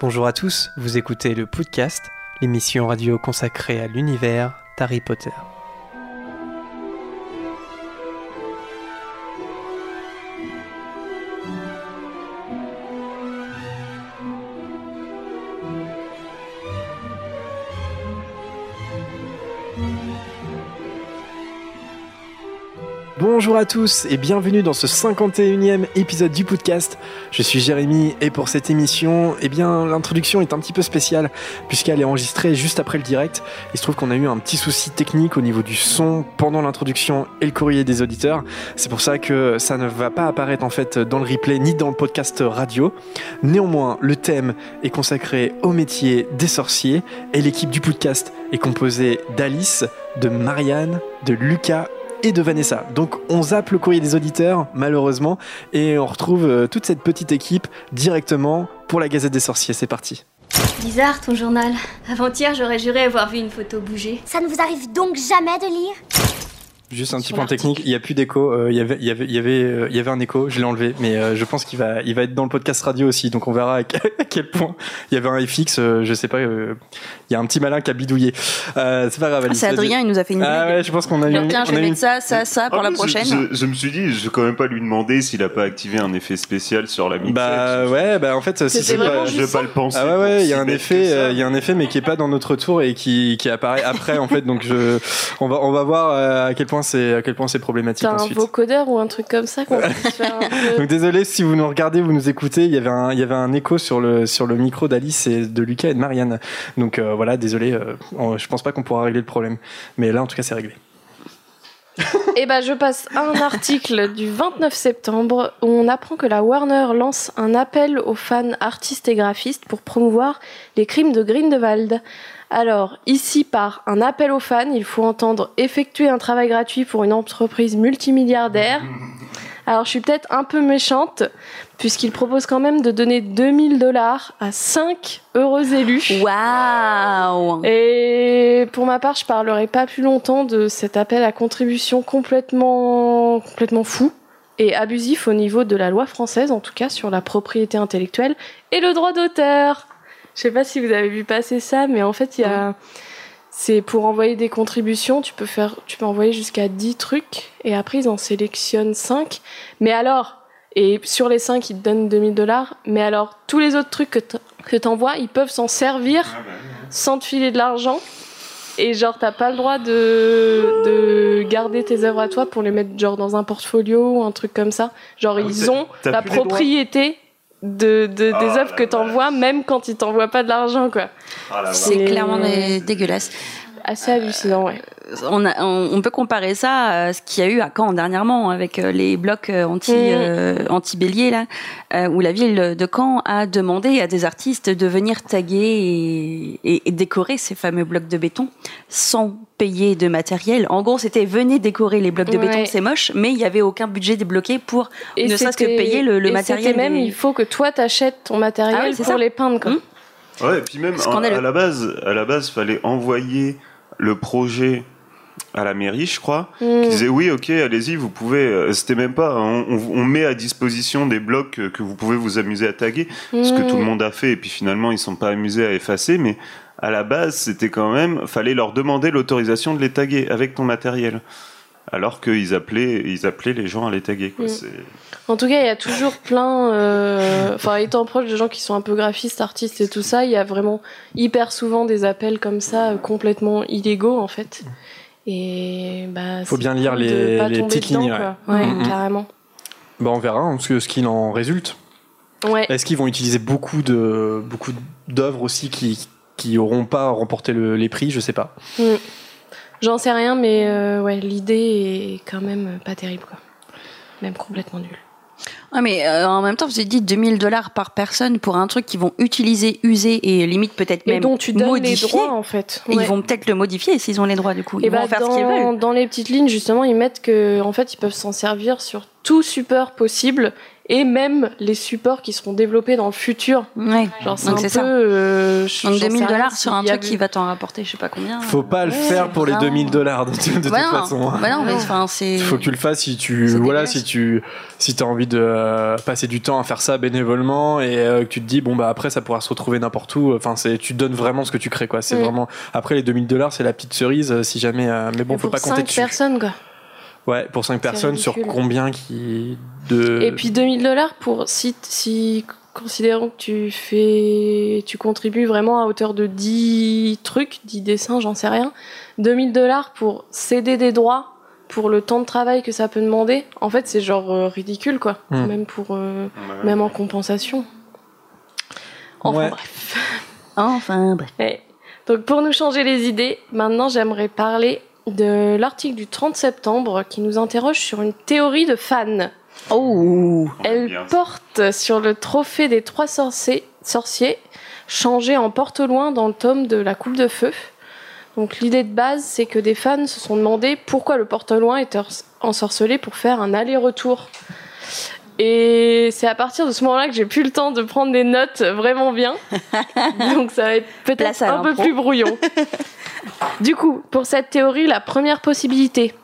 Bonjour à tous, vous écoutez le podcast, l'émission radio consacrée à l'univers d'Harry Potter. Bonjour à tous et bienvenue dans ce 51e épisode du podcast. Je suis Jérémy et pour cette émission, eh bien l'introduction est un petit peu spéciale puisqu'elle est enregistrée juste après le direct. Il se trouve qu'on a eu un petit souci technique au niveau du son pendant l'introduction et le courrier des auditeurs. C'est pour ça que ça ne va pas apparaître en fait dans le replay ni dans le podcast radio. Néanmoins, le thème est consacré au métier des sorciers et l'équipe du podcast est composée d'Alice, de Marianne, de Lucas et de Vanessa. Donc on zappe le courrier des auditeurs, malheureusement, et on retrouve euh, toute cette petite équipe directement pour la Gazette des Sorciers. C'est parti. Bizarre ton journal. Avant-hier, j'aurais juré avoir vu une photo bouger. Ça ne vous arrive donc jamais de lire? Juste un petit point technique, il n'y a plus d'écho. euh, Il y avait, il y avait, il y avait, euh, il y avait un écho. Je l'ai enlevé, mais euh, je pense qu'il va, il va être dans le podcast radio aussi. Donc on verra à quel, point il y avait un FX. euh, je sais pas. euh, il y a un petit malin qui a bidouillé. Euh, c'est pas grave. Ah, c'est. Adrien, il nous a fait une Ah blague. ouais, je pense qu'on a eu. Genre, tiens, je vais mettre ça, ça, ça pour Ah la je- prochaine. Je, je me suis dit, je vais quand même pas lui demander s'il a pas activé un effet spécial sur la mixette. Bah ouais, bah en fait, si c'est pas. je vais pas le penser. Ah ouais ouais, il y a un effet, il y a un effet, mais qui est pas dans notre tour et qui, qui apparaît après en fait. Donc je, on va, on va voir à quel point c'est, à quel point c'est problématique T'as un ensuite. vocodeur ou un truc comme ça qu'on puisse faire un peu. Donc désolé si vous nous regardez, vous nous écoutez, il y avait un, il y avait un écho sur le, sur le micro d'Alice et de Lucas et de Marianne. Donc euh, voilà, désolé, euh, on- je pense pas qu'on pourra régler le problème. Mais là en tout cas c'est réglé. Et ben je passe à un article du 29 septembre où on apprend que la Warner lance un appel aux fans artistes et graphistes pour promouvoir les crimes de Grindelwald. Alors, ici, par un appel aux fans, il faut entendre effectuer un travail gratuit pour une entreprise multimilliardaire. Alors, je suis peut-être un peu méchante, puisqu'il propose quand même de donner 2000 dollars à 5 heureux élus. Waouh Et pour ma part, je parlerai pas plus longtemps de cet appel à contribution complètement, complètement fou et abusif au niveau de la loi française, en tout cas sur la propriété intellectuelle et le droit d'auteur. Je sais pas si vous avez vu passer ça, mais en fait, il y a, c'est pour envoyer des contributions, tu peux faire, tu peux envoyer jusqu'à 10 trucs et après ils en sélectionnent 5. Mais alors, et sur les 5, ils te donnent 2000 dollars, mais alors tous les autres trucs que t- que t'envoies, ils peuvent s'en servir sans te filer de l'argent. Et genre, t'as pas le droit de, de garder tes œuvres à toi pour les mettre genre dans un portfolio ou un truc comme ça. Genre, Ah, ils ont la propriété de, de- Ah, des œuvres que t'envoies, même quand ils t'envoient pas de l'argent, quoi. Ah, la C'est clairement dé- dégueulasse. Assez hallucinant, ouais. On, a- on, on peut comparer ça à ce qu'il y a eu à Caen dernièrement avec euh, les blocs euh, anti euh, anti-bélier là, euh, où la ville de Caen a demandé à des artistes de venir taguer et, et- et décorer ces fameux blocs de béton sans payer de matériel. En gros, c'était venez décorer les blocs de béton, c'est moche, mais il y avait aucun budget débloqué pour Et ne serait-ce que payer le, le et matériel. c'était même, des- il faut que toi t'achètes ton matériel Ah oui, c'est pour ça. les peindre, quoi. Mhm. Ouais, et puis même, en- à la base, à la base, fallait envoyer le projet à la mairie, je crois, Mm. qui disait oui, ok, allez-y, vous pouvez. euh, C'était même pas. On, on- on met à disposition des blocs euh, que vous pouvez vous amuser à taguer, ce que Mm. tout le monde a fait, et puis finalement ils sont pas amusés à effacer, mais à la base, c'était quand même, fallait leur demander l'autorisation de les taguer avec ton matériel. Alors qu'ils appelaient, ils appelaient les gens à les taguer. Quoi. Mm. En tout cas, il y a toujours plein. euh, Enfin, étant proche de gens qui sont un peu graphistes, artistes et tout ça, il y a vraiment hyper souvent des appels comme ça, euh, complètement illégaux en fait. Et bah. Faut bien lire les- les petites dedans, lignes, quoi. Ouais, Mhm. carrément. Bah on verra hein, ce que- ce qu'il en résulte. Ouais. Est-ce qu'ils vont utiliser beaucoup de beaucoup d'œuvres aussi qui qui auront pas remporté le- les prix, je sais pas. J'en sais rien, mais euh, ouais, l'idée est quand même pas terrible quoi. Même complètement nulle. Ouais, mais euh, en même temps, vous avez dit 2000 dollars par personne pour un truc qu'ils vont utiliser, user et limite peut-être même dont tu donnes les modifier. droits en fait. Et Ouais. Ils vont peut-être le modifier s'ils ont les droits du coup. Ils Et vont bah, faire ce qu'ils dans, veulent. dans les petites lignes, justement, ils mettent que, en fait, ils peuvent s'en servir sur tout support possible et même les supports qui seront développés dans le futur. Ouais. Genre, c'est Donc un c'est peu. ça. euh, je- Donc j'en sais 2000 rien dollars sur un truc qui va t'en rapporter je sais pas combien. Faut pas le Ouais, faire pour les vraiment. 2000 dollars de, de toute Bah non, façon. hein. bah non, mais enfin c'est. Il faut que tu le fasses si tu voilà si tu si t'as envie de euh, passer du temps à faire ça bénévolement et euh, que tu te dis bon bah après ça pourra se retrouver n'importe où enfin c'est tu donnes vraiment ce que tu crées quoi c'est Mm. vraiment après les 2000 dollars c'est la petite cerise euh, si jamais euh, mais bon Mais faut pas compter cinq dessus personnes, quoi. Ouais pour 5 personnes sur combien qui de Et puis 2000 dollars pour si, si considérons que tu fais tu contribues vraiment à hauteur de 10 trucs, 10 dessins, j'en sais rien. 2000 dollars pour céder des droits pour le temps de travail que ça peut demander. En fait, c'est genre euh, ridicule quoi, Hmm. même pour euh, même en compensation. Enfin Ouais. bref. Enfin bref. Ouais. Donc pour nous changer les idées, maintenant j'aimerais parler de l'article du 30 septembre qui nous interroge sur une théorie de fans. Oh. Elle bien. porte sur le trophée des trois sorciers, sorciers changé en porte-loin dans le tome de la Coupe de Feu. Donc l'idée de base, c'est que des fans se sont demandé pourquoi le porte-loin était ensorcelé pour faire un aller-retour. Et c'est à partir de ce moment-là que j'ai plus le temps de prendre des notes vraiment bien. Donc ça va être peut-être un peu plus brouillon. du coup, pour cette théorie, la première possibilité,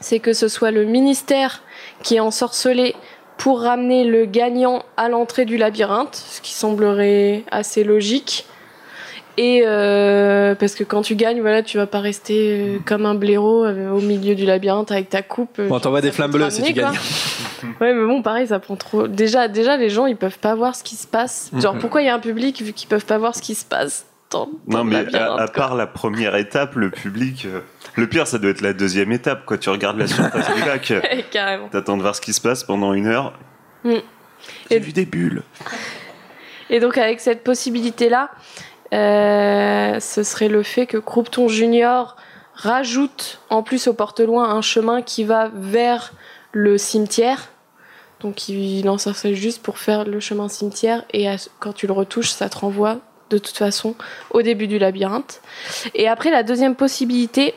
c'est que ce soit le ministère qui est ensorcelé pour ramener le gagnant à l'entrée du labyrinthe, ce qui semblerait assez logique. Et euh, parce que quand tu gagnes, voilà, tu vas pas rester euh, comme un blaireau euh, au milieu du labyrinthe avec ta coupe. bon t'envoies des flammes bleues si tu quoi. gagnes Ouais, mais bon, pareil, ça prend trop. Déjà, déjà, les gens, ils peuvent pas voir ce qui se passe. Genre, Mhm. pourquoi il y a un public vu qu'ils peuvent pas voir ce qui se passe? Non, mais à, part la première étape, le public. euh, Le pire, ça doit être la deuxième étape, quoi. Tu regardes la surface du lac, carrément. t'attends de voir ce qui se passe pendant une heure. Mm. J'ai Et- vu des bulles. Et donc avec cette possibilité-là, euh, ce serait le fait que Croupton Junior rajoute en plus au porte-loin un chemin qui va vers le cimetière. Donc il ensorcelle juste pour faire le chemin cimetière et à- quand tu le retouches, ça te renvoie de toute façon au début du labyrinthe. Et après la deuxième possibilité,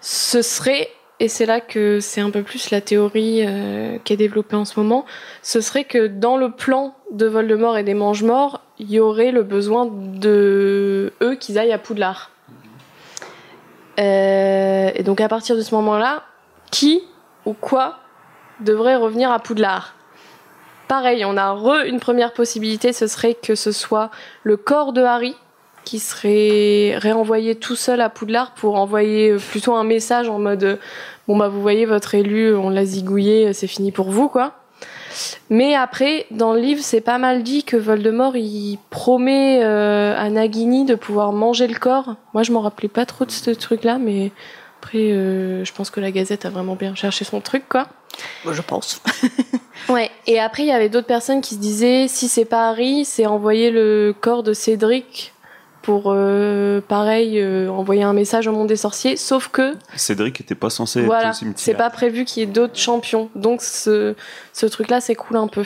ce serait, et c'est là que c'est un peu plus la théorie euh, qui est développée en ce moment, ce serait que dans le plan de Voldemort et des Mange-Morts, il y aurait le besoin de eux qu'ils aillent à Poudlard. Euh, et donc à partir de ce moment-là, qui ou quoi devrait revenir à Poudlard? Pareil, on a re une première possibilité, ce serait que ce soit le corps de Harry qui serait réenvoyé tout seul à Poudlard pour envoyer euh, plutôt un message en mode euh, bon bah vous voyez votre élu, on l'a zigouillé, c'est fini pour vous quoi. Mais après, dans le livre, c'est pas mal dit que Voldemort il promet euh, à Nagini de pouvoir manger le corps. Moi, je m'en rappelais pas trop de ce truc-là, mais après, euh, je pense que la Gazette a vraiment bien cherché son truc, quoi. Je pense. Ouais. Et après, il y avait d'autres personnes qui se disaient si c'est pas Harry, c'est envoyer le corps de Cédric pour, euh, pareil, euh, envoyer un message au monde des sorciers. Sauf que Cédric était pas censé voilà, être au cimetière. c'est pas prévu qu'il y ait d'autres champions. Donc ce, ce truc-là s'écoule un peu.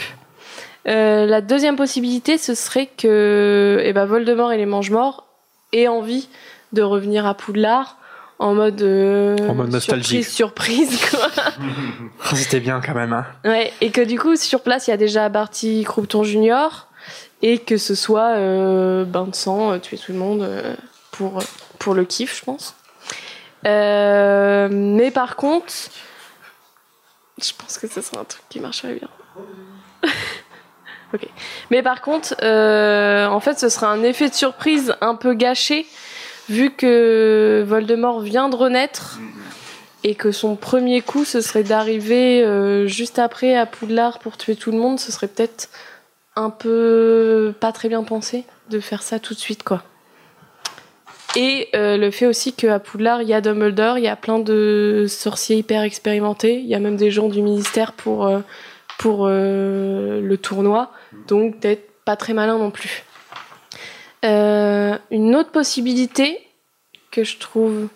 Euh, la deuxième possibilité, ce serait que eh ben, Voldemort et les Mange-Morts aient envie de revenir à Poudlard en mode, euh, En mode nostalgique. surprise, surprise quoi. Oh, c'était bien quand même hein. Ouais, et que du coup, sur place, il y a déjà Barty Croupton Junior, et que ce soit euh, bain de sang, euh, tuer tout le monde euh, pour, pour le kiff, je pense. Euh, mais par contre, je pense que ce serait un truc qui marcherait bien. ok. Mais par contre, euh, en fait, ce sera un effet de surprise un peu gâché, vu que Voldemort vient de renaître et que son premier coup ce serait d'arriver euh, juste après à Poudlard pour tuer tout le monde, ce serait peut-être un peu pas très bien pensé de faire ça tout de suite quoi. Et euh, le fait aussi qu'à Poudlard il y a Dumbledore, il y a plein de sorciers hyper expérimentés, il y a même des gens du ministère pour euh, pour le tournoi, donc peut-être pas très malin non plus. Euh, une autre possibilité que je trouve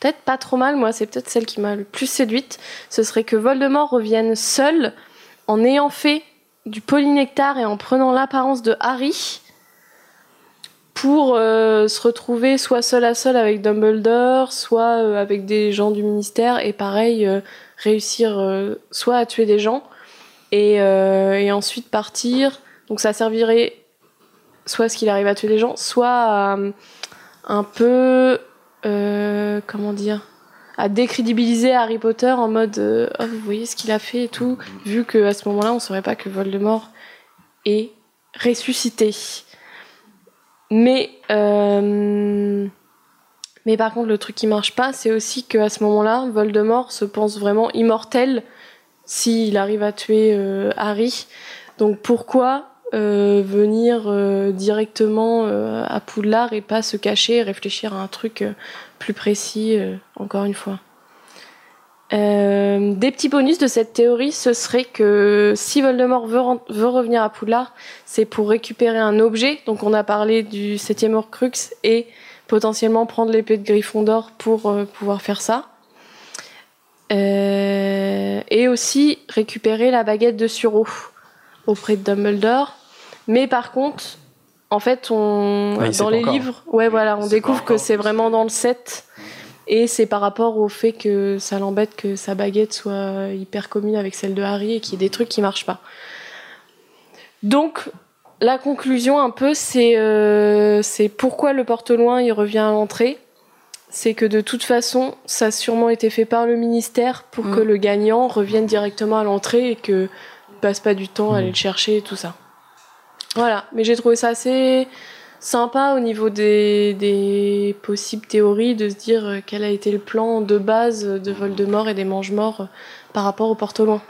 peut-être pas trop mal, moi, c'est peut-être celle qui m'a le plus séduite, ce serait que Voldemort revienne seul en ayant fait du polynectar et en prenant l'apparence de Harry pour euh, se retrouver soit seul à seul avec Dumbledore, soit euh, avec des gens du ministère et pareil réussir soit à tuer des gens, et, et ensuite partir. Donc ça servirait soit à ce qu'il arrive à tuer les gens, soit à, euh, un peu, euh, comment dire, à décrédibiliser Harry Potter en mode, euh, oh, vous voyez ce qu'il a fait et tout, vu qu'à ce moment-là, on saurait pas que Voldemort est ressuscité. Mais, mais par contre, le truc qui marche pas, c'est aussi qu'à ce moment-là, Voldemort se pense vraiment immortel s'il arrive à tuer Harry. Donc pourquoi euh, venir euh, directement euh, à Poudlard et pas se cacher et réfléchir à un truc plus précis, encore une fois Des petits bonus de cette théorie, ce serait que si Voldemort veut, revenir à Poudlard, c'est pour récupérer un objet. Donc on a parlé du septième Horcrux et potentiellement prendre l'épée de Gryffondor pour pouvoir faire ça. Et aussi récupérer la baguette de Suro auprès de Dumbledore. Mais par contre, en fait, on, Ah, dans les encore. livres, ouais, voilà, on découvre que c'est vraiment dans le 7. Et c'est par rapport au fait que ça l'embête que sa baguette soit hyper commune avec celle de Harry et qu'il y ait des trucs qui marchent pas. Donc, la conclusion un peu, c'est euh, c'est pourquoi le porte-loin il revient à l'entrée. C'est que de toute façon, ça a sûrement été fait par le ministère pour Mm. que le gagnant revienne directement à l'entrée et que ne passe pas du temps à aller le chercher et tout ça. Voilà, mais j'ai trouvé ça assez sympa au niveau des, possibles théories de se dire euh, quel a été le plan de base de Voldemort et des mange-morts euh, par rapport au porte-loin.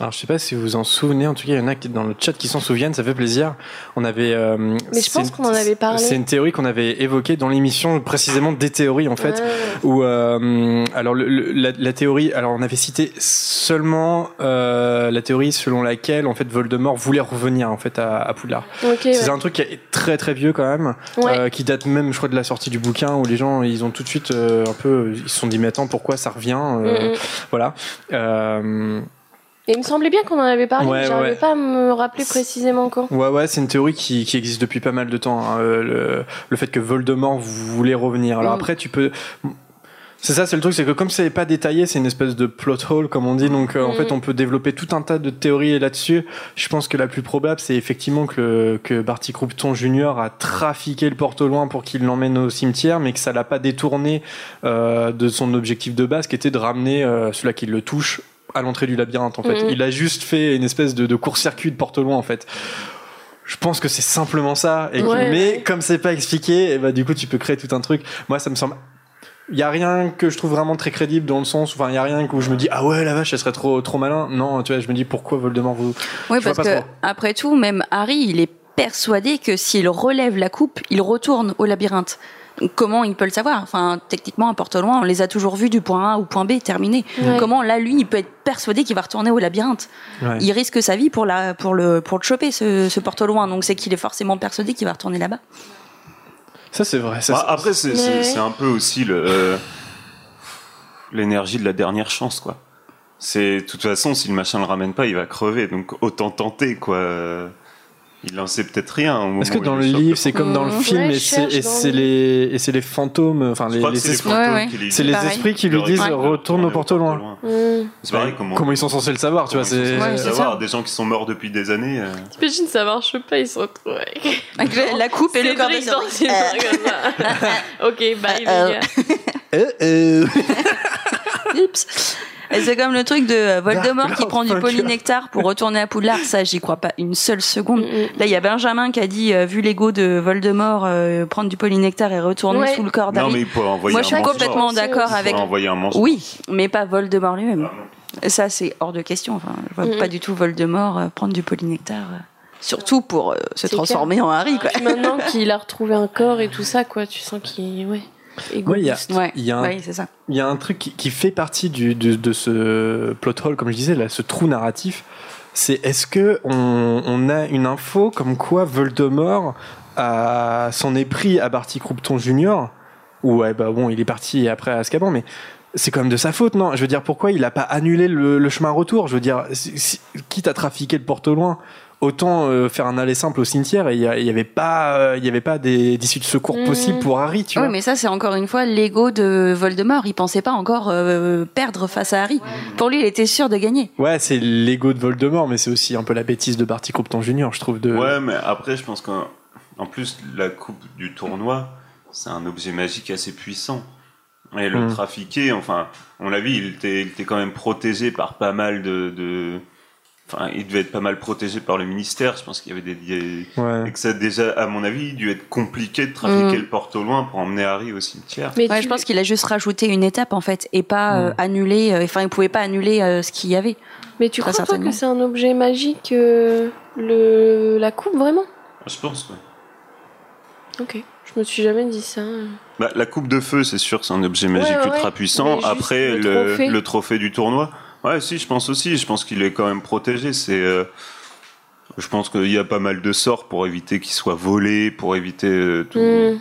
Alors, je sais pas si vous vous en souvenez, en tout cas, il y en a qui dans le chat qui s'en souviennent, ça fait plaisir. On avait. euh, Mais je c'est pense une- qu'on en avait parlé. C'est une théorie qu'on avait évoquée dans l'émission, précisément des théories en fait. Ah. Où, euh, alors, le- le- la, la théorie, alors on avait cité seulement euh, la théorie selon laquelle en fait Voldemort voulait revenir en fait à, à Poudlard. Ok, ouais. C'est un truc qui est très très vieux quand même, Ouais. euh, qui date même, je crois, de la sortie du bouquin où les gens ils ont tout de suite euh, un peu, ils se sont dit mais attends pourquoi ça revient, euh, Mm, mm. voilà. Et il me semblait bien qu'on en avait parlé, Ouais, mais j'arrivais ouais. pas à me rappeler précisément quand. Ouais, ouais, c'est une théorie qui, qui existe depuis pas mal de temps. hein, euh, le, le fait que Voldemort voulait revenir. Alors Mm. après, tu peux. C'est ça, c'est le truc, c'est que comme c'est pas détaillé, c'est une espèce de plot hole, comme on dit. Donc euh, en Mm. fait, on peut développer tout un tas de théories là-dessus. Je pense que la plus probable, c'est effectivement que, le, que Barty Croupton Jr. a trafiqué le porte au loin pour qu'il l'emmène au cimetière, mais que ça l'a pas détourné euh, de son objectif de base, qui était de ramener euh, celui-là qui le touche à l'entrée du labyrinthe. En fait, Mm. il a juste fait une espèce de, de court-circuit de porte loin, en fait. Je pense que c'est simplement ça. Et que- Ouais, mais comme c'est pas expliqué, et bah, du coup, tu peux créer tout un truc. Moi, ça me semble. Il y a rien que je trouve vraiment très crédible dans le sens, enfin, il y a rien où je me dis ah ouais la vache, elle serait trop trop malin. Non, tu vois, je me dis pourquoi Voldemort vous. Oui, parce que trop. après tout, même Harry, il est persuadé que s'il relève la coupe, il retourne au labyrinthe. Comment il peut le savoir Enfin, techniquement, un porte-loin, on les a toujours vus du point A au point B, terminé. Ouais. Comment là, lui, il peut être persuadé qu'il va retourner au labyrinthe Ouais. Il risque sa vie pour la, pour le, pour le choper, ce, ce porte-loin. Donc, c'est qu'il est forcément persuadé qu'il va retourner là-bas. Ça c'est vrai. Ça, Bah, après, c'est c'est- Ouais. c'est un peu aussi le euh, l'énergie de la dernière chance, quoi. C'est de toute façon, si le machin le ramène pas, il va crever. Donc autant tenter, quoi. Il en sait peut-être rien. au Parce que dans le livre, c'est comme dans le Mmh. film, Ouais, et c'est les et c'est les fantômes, enfin les, esprits. C'est disent- les esprits qui lui disent disent, retourne au porte au loin. Mmh. C'est pareil, comment, Comment ils sont censés le savoir, tu vois C'est savoir, des gens qui sont morts depuis des années. euh, T'imagines, ça marche pas, ils se retrouvent avec. La- coupe et le corps Cédric de dans Cédric. une comme ça. ok, bye Euh, les gars. Euh, euh. Oups. Et c'est comme le truc de euh, Voldemort qui prend du polynectar pour retourner à Poudlard. Ça, j'y crois pas une seule seconde. Mm, Là, il y a Benjamin qui a dit, euh, vu l'ego de Voldemort, euh, prendre du polynectar et retourner Ouais. sous le corps Non, mais d'Harry. il peut envoyer Moi, un je suis complètement d'accord avec. Il peut envoyer un. Oui, mais pas Voldemort lui-même. Ah. Ça, c'est hors de question. Enfin, je vois Mm. pas du tout Voldemort euh, prendre du polynectar. euh, Surtout pour euh, se transformer en Harry, quoi. Maintenant qu'il a retrouvé un corps et tout ça, quoi, tu sens qu'il. Ouais. Ouais, il y a- égoïste. Ouais, Il y a un- ouais, c'est ça. Il y a un truc qui, qui fait partie du, de, de ce plot hole, comme je disais, là, ce trou narratif. C'est est-ce que on, on a une info comme quoi Voldemort s'en est pris à Barty Croupton Jr. ou ouais bah bon il est parti après à Azkaban mais c'est quand même de sa faute non? Je veux dire pourquoi il a pas annulé le, le chemin retour? Je veux dire si- si- quitte à trafiquer le porte au loin autant euh, faire un aller simple au cimetière et il y, a- il y avait pas, euh, il y avait pas des d'issue de secours Mhm. possibles pour Harry, tu Oui, vois. mais ça, c'est encore une fois l'ego de Voldemort. Il pensait pas encore euh, perdre face à Harry. Pour lui, il était sûr de gagner. Ouais, c'est l'ego de Voldemort, mais c'est aussi un peu la bêtise de Barty Croupton Jr., je trouve. De... Ouais, mais après, je pense qu'en en plus, la coupe du tournoi, c'est un objet magique assez puissant. Et le Mm. trafiquer, enfin, on l'a vu, il était, il était quand même protégé par pas mal de, de- Enfin, il devait être pas mal protégé par le ministère. Je pense qu'il y avait des. des- Ouais. Et que ça, déjà, à mon avis, il dû être compliqué de trafiquer Mm. le porte au loin pour emmener Harry au cimetière. Mais Ouais, tu- je pense qu'il a juste rajouté une étape en fait et pas euh, Mm. annuler. euh, Enfin, il pouvait pas annuler euh, ce qu'il y avait. Mais tu crois certainement. que c'est un objet magique, euh, le... la coupe, vraiment? Je pense, ouais. Ok. Je me suis jamais dit ça. Bah, la coupe de feu, c'est sûr, c'est un objet magique ouais, ultra puissant. Après, le le, trophée. le trophée du tournoi. Ouais, si, je pense aussi. Je pense qu'il est quand même protégé. C'est, euh, je pense qu'il y a pas mal de sorts pour éviter qu'il soit volé, pour éviter euh, tout. Hmm.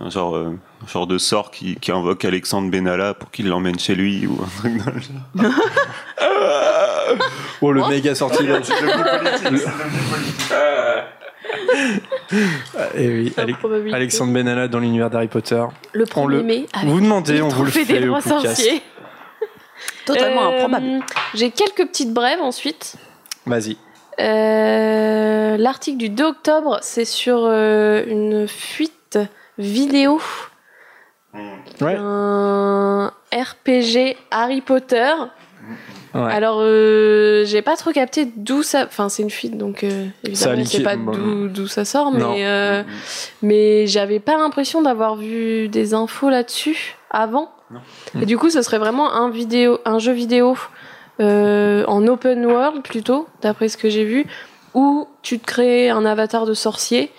Un genre, euh, un genre de sort qui, qui invoque Alexandre Benalla pour qu'il l'emmène chez lui ou un truc dans le genre. Oh, le méga sortilège. Et oui, Ale- Improbabilité. Alexandre Benalla dans l'univers d'Harry Potter. Le On le- 1er mai. avec Vous demandez, le on vous le fait des au. Totalement Euh, improbable. J'ai quelques petites brèves ensuite. Vas-y. Euh, L'article du 2 octobre, c'est sur euh, une fuite vidéo Ouais. d'un RPG Harry Potter. Ouais. Alors, euh, j'ai pas trop capté d'où ça. Enfin, c'est une fuite, donc euh, évidemment, leaké, sait pas d'où ça sort, Non. mais euh, mais j'avais pas l'impression d'avoir vu des infos là-dessus avant. Et du coup, ce serait vraiment un vidéo, un jeu vidéo euh, en open world plutôt, d'après ce que j'ai vu, où tu te crées un avatar de sorcier.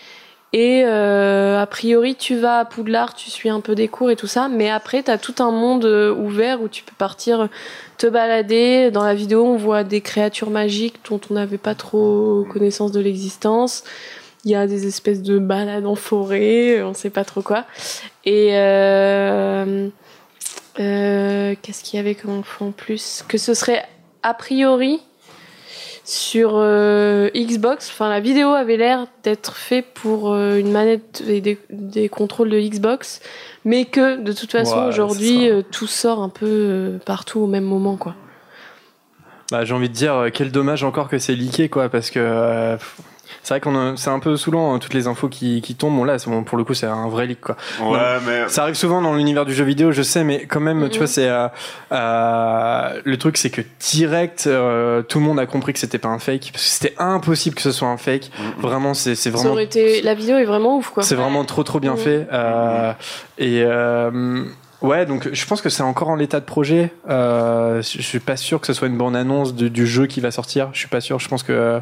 Et euh, a priori, tu vas à Poudlard, tu suis un peu des cours et tout ça, mais après, tu as tout un monde euh, ouvert où tu peux partir te balader. Dans la vidéo, on voit des créatures magiques dont on n'avait pas trop connaissance de l'existence. Il y a des espèces de balades en forêt, on sait pas trop quoi. Et euh, qu'est-ce qu'il y avait comme en plus Que ce serait a priori sur euh, Xbox. Enfin, la vidéo avait l'air d'être faite pour euh, une manette et des, des contrôles de Xbox, mais que de toute façon aujourd'hui euh, tout sort un peu partout au même moment, quoi. Bah, j'ai envie de dire, quel dommage encore que c'est leaké, quoi, parce que pff, c'est vrai qu'on c'est un peu saoulant hein, toutes les infos qui, qui tombent. Bon là, bon, pour le coup, c'est un vrai leak, quoi. Ouais, mais. Ça arrive souvent dans l'univers du jeu vidéo, je sais, mais quand même, tu Mhm. vois, c'est euh, euh, le truc, c'est que direct, euh, tout le monde a compris que c'était pas un fake, parce que c'était impossible que ce soit un fake. Mm, mm. Vraiment, c'est Ça vraiment aurait été... La vidéo est vraiment ouf, quoi. c'est vraiment trop trop bien Mhm. fait. Euh, et euh, ouais, donc je pense que c'est encore en l'état de projet. Euh, je suis pas sûr que ce soit une bonne annonce de- du jeu qui va sortir. Je suis pas sûr. Je pense que euh,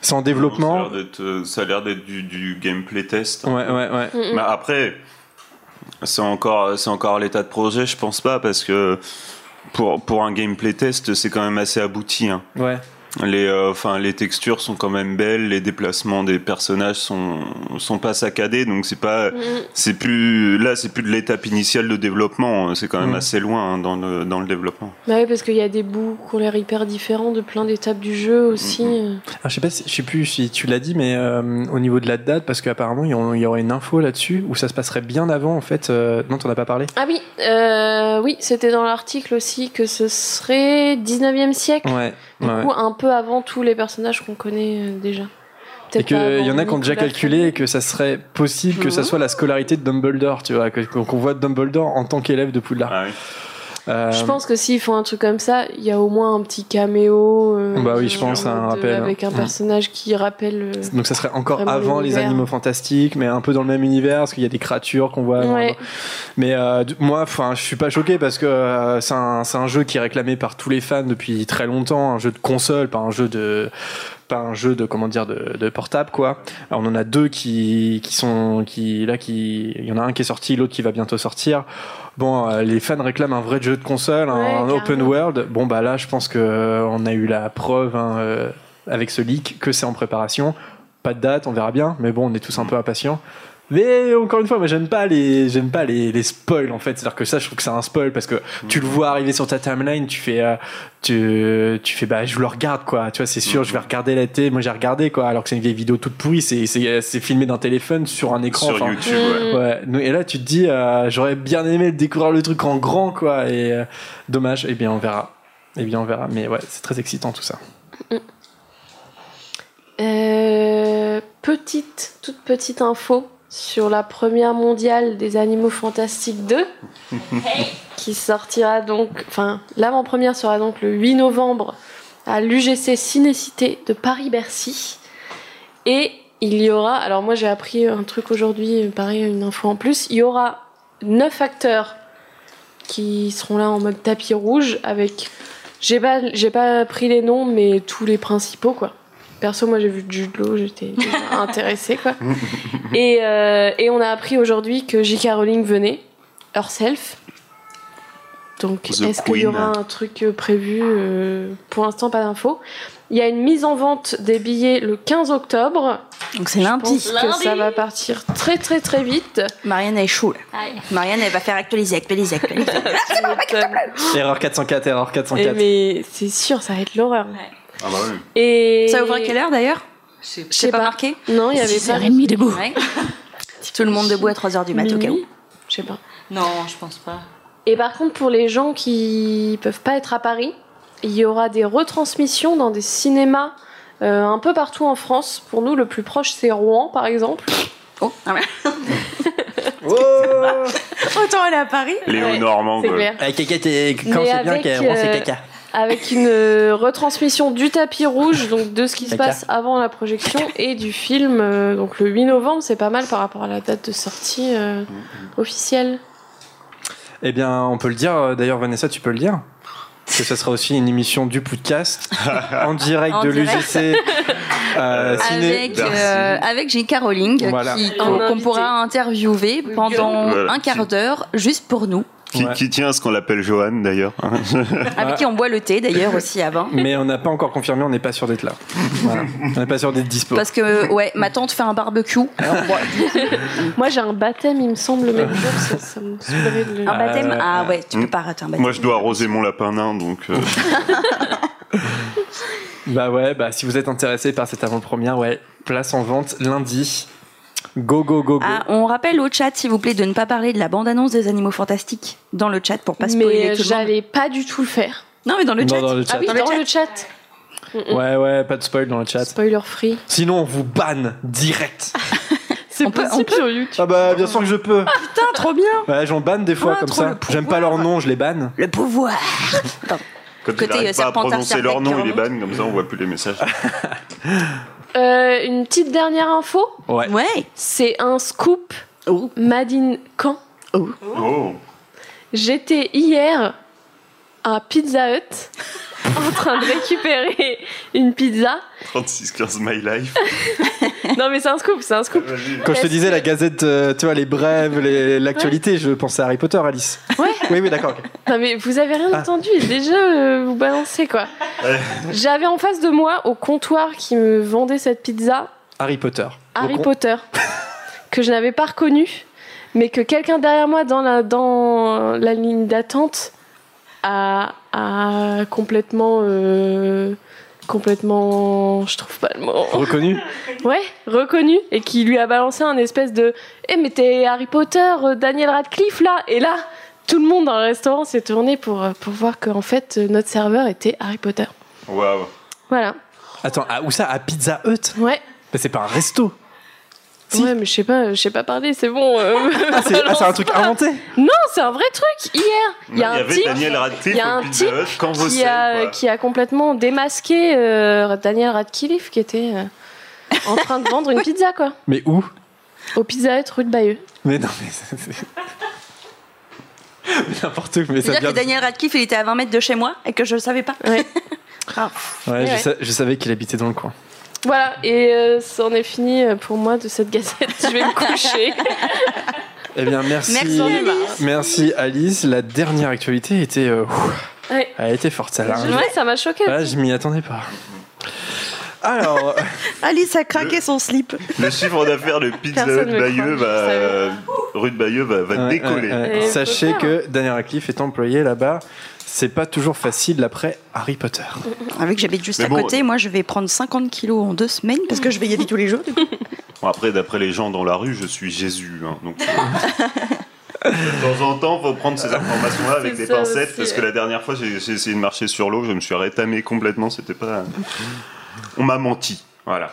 c'est en développement. euh, Ça a l'air d'être du, du gameplay test. Ouais, ouais, ouais. Mm, mm. Mais après, c'est encore, c'est encore l'état de projet, je pense pas, parce que pour, pour un gameplay test, c'est quand même assez abouti. hein. Ouais. Les, euh, enfin, les textures sont quand même belles, les déplacements des personnages sont, sont pas saccadés, donc c'est pas, Mm, c'est plus, là, c'est plus de l'étape initiale de développement, c'est quand même Mm. assez loin hein, dans le, dans le développement. Bah oui, parce qu'il y a des bouts qui ont l'air hyper différents de plein d'étapes du jeu aussi. Mm, je sais pas, si- je sais plus si tu l'as dit, mais euh, au niveau de la date, parce qu'apparemment il y y aurait une info là-dessus où ça se passerait bien avant en fait. Euh, non, t'en as pas parlé? Ah oui, euh, oui, c'était dans l'article aussi que ce serait 19e siècle. Ouais. Du ouais. coup, un peu avant tous les personnages qu'on connaît euh, déjà. Et qu'il y en a qui ont déjà calculé que ça serait possible que ça Mhm. soit la scolarité de Dumbledore, tu vois, qu'on voit Dumbledore en tant qu'élève de Poudlard. Ah oui. Euh, Je pense que s'ils font un truc comme ça, il y a au moins un petit caméo. euh, Bah oui, je pense, un de- rappel. Avec un Mhm. personnage qui rappelle. euh, Donc ça serait encore avant les animaux fantastiques, mais un peu dans le même univers, parce qu'il y a des créatures qu'on voit. Ouais. Mais euh, moi, enfin, je suis pas choqué parce que c'est un, c'est un jeu qui est réclamé par tous les fans depuis très longtemps, un jeu de console, pas un jeu de pas un jeu de comment dire de, de portable quoi. Alors, on en a deux qui, qui sont qui là qui il y en a un qui est sorti, l'autre qui va bientôt sortir. Bon, euh, les fans réclament un vrai jeu de console, un, Ouais, un open world. Bon bah là, je pense que euh, on a eu la preuve hein, euh, avec ce leak que c'est en préparation. Pas de date, on verra bien, mais bon, on est tous un peu impatients. Mais encore une fois, moi j'aime pas les j'aime pas les, les spoils en fait. C'est-à-dire que ça, je trouve que c'est un spoil parce que tu le vois arriver sur ta timeline, tu fais euh, tu tu fais bah je le regarde quoi. Tu vois, c'est sûr, je vais regarder la télé. Moi j'ai regardé quoi, alors que c'est une vieille vidéo toute pourrie. C'est c'est c'est filmé d'un téléphone sur un écran. Sur YouTube, ouais. Ouais. nous- Et là, tu te dis, euh, j'aurais bien aimé découvrir le truc en grand, quoi. Et euh, dommage. Eh bien, on verra. Eh bien, on verra. Mais ouais, c'est très excitant tout ça. Euh, petite, toute petite info sur la première mondiale des Animaux Fantastiques 2, qui sortira donc, enfin, l'avant-première sera donc le 8 novembre à l'UGC Cinécité de Paris-Bercy. Et il y aura, alors moi j'ai appris un truc aujourd'hui, pareil, une info en plus, il y aura 9 acteurs qui seront là en mode tapis rouge avec, j'ai pas, j'ai pas pris les noms, mais tous les principaux quoi. Perso, moi j'ai vu Jude Law, j'étais intéressée quoi. Et, euh, et on a appris aujourd'hui que J.K. Rowling venait, herself. Donc est-ce qu'il y aura un truc euh, prévu Euh, Pour l'instant, pas d'infos. Il y a une mise en vente des billets le 15 octobre. Donc c'est lundi. pense que ça va partir très très très vite. Marianne elle est chou. là. Marianne elle va faire actualiser, actualiser, actualiser. Erreur 404, erreur Et 404. mais c'est sûr, ça va être l'horreur. Ah bah oui. Et Ça ouvre à quelle heure d'ailleurs? Je C'est sais pas, pas. marqué? Non, il y avait pas. debout. Tout le monde debout à 3h du mat au cas où. Je sais pas. Non, je pense pas. Et par contre, pour les gens qui peuvent pas être à Paris, il y aura des retransmissions dans des cinémas euh, un peu partout en France. Pour nous, le plus proche, c'est Rouen, par exemple. Oh, ah ouais. Oh Autant aller à Paris. Léo Normand, C'est quoi. clair. Eh, caca, quand c'est bien rend ses euh, caca. Avec une euh, retransmission du tapis rouge, donc de ce qui se passe avant la projection, et du film. euh, donc le 8 novembre, c'est pas mal par rapport à la date de sortie euh, officielle. Eh bien, on peut le dire. euh, D'ailleurs, Vanessa, tu peux le dire. Que ça sera aussi une émission du podcast en direct En de direct. l'UGC. Euh, ciné. Avec, euh, avec J.K. Rowling, Voilà. qui- En qu'on qu'on invité. pourra interviewer pendant Voilà. un quart d'heure, juste pour nous. Qui, Ouais. qui tient à ce qu'on l'appelle Johan, d'ailleurs. Avec qui on boit le thé d'ailleurs aussi avant. Mais on n'a pas encore confirmé, on n'est pas sûr d'être là. Voilà. On n'est pas sûr d'être dispo. Parce que, ouais, ma tante fait un barbecue. Alors, Moi, j'ai un baptême, il me semble, le même jour. Ça, ça me saoulerait de le- un baptême Euh, Ah ouais, tu peux pas rater un baptême. Moi, je dois arroser mon lapin nain, donc. euh, Bah ouais, bah si vous êtes intéressé par cette avant-première, ouais, place en vente lundi. Go, go, go, go. Ah, on rappelle au chat, s'il vous plaît, de ne pas parler de la bande-annonce des animaux fantastiques dans le chat pour pas spoiler Mais tout le monde. j'allais pas du tout le faire. Non, mais dans le Non, chat. dans le Ah chat. oui, Dans dans, le le chat. Ouais, ouais, pas de spoil dans le chat. Spoiler free. Sinon, on vous banne direct. C'est On peut- possible peut sur YouTube. Ah bah, bien sûr que je peux. Putain, trop bien Ouais, j'en banne des fois Ah, comme trop ça. le J'aime pas pouvoir. leur nom, je les banne. Le pouvoir Quand Côté, il n'arrive euh, pas à Serpentard, prononcer leur nom, il est Serpentard. ban, comme ça on voit plus les messages. Euh, une petite dernière info. Ouais. Ouais C'est un scoop Oh. Madine Caen. Oh J'étais hier à Pizza Hut en train de récupérer une pizza. 36 15 My Life? Non mais c'est un scoop, c'est un scoop. Quand je te disais la gazette, euh, tu vois, les brèves, l'actualité, je pensais à Harry Potter, Alice. Ouais. Oui, oui, d'accord. Non mais vous avez rien Ah. entendu déjà euh, vous balancez quoi. Ouais. J'avais en face de moi au comptoir qui me vendait cette pizza Harry Potter. Harry Potter que je n'avais pas reconnu mais que quelqu'un derrière moi dans la dans la ligne d'attente a, a complètement euh, complètement je trouve pas le mot. Reconnu ouais reconnu. Et qui lui a balancé un espèce de eh mais t'es Harry Potter euh, Daniel Radcliffe là. Et là tout le monde dans le restaurant s'est tourné pour euh, pour voir qu'en fait notre serveur était Harry Potter. Waouh. voilà. Attends, à- où ça? À Pizza Hut? Ouais. Mais c'est pas un resto. Si. ouais mais je sais pas je sais pas parler c'est bon euh, Ah, c'est ah, c'est un truc inventé Non, c'est un vrai truc. Hier, il y a un avait type il y a un qui a, qui a complètement démasqué euh, Daniel Radcliffe qui était euh, en train de vendre une pizza quoi. Mais où? Au Pizza Hut rue de Bayeux. Mais non, mais c'est. N'importe où, mais ça C'est-à-dire vient. que Daniel Radcliffe, il était à 20 mètres de chez moi et que je le savais pas. Ouais. Ah. Ouais, je, Ouais. sa- je savais qu'il habitait dans le coin. Voilà, et euh, c'en est fini euh, pour moi de cette gazette. Je vais me coucher. Eh bien, merci. Merci, Alice. Merci, Alice. La dernière actualité était. euh, ouf, Ouais. elle était forte, celle-là. Ouais, ça m'a choqué. Ah, je m'y attendais pas. Alors, Alice a craqué son slip. Le chiffre d'affaires de Pizza Hut Bayeux va, euh, rue de Bayeux va, va ouais, décoller. ouais, ouais. Et sachez que Daniel Radcliffe est employé là-bas. C'est pas toujours facile l'après Harry Potter. Avec que j'habite juste Mais à bon, côté, moi je vais prendre 50 kilos en deux semaines parce que je vais y aller tous les jours. du coup. Bon, après, d'après les gens dans la rue, je suis Jésus. hein, donc, euh, de temps en temps, faut prendre ces informations-là avec des pincettes aussi, parce que la dernière fois, j'ai j'ai essayé de marcher sur l'eau, je me suis rétamé complètement. C'était pas. On m'a menti. Voilà.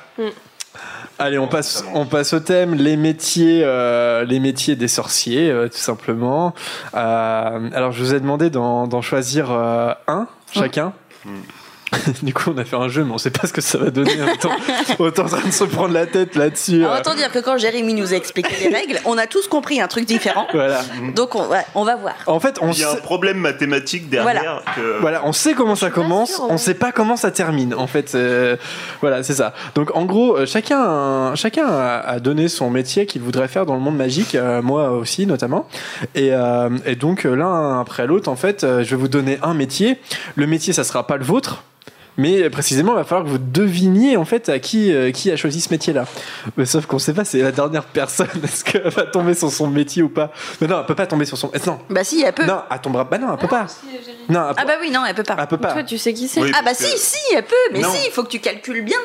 Allez, on passe, on passe au thème les métiers, euh, les métiers des sorciers, euh, tout simplement. Euh, alors, je vous ai demandé d'en choisir euh, un chacun. du coup, on a fait un jeu, mais on sait pas ce que ça va donner. Autant, autant en train de se prendre la tête là-dessus. Alors, euh. autant dire que quand Jérémy nous a expliqué les règles, on a tous compris un truc différent. Voilà. Donc on, ouais, on va voir. En fait, on Il y a un problème mathématique derrière. que- voilà, on sait comment ça commence, sûre, on ouais. sait pas comment ça termine. En fait, euh, voilà, c'est ça. Donc, en gros, euh, chacun, chacun a, donné son métier qu'il voudrait faire dans le monde magique, euh, moi aussi notamment. Et, euh, et donc, l'un après l'autre, en fait, euh, je vais vous donner un métier. Le métier, ça sera pas le vôtre. Mais précisément, il va falloir que vous deviniez en fait à qui, euh, qui a choisi ce métier-là. Mais sauf qu'on sait pas, c'est la dernière personne. Est-ce qu'elle va tomber sur son métier ou pas? Mais non, elle peut pas tomber sur son. eh, Non, Bah si, elle peut. non, elle tombera. Bah non, elle peut pas. Non, elle, Ah bah oui, non, elle peut pas. elle peut pas. Toi, tu sais qui c'est? Oui, Ah bah si, si, elle peut, mais Non. si, il faut que tu calcules bien.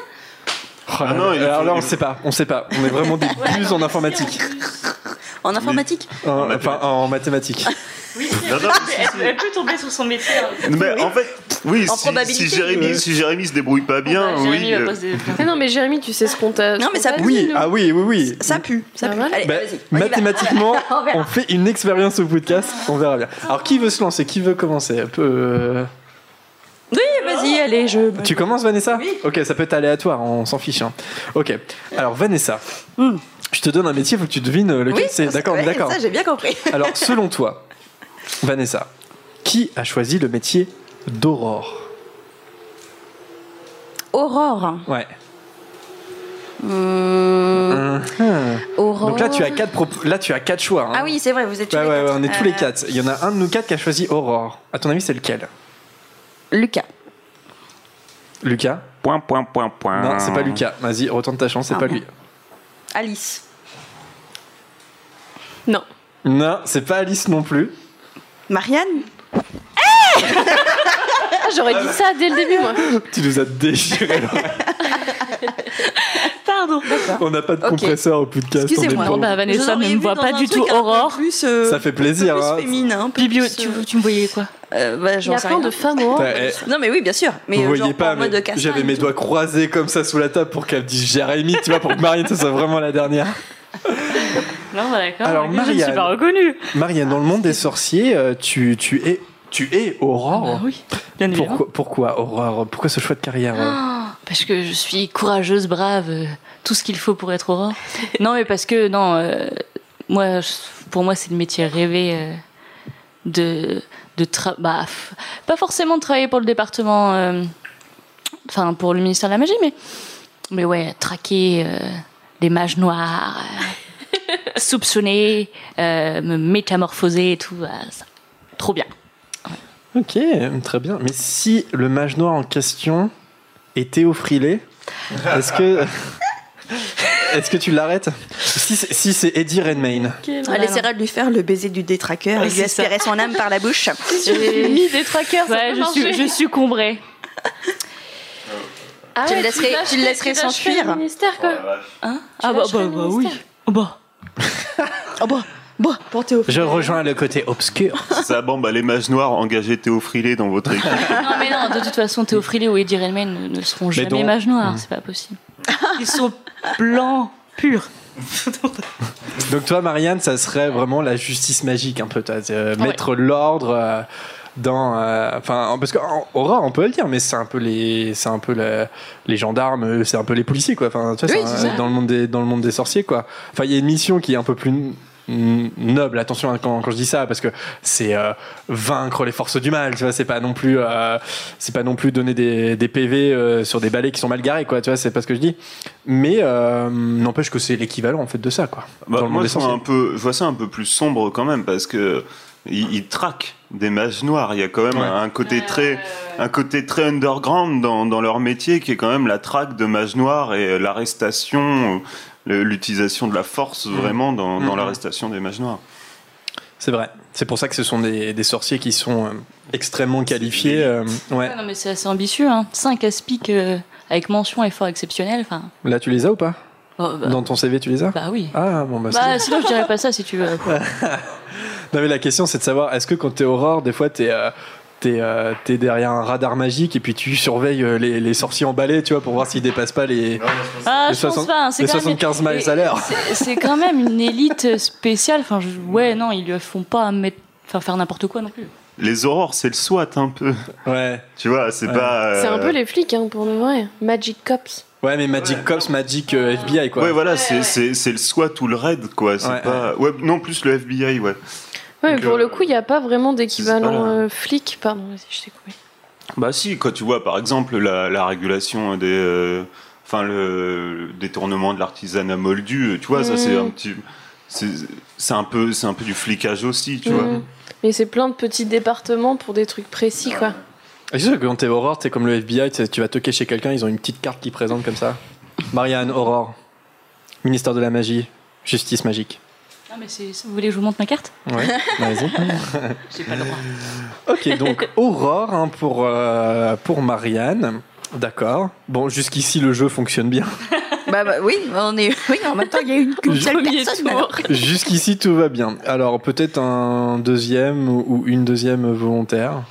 Oh là Ah non, Alors là, on il- sait pas, on sait pas. On est vraiment des plus en informatique, En informatique En- enfin en mathématiques. Non, non, si, si. peut tomber sur son métier. Mais en fait, oui, En si, Jérémy, si Jérémy se débrouille pas bien, oui. euh, Ah non, mais Jérémy, tu sais ce qu'on t'a. Non, mais ça dit, Oui, ah oui, oui, oui. Ça pue, ça Pas pue. Allez, Bah, mathématiquement, on fait une expérience au podcast. On verra bien. Alors, qui veut se lancer? Qui veut commencer? Un peu. euh, Oui, vas-y, allez, je. Tu commences, Vanessa Oui. Ok, ça peut être aléatoire, on s'en fiche. hein. Ok. Alors, Vanessa, Hmm. je te donne un métier, faut que tu devines euh, lequel Oui, c'est. D'accord, d'accord. Ça, j'ai bien compris. Alors, selon toi, Vanessa, qui a choisi le métier d'Aurore? Aurore. Ouais. Hum, Mhm. Aurore. Donc là, tu as quatre, prop- là, tu as quatre choix. hein. Ah oui, c'est vrai, vous êtes tous Ouais, les ouais, quatre. ouais, on est tous les Euh, quatre. Il y en a un de nous quatre qui a choisi Aurore. À ton avis, c'est lequel? Lucas. Lucas Point, point, point, point. Non, c'est pas Lucas. Vas-y, retente ta chance, c'est Ah, pas bon. lui. Alice. Non. Non, c'est pas Alice non plus. Marianne. Ah, j'aurais dit ça dès le début, moi. Tu nous as déchiré. Pardon. On n'a pas de Ok. compresseur au podcast. on est Excusez-moi. pauvres. Bah, Vanessa Vous auriez ne me vu voit dans pas un du truc tout un peu Aurore. Plus, euh, Ça fait plaisir. un peu hein. plus féminin, un peu Bibio, plus, tu, euh, tu me voyais quoi? Euh, bah, Il y a sais plein rien. de femmes au eh, Non mais oui, bien sûr. Mais Vous euh, voyez pas, mais j'avais mes doigts croisés comme ça sous la table pour qu'elle dise Jérémy, tu vois, pour que Marianne, ce soit vraiment la dernière. Non, bah, d'accord. Alors, Je ne suis Marianne. pas reconnue. Marianne, dans le monde des sorciers, euh, tu, tu es, tu es Aurore. Bah oui, bien évidemment. Pourquoi, pourquoi Aurore? Pourquoi ce choix de carrière? Ah, Parce que je suis courageuse, brave, euh, tout ce qu'il faut pour être Aurore. non, mais parce que, non, euh, moi, pour moi, c'est le métier rêvé euh, de, de tra- bah, pas forcément de travailler pour le département, euh, enfin, pour le ministère de la Magie, mais, mais ouais, traquer euh, les mages noirs, euh, soupçonner, euh, me métamorphoser et tout, bah, ça, trop bien. Ok, très bien. Mais si le mage noir en question est Théo Frilé, est-ce que. Est-ce que tu l'arrêtes Si c'est si c'est Eddie Redmayne. Elle essaiera de lui faire le baiser du détraqueur et lui aspirer son âme par la bouche. J'ai mis des trackers, ça Ouais, peut je, suis, marcher. je succomberai. Ah Tu le ouais, laisserais- lâcherais- tu le laisserais s'enfuir. le ministère, quoi. Ah bah, lâcherais bah, le bah oui. ministère. Oh bah. Oh bah, bah, pour Théo. Je rejoins le côté obscur. Ça, bon, bah, les mages noirs, engagez Théo Frilé dans votre équipe. Non mais non, de toute façon, Théo Frilé ou Eddie Redmayne ne, ne seront jamais donc- mages noirs, c'est pas possible. Ils sont blancs, purs. Donc toi, Marianne, ça serait vraiment la justice magique un peu, euh, mettre l'ordre euh, dans, euh, enfin, parce qu'en Aurore, on peut le dire, mais c'est un peu les, c'est un peu la- les gendarmes, c'est un peu les policiers, quoi. Enfin, Oui, dans le monde des, dans le monde des sorciers, quoi. Enfin, il y a une mission qui est un peu plus noble. Attention hein, quand, quand je dis ça, parce que c'est euh, vaincre les forces du mal. Tu vois, c'est pas non plus, euh, c'est pas non plus donner des, des PV euh, sur des balais qui sont mal garés, quoi. Tu vois, c'est pas ce que je dis. Mais euh, n'empêche que c'est l'équivalent en fait de ça, quoi. Bah, dans le monde moi, des je vois, un peu, je vois ça un peu plus sombre quand même, parce que il, il traque des mages noirs. Il y a quand même Ouais. un côté très, un côté très underground dans, dans leur métier qui est quand même la traque de mages noirs et l'arrestation, l'utilisation de la force vraiment dans, dans Mhm. l'arrestation des mages noirs. C'est vrai. C'est pour ça que ce sont des, des sorciers qui sont euh, extrêmement qualifiés. euh, ouais. Ouais, non, mais c'est assez ambitieux. Hein. 5 aspics euh, avec mention effort exceptionnel. Enfin, Là, tu les as ou pas? Oh, bah, Dans ton CV, tu les as? Bah oui. Ah, bon, bah, Bah, sinon, je dirais pas ça si tu veux. Non mais la question c'est de savoir est-ce que quand t'es Aurore des fois t'es euh, t'es euh, t'es derrière un radar magique et puis tu surveilles euh, les, les sorciers emballés tu vois pour voir s'ils dépassent pas les, Ah, les, je pense 60 pas. hein, c'est les quand même- 75 miles à l'heure. c'est- quand même une élite spéciale. Enfin, je- ouais, non, ils lui font pas mettre, enfin, faire n'importe quoi non plus. Les aurores, c'est le SWAT un peu. Ouais. Tu vois, c'est Ouais. pas. euh, C'est un peu les flics, hein, pour de vrai. Magic Cops. Ouais mais Magic Cops, Magic euh, FBI quoi. Ouais, voilà, c'est le SWAT ou le RAID, quoi. C'est Ouais, pas. Ouais, non, plus le FBI, ouais. Ouais, mais Donc, pour euh, le coup, il n'y a pas vraiment c'est d'équivalent euh, flic. Pardon, vas-y, je t'ai coupé. Bah si, quand tu vois par exemple la, la régulation des, euh, enfin le, le détournement de l'artisanat moldu, tu vois, ça c'est Mm. un petit, c'est c'est un peu, c'est un peu du flicage aussi, tu Mhm. vois. Mais c'est plein de petits départements pour des trucs précis, quoi. C'est sûr que quand t'es Aurore t'es comme le FBI tu vas toquer chez quelqu'un ils ont une petite carte qui présente comme ça. Marianne Aurore, ministère de la magie, justice magique. Ah, mais c'est. Vous voulez que je vous montre ma carte? Ouais. Vas-y. J'ai pas le droit. Ok, donc Aurore hein, pour, euh, pour Marianne. D'accord. Bon, jusqu'ici le jeu fonctionne bien. Bah, bah oui, on est. Oui, en même temps, il y a une seule personne. Jusqu'ici tout va bien. Alors peut-être un deuxième ou une deuxième volontaire.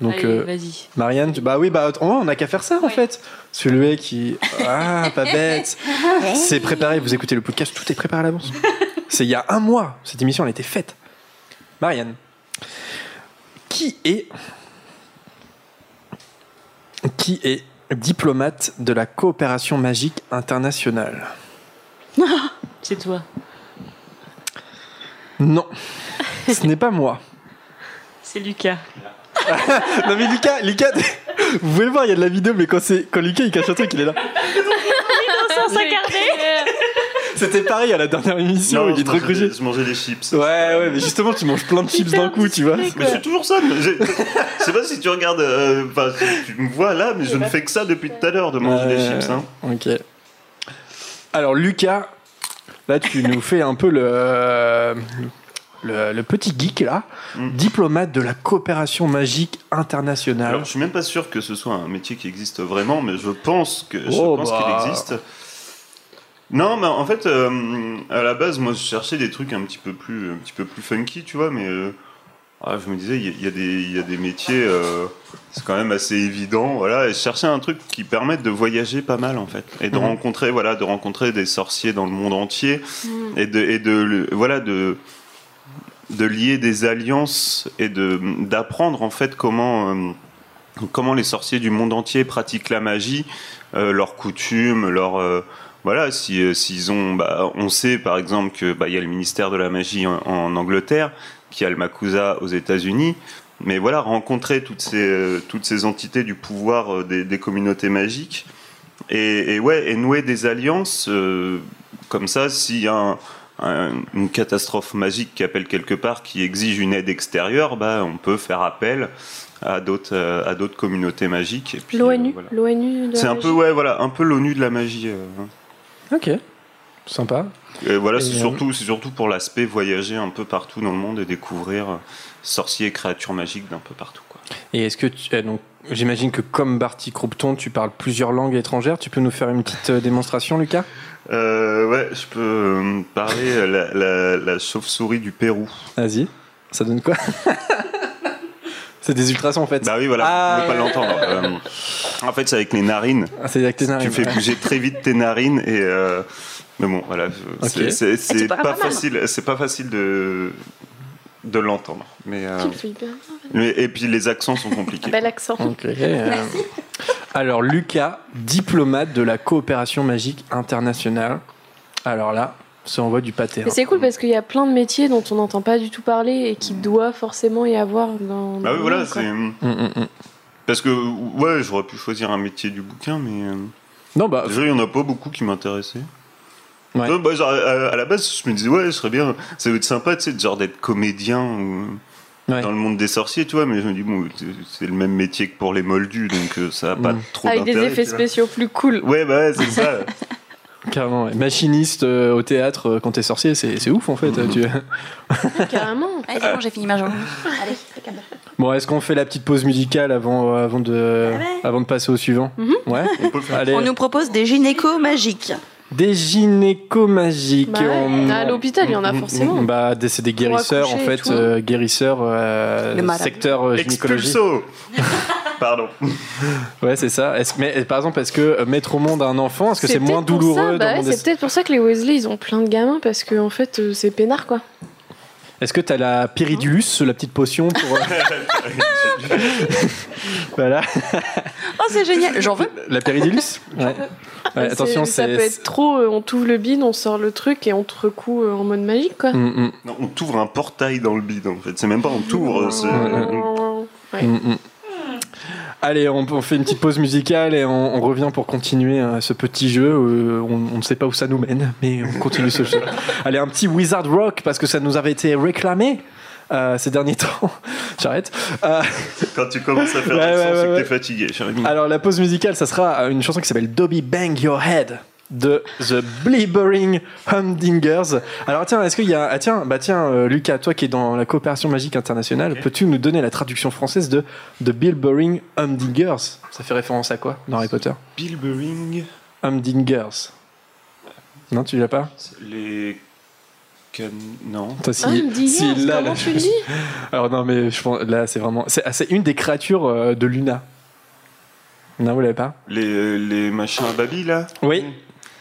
Donc Allez, euh, vas-y. Marianne, tu- bah oui, bah oh, on n'a qu'à faire ça en fait. Celui qui ah pas bête. C'est préparé. Vous écoutez le podcast, tout est préparé à l'avance. C'est il y a un mois. Cette émission elle a été faite. Marianne, qui est qui est diplomate de la coopération magique internationale? C'est toi. Non, ce n'est pas moi. C'est Lucas. Non mais Lucas, Lucas, vous pouvez le voir, il y a de la vidéo, mais quand c'est quand Lucas il cache un truc, il est là. C'était pareil à la dernière émission, il je est trop des- Je mangeais des chips. Ouais, ouais, mais justement, tu manges plein de chips d'un coup, tu vois. Mais je suis toujours ça. Je sais pas si tu regardes, euh, enfin, tu me vois là, mais je ne fais que ça depuis tout à l'heure de manger des chips. Hein. Ok. Alors Lucas, là tu nous fais un peu le le, le petit geek là, Mm. diplomate de la coopération magique internationale. Alors, je suis même pas sûr que ce soit un métier qui existe vraiment, mais je pense que je Oh, pense bah. qu'il existe. Non, mais en fait, euh, à la base, moi, je cherchais des trucs un petit peu plus, un petit peu plus funky, tu vois, mais euh, ah, je me disais, il y, y a des, il y a des métiers, euh, c'est quand même assez évident, voilà. Et je cherchais un truc qui permette de voyager pas mal, en fait, et de Mhm. rencontrer, voilà, de rencontrer des sorciers dans le monde entier, et de, et de, le- voilà, de de lier des alliances et de d'apprendre en fait comment comment les sorciers du monde entier pratiquent la magie, leurs coutumes, leurs voilà si euh, ont bah, on sait par exemple que bah y a le ministère de la magie en, en Angleterre, qui a le Makusa aux États-Unis. Mais voilà, rencontrer toutes ces, euh, toutes ces entités du pouvoir euh, des, des communautés magiques et, et ouais, et nouer des alliances euh, comme ça, s'il y a un- un- une catastrophe magique qui appelle quelque part, qui exige une aide extérieure, bah, on peut faire appel à d'autres à d'autres communautés magiques. L'ONU voilà. L'ONU de C'est la un peu magie. ouais, voilà, un peu l'ONU de la magie. euh. Ok, sympa. Et voilà, c'est euh, surtout, c'est surtout pour l'aspect voyager un peu partout dans le monde et découvrir euh, sorciers et créatures magiques d'un peu partout. Quoi. Et est-ce que tu, euh, donc j'imagine que comme Barty Croupton, tu parles plusieurs langues étrangères. Tu peux nous faire une petite démonstration, Lucas? Euh, ouais, je peux parler la, la, la chauve-souris du Pérou. Vas-y. Ça donne quoi? C'est des ultrasons en fait. Bah oui, voilà, Ah, vous pouvez pas l'entendre. Euh, en fait, c'est avec les narines. Ah, c'est avec tes narines. Tu fais bouger très vite tes narines et. euh, mais bon, voilà, c'est- pas facile, c'est pas facile de de l'entendre. Mais, euh, mais- et puis les accents sont compliqués. Bel accent. Euh, Alors Lucas, diplomate de la coopération magique internationale. Alors là, ça envoie du pâté. hein. Mais c'est cool parce qu'il y a plein de métiers dont on n'entend pas du tout parler et qui doit forcément y avoir dans. Bah oui, voilà, c'est hum, hum. parce que ouais, j'aurais pu choisir un métier du bouquin, mais euh, Non bah déjà il y en a pas beaucoup qui m'intéressaient. Ouais. Ouais, bah, genre, à, à la base, je me disais ouais, ce serait bien, ça va être sympa, tu sais, genre d'être comédien ou Ouais. dans le monde des sorciers, tu vois, mais je me dis, bon, c'est- le même métier que pour les moldus, donc euh, ça a pas Mm. trop Avec des effets spéciaux plus cool. Ouais, bah ouais, c'est ça. Carrément. ouais. Machiniste euh, au théâtre euh, quand t'es sorcier, c'est c'est ouf en fait. Tu... Carrément. Allez, c'est bon, j'ai fini ma journée. Allez, Bon, est-ce qu'on fait la petite pause musicale avant, avant, de, avant de passer au suivant Ouais. On peut faire. Allez. On nous propose des gynécos magiques. Des gynécos magiques. Bah ouais. On- À l'hôpital, il y en a forcément. Bah, des- c'est des guérisseurs en accoucher et fait, tout. euh, guérisseurs euh, Le malade. secteur euh, gynécologie. Expulso Pardon. Ouais, c'est ça. Est-ce, mais par exemple, est-ce que euh, mettre au monde un enfant, est-ce que c'est, moins douloureux bah ouais, C'est peut-être pour ça que les Weasley, ils ont plein de gamins, parce que en fait, euh, c'est peinard, quoi. Est-ce que t'as la péridulus, la petite potion pour. euh, voilà. Oh, c'est génial. J'en veux. La péridulus Ouais. Ouais, C'est- attention, ça c'est. peut être trop, euh, on t'ouvre le bide, on sort le truc et on te recoue euh, en mode magique, quoi. Mm, mm, Non, on t'ouvre un portail dans le bide en fait. C'est même pas on t'ouvre. c'est- Ouais. mm, mm. Allez, on, on fait une petite pause musicale et on, on revient pour continuer euh, ce petit jeu. euh, on, on ne sait pas où ça nous mène, mais on continue ce jeu. Allez, un petit Wizard Rock parce que ça nous avait été réclamé euh, ces derniers temps. J'arrête. Euh, Quand tu commences à faire Ouais, l'accent, ouais, c'est ouais, que t'es fatigué. Alors la pause musicale, ça sera une chanson qui s'appelle Dobby Bang Your Head de The Blibbering Humdingers. Alors tiens, est-ce qu'il y a ah, tiens bah tiens euh, Lucas, toi qui es dans la coopération magique internationale, peux-tu nous donner la traduction française de The Blibbering Humdingers? Ça fait référence à quoi dans Harry Potter? Bill Burring, Humdingers. Non, tu l'as pas? Les. Non. Toi, si, Ah, Humdingers, si, là, comment là, tu le dis? Alors non mais je pense là c'est vraiment c'est ah, c'est une des créatures euh, de Luna. Non, vous l'avez pas? Les, les machins à Babi là? Oui.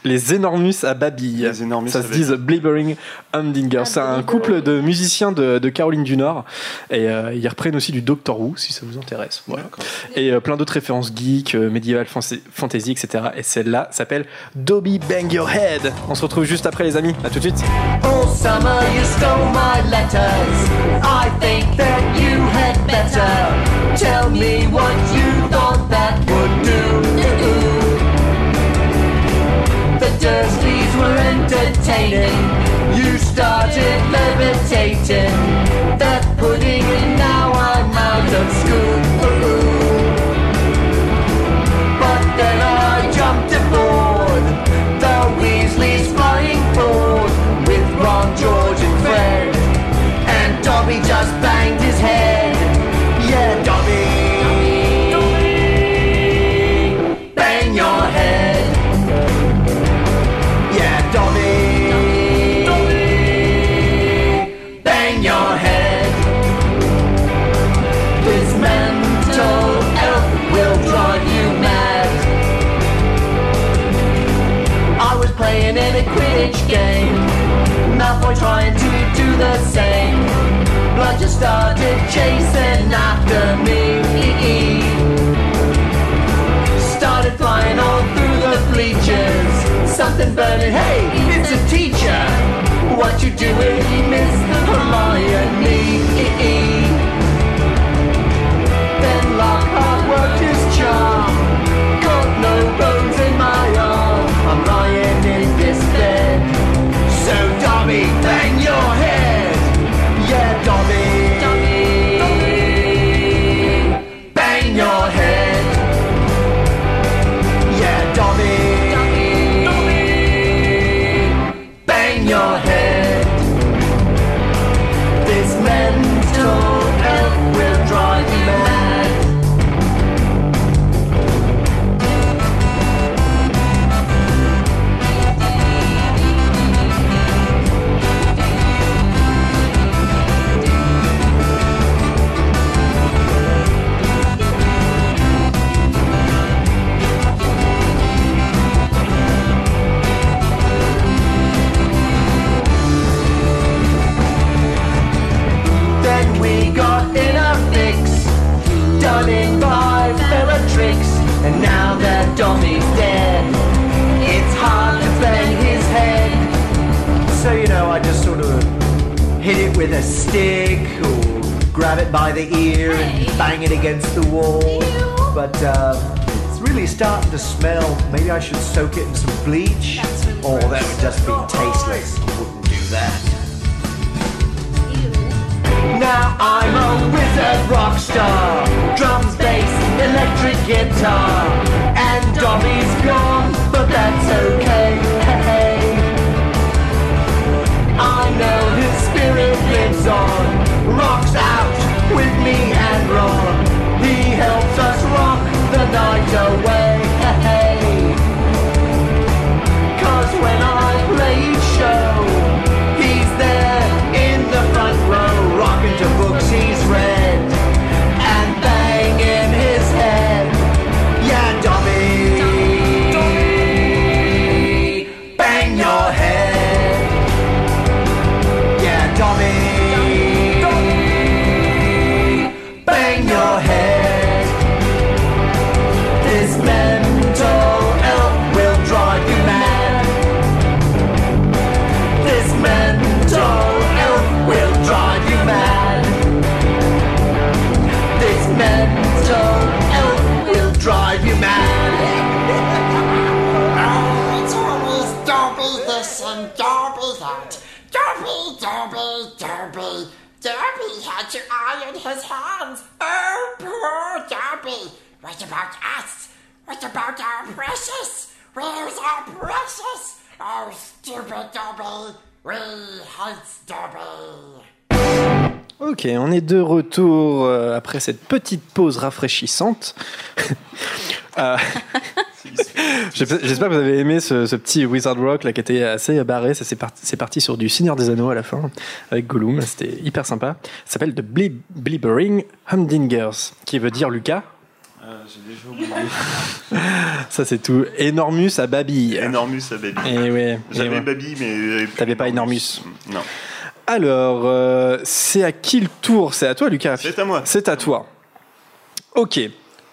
Les Enormus à Babilles. Les Enormus Ça à se dit The Blibbering Humdinger. C'est un couple de musiciens de, de Caroline du Nord. Et euh, ils reprennent aussi du Doctor Who, si ça vous intéresse. Voilà. Et euh, plein d'autres références geeks, euh, médiéval, fancy- fantasy, etc. Et celle-là s'appelle Dobby Bang Your Head. On se retrouve juste après, les amis. À tout de suite. All summer you stole my letters. I think that you had better tell me what you thought that would do. Dursleys were entertaining. You started levitating. That pudding, and now I'm out of school. But then I jumped aboard the Weasley's flying board with Ron, George, and Fred. And Dobby just Malfoy trying to do the same. Blood just started chasing after me. Started flying all through the bleachers. Something burning. Hey, it's a teacher. What you doing, Miss Hermione? Cette petite pause rafraîchissante. Euh, J'espère que vous avez aimé ce, ce petit Wizard Rock là, qui était assez barré. C'est, parti, sur du Seigneur des Anneaux à la fin avec Gollum. C'était hyper sympa. Ça s'appelle The Blib- Blibbering Humdingers, qui veut dire Lucas. Déjà oublié. Ça, c'est tout. Enormus à Babi. Enormus à Baby. Et ouais. J'avais et ouais. Baby, mais. T'avais pas Enormus. Alors, euh, c'est à qui le tour? C'est à toi, Lucas C'est à moi. C'est à toi. Ok.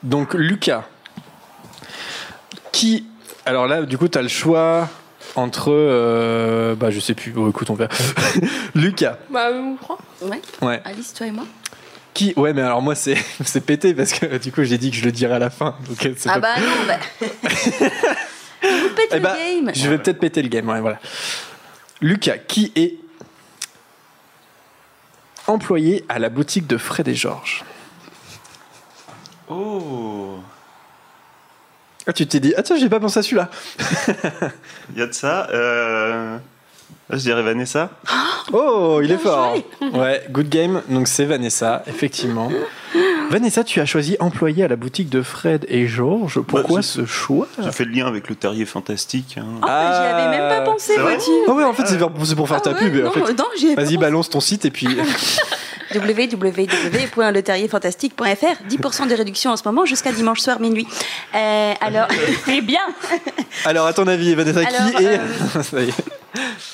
Donc, Lucas. Qui. Alors là, du coup, tu as le choix entre. euh, bah, je sais plus. Bon, écoute, on verra. Lucas. Bah, on prend. Ouais. Ouais. Alice, toi et moi. Qui. Ouais, mais alors moi, c'est c'est pété parce que du coup, j'ai dit que je le dirais à la fin. Donc, euh, c'est Ah pas- bah non, bah. Vous pétez Eh le bah, game. Je vais peut-être péter le game, ouais, voilà. Lucas, qui est employé à la boutique de Fred et Georges Oh Ah, tu t'es dit, ah tiens, j'ai pas pensé à celui-là. Il y a de ça. Euh... là, je dirais Vanessa. Oh, il est fort. joué. Ouais, good game. Donc c'est Vanessa, effectivement. Vanessa, tu as choisi employé à la boutique de Fred et Georges. Pourquoi Bah, ce choix? J'ai fait le lien avec le terrier fantastique. hein. Oh, mais j'y avais même pas pensé, C'est vrai vois-tu. Ah ouais, en fait, c'est pour, c'est pour faire Ah ta ouais, pub. non, en fait. non, j'y avais pas Vas-y, pensé. balance ton site et puis. www.leterrierfantastique.fr 10% de réduction en ce moment jusqu'à dimanche soir minuit. Euh, alors, C'est bien. Alors, à ton avis, Vanessa, qui Alors, est. euh, Ça est.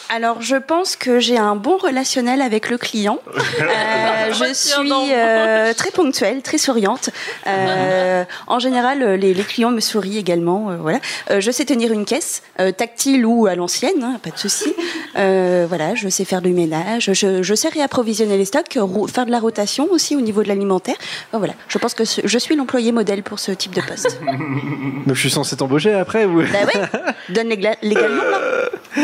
alors, je pense que j'ai un bon relationnel avec le client. Euh, je suis euh, très ponctuelle, très souriante. Euh, en général, les, les clients me sourient également. euh, voilà. Euh, je sais tenir une caisse, euh, tactile ou à l'ancienne, hein, pas de souci. Euh, voilà, je sais faire du ménage. Je, je sais réapprovisionner les stocks, faire de la rotation aussi au niveau de l'alimentaire. Euh, voilà, je pense que ce- je suis l'employé modèle pour ce type de poste. Donc, je suis censé t'embaucher après ou... Bah ouais, donne légalement.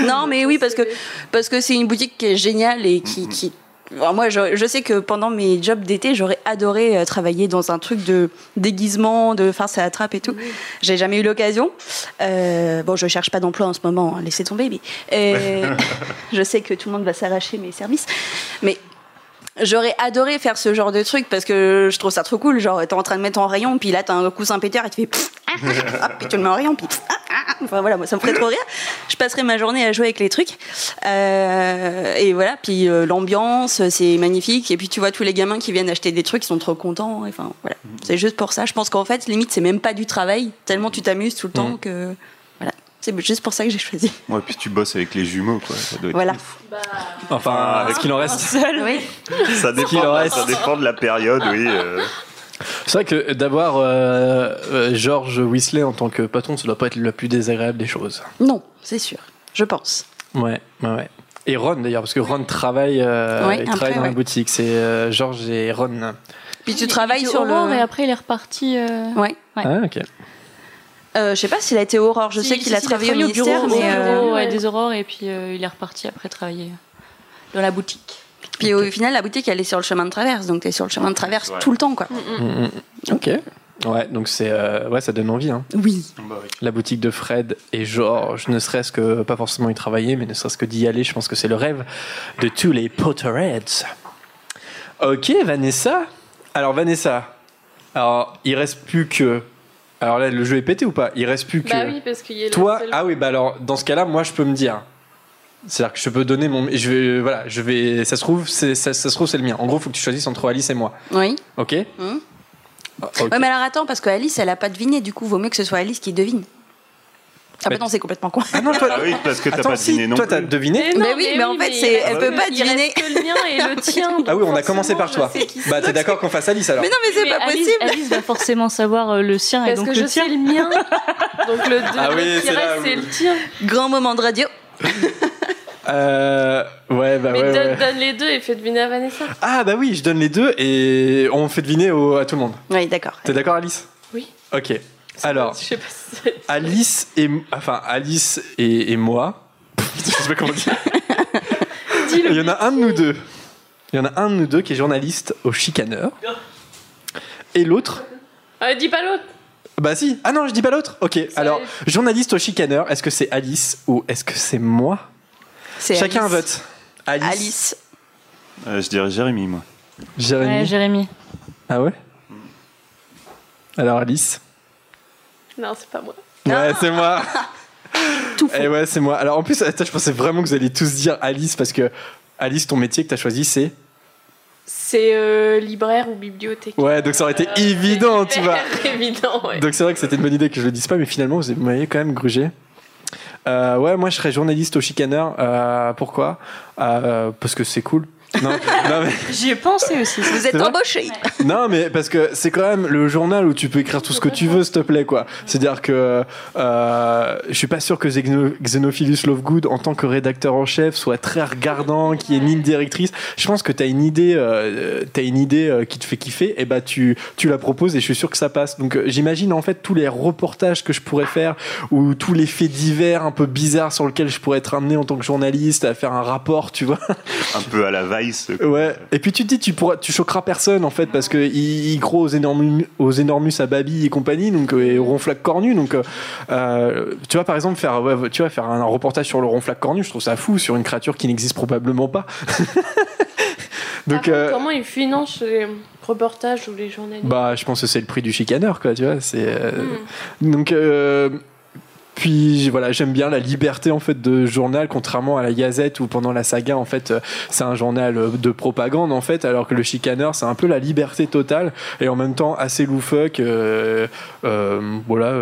Non, mais oui, parce que parce que c'est une boutique qui est géniale et qui. qui... Alors moi, je, je sais que pendant mes jobs d'été, j'aurais adoré euh, travailler dans un truc de déguisement, de farce à la trappe et tout. J'ai jamais eu l'occasion. Euh, bon, je cherche pas d'emploi en ce moment, hein, laissez tomber. Mais euh, je sais que tout le monde va s'arracher mes services. Mais J'aurais adoré faire ce genre de truc parce que je trouve ça trop cool. Genre, t'es en train de mettre en rayon, puis là, t'as un coussin péteur et tu fais. pff, ah, ah, ah, puis tu le mets en rayon, puis. pff, ah, ah, ah. Enfin voilà, moi, ça me ferait trop rire. Je passerai ma journée à jouer avec les trucs. Euh, et voilà, puis euh, l'ambiance, c'est magnifique. Et puis tu vois tous les gamins qui viennent acheter des trucs, ils sont trop contents. Enfin voilà, c'est juste pour ça. Je pense qu'en fait, limite, c'est même pas du travail, tellement tu t'amuses tout le temps Mhm. que. C'est juste pour ça que j'ai choisi. Ouais, puis tu bosses avec les jumeaux, quoi. Ça doit être Voilà. ouf. Enfin, ce qu'il en reste. Oui. Ça en dépend, reste. ça dépend de la période, oui. euh. C'est vrai que d'avoir euh, euh, George Weasley en tant que patron, ça doit pas être la plus désagréable des choses. Non, c'est sûr, je pense. Ouais, ouais, ouais. Et Ron d'ailleurs, parce que Ron travaille, euh, Ouais, il après, travaille dans la ouais. boutique. C'est euh, George et Ron. Puis tu travailles sur le. et après il est reparti. euh, Ouais. Ouais. Ah, ok. Euh, je sais pas s'il a été Aurore. Je si, sais si, qu'il a si, travaillé au bureau, ministère, au mais. euh, bureau, ouais, ouais. des aurores et puis euh, il est reparti après travailler dans la boutique. Puis au final, la boutique, elle est sur le chemin de traverse, donc t'es sur le chemin de traverse Ouais. tout le temps, quoi. Mm, mm. Ok. Ouais, donc c'est euh, ouais, ça donne envie. Hein. Oui. Bah oui. La boutique de Fred et Georges, ne serait-ce que pas forcément y travailler, mais ne serait-ce que d'y aller, je pense que c'est le rêve de tous les Potterheads. Ok, Vanessa. Alors Vanessa, alors il reste plus que. Alors là, le jeu est pété ou pas? Il reste plus que. Bah oui, parce qu'il y a Toi, seul- ah oui, bah alors dans ce cas-là, moi je peux me dire. C'est-à-dire que je peux donner mon. Je vais, voilà, je vais. Ça se trouve, c'est, ça, ça se trouve, c'est le mien. En gros, faut que tu choisisses entre Alice et moi. Oui. Ok. Ouais, mais alors attends, parce que Alice, elle a pas deviné, du coup, vaut mieux que ce soit Alice qui devine. Ah bah Mais- non, c'est complètement con. Ah non, toi, Ah oui, parce que t'as pas si, deviné non toi, t'as deviné non, Mais oui, mais en fait, c'est- elle peut pas il deviner. reste que le mien et le tien. Ah oui, on a commencé par toi. Bah, t'es d'accord qu'on fasse Alice alors Mais non, mais c'est Mais pas Alice, possible. Alice va forcément savoir euh, le sien et Parce donc que le je tien. sais le mien. Donc le deux Ah oui, qui reste, c'est le tien. Grand moment de radio. Euh, ouais, bah Mais ouais, donne, ouais. donne les deux et fais deviner à Vanessa. Ah bah oui, je donne les deux et on fait deviner au- à tout le monde. Oui, d'accord. T'es d'accord Alice? Oui. Ok. Alors, Je sais pas si c'est- Alice et enfin Alice et, et moi. je sais pas comment dire. Dis-le. Il y en a un de nous deux. Il y en a un de nous deux qui est journaliste au Chicaneur. Et l'autre. Ah, dis pas l'autre. Bah si. Ah non, je dis pas l'autre. Ok. Alors, journaliste au Chicaneur, est-ce que c'est Alice ou est-ce que c'est moi C'est Chacun Alice. vote. Alice. Alice. Euh, je dirais Jérémy, moi. Jérémy. Ouais, Jérémy. Ah ouais? Alors Alice Non, c'est pas moi. Ouais, c'est moi. Tout faux. Et ouais, c'est moi. Alors en plus, attends, je pensais vraiment que vous alliez tous dire Alice parce que Alice, ton métier que t'as choisi, c'est? C'est euh, libraire ou bibliothèque. Ouais, donc ça aurait été évident, tu vois. évident, ouais. Donc c'est vrai que c'était une bonne idée que je le dise pas, mais finalement, vous m'avez quand même grugé. Euh, ouais, moi je serais journaliste au Chicaneur. Euh, pourquoi? Euh, Parce que c'est cool. Non, non, mais, J'y ai pensé aussi. Vous êtes embauché. non, mais parce que c'est quand même le journal où tu peux écrire tout ce que tu veux, s'il te plaît, quoi. C'est-à-dire que euh, je suis pas sûr que Xeno- Xenophilus Lovegood, en tant que rédacteur en chef, soit très regardant, qui ait une ligne directrice. Je pense que t'as une idée, euh, t'as une idée euh, qui te fait kiffer, et bah tu, tu la proposes et je suis sûr que ça passe. Donc euh, j'imagine en fait tous les reportages que je pourrais faire ou tous les faits divers un peu bizarres sur lesquels je pourrais être amené en tant que journaliste à faire un rapport, tu vois. Un peu à la Vice. Quoi. Ouais. Et puis tu te dis, tu pourras, tu choqueras personne en fait parce que il, il croit aux énormes, aux énormus à Babi et compagnie, donc euh, et au ronflac cornu. Donc, euh, euh, tu vois par exemple faire, ouais, tu vois faire un, reportage sur le ronflac cornu, je trouve ça fou sur une créature qui n'existe probablement pas. donc, euh, Comment ils financent les reportages ou les journalistes? bah, je pense que c'est le prix du chicaneur, quoi. Tu vois, c'est euh, Hmm. donc. Puis voilà, j'aime bien la liberté en fait de journal, contrairement à la Gazette où pendant la saga en fait euh, c'est un journal euh, de propagande en fait, alors que le Chicaneur c'est un peu la liberté totale et en même temps assez loufoque. euh, voilà,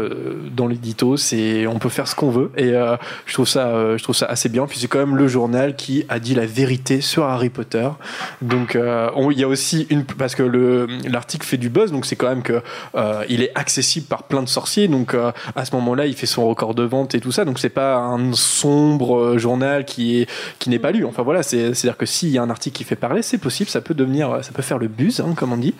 dans l'édito, c'est on peut faire ce qu'on veut et je trouve ça, je trouve ça assez bien. Puis c'est quand même le journal qui a dit la vérité sur Harry Potter. Donc on- il y a aussi une parce que le l'article fait du buzz, donc c'est quand même que il est accessible par plein de sorciers. Donc à ce moment-là, il fait son record de vente et tout ça. Donc c'est pas un sombre euh, journal qui est qui n'est pas lu. Enfin voilà, c'est c'est à dire que s'il y a un article qui fait parler, c'est possible, ça peut devenir, ça peut faire le buzz, hein, comme on dit.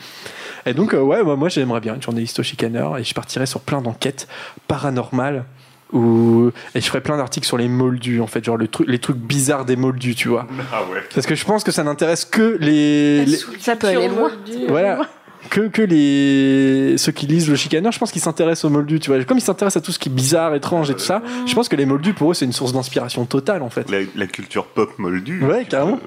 Et donc euh, ouais, moi, moi j'aimerais bien être journaliste au chicaneur et je partirais sur plein d'enquêtes paranormales. Ou... Et je ferais plein d'articles sur les moldus, en fait, genre le truc, les trucs bizarres des moldus, tu vois. Ah ouais. Parce que je pense que ça n'intéresse que les, les- Ça peut aller loin. voilà que, que les ceux qui lisent le chicaneur je pense qu'ils s'intéressent aux moldus tu vois comme ils s'intéressent à tout ce qui est bizarre étrange et tout ça je pense que les moldus pour eux c'est une source d'inspiration totale en fait La, la culture pop moldue. Ouais, carrément.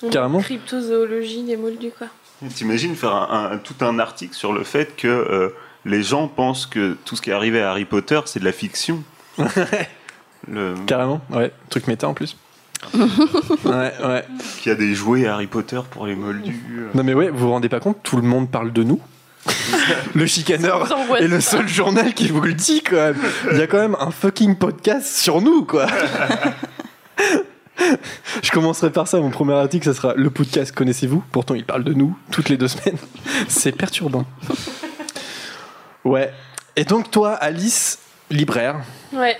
peux- carrément Cryptozoologie des moldus, quoi. T'imagines faire un, un- tout un article sur le fait que euh, les gens pensent que tout ce qui est arrivé à Harry Potter, c'est de la fiction. Le- carrément ouais truc méta en plus ouais ouais Qu'il y a des jouets Harry Potter pour les moldus. non mais ouais vous vous rendez pas compte tout le monde parle de nous le chicaneur est le seul journal qui vous le dit quand même il y a quand même un fucking podcast sur nous quoi Je commencerai par ça, mon premier article, ça sera le podcast connaissez-vous Pourtant, il parle de nous toutes les deux semaines. C'est perturbant. Ouais. Et donc, toi, Alice, libraire. Ouais.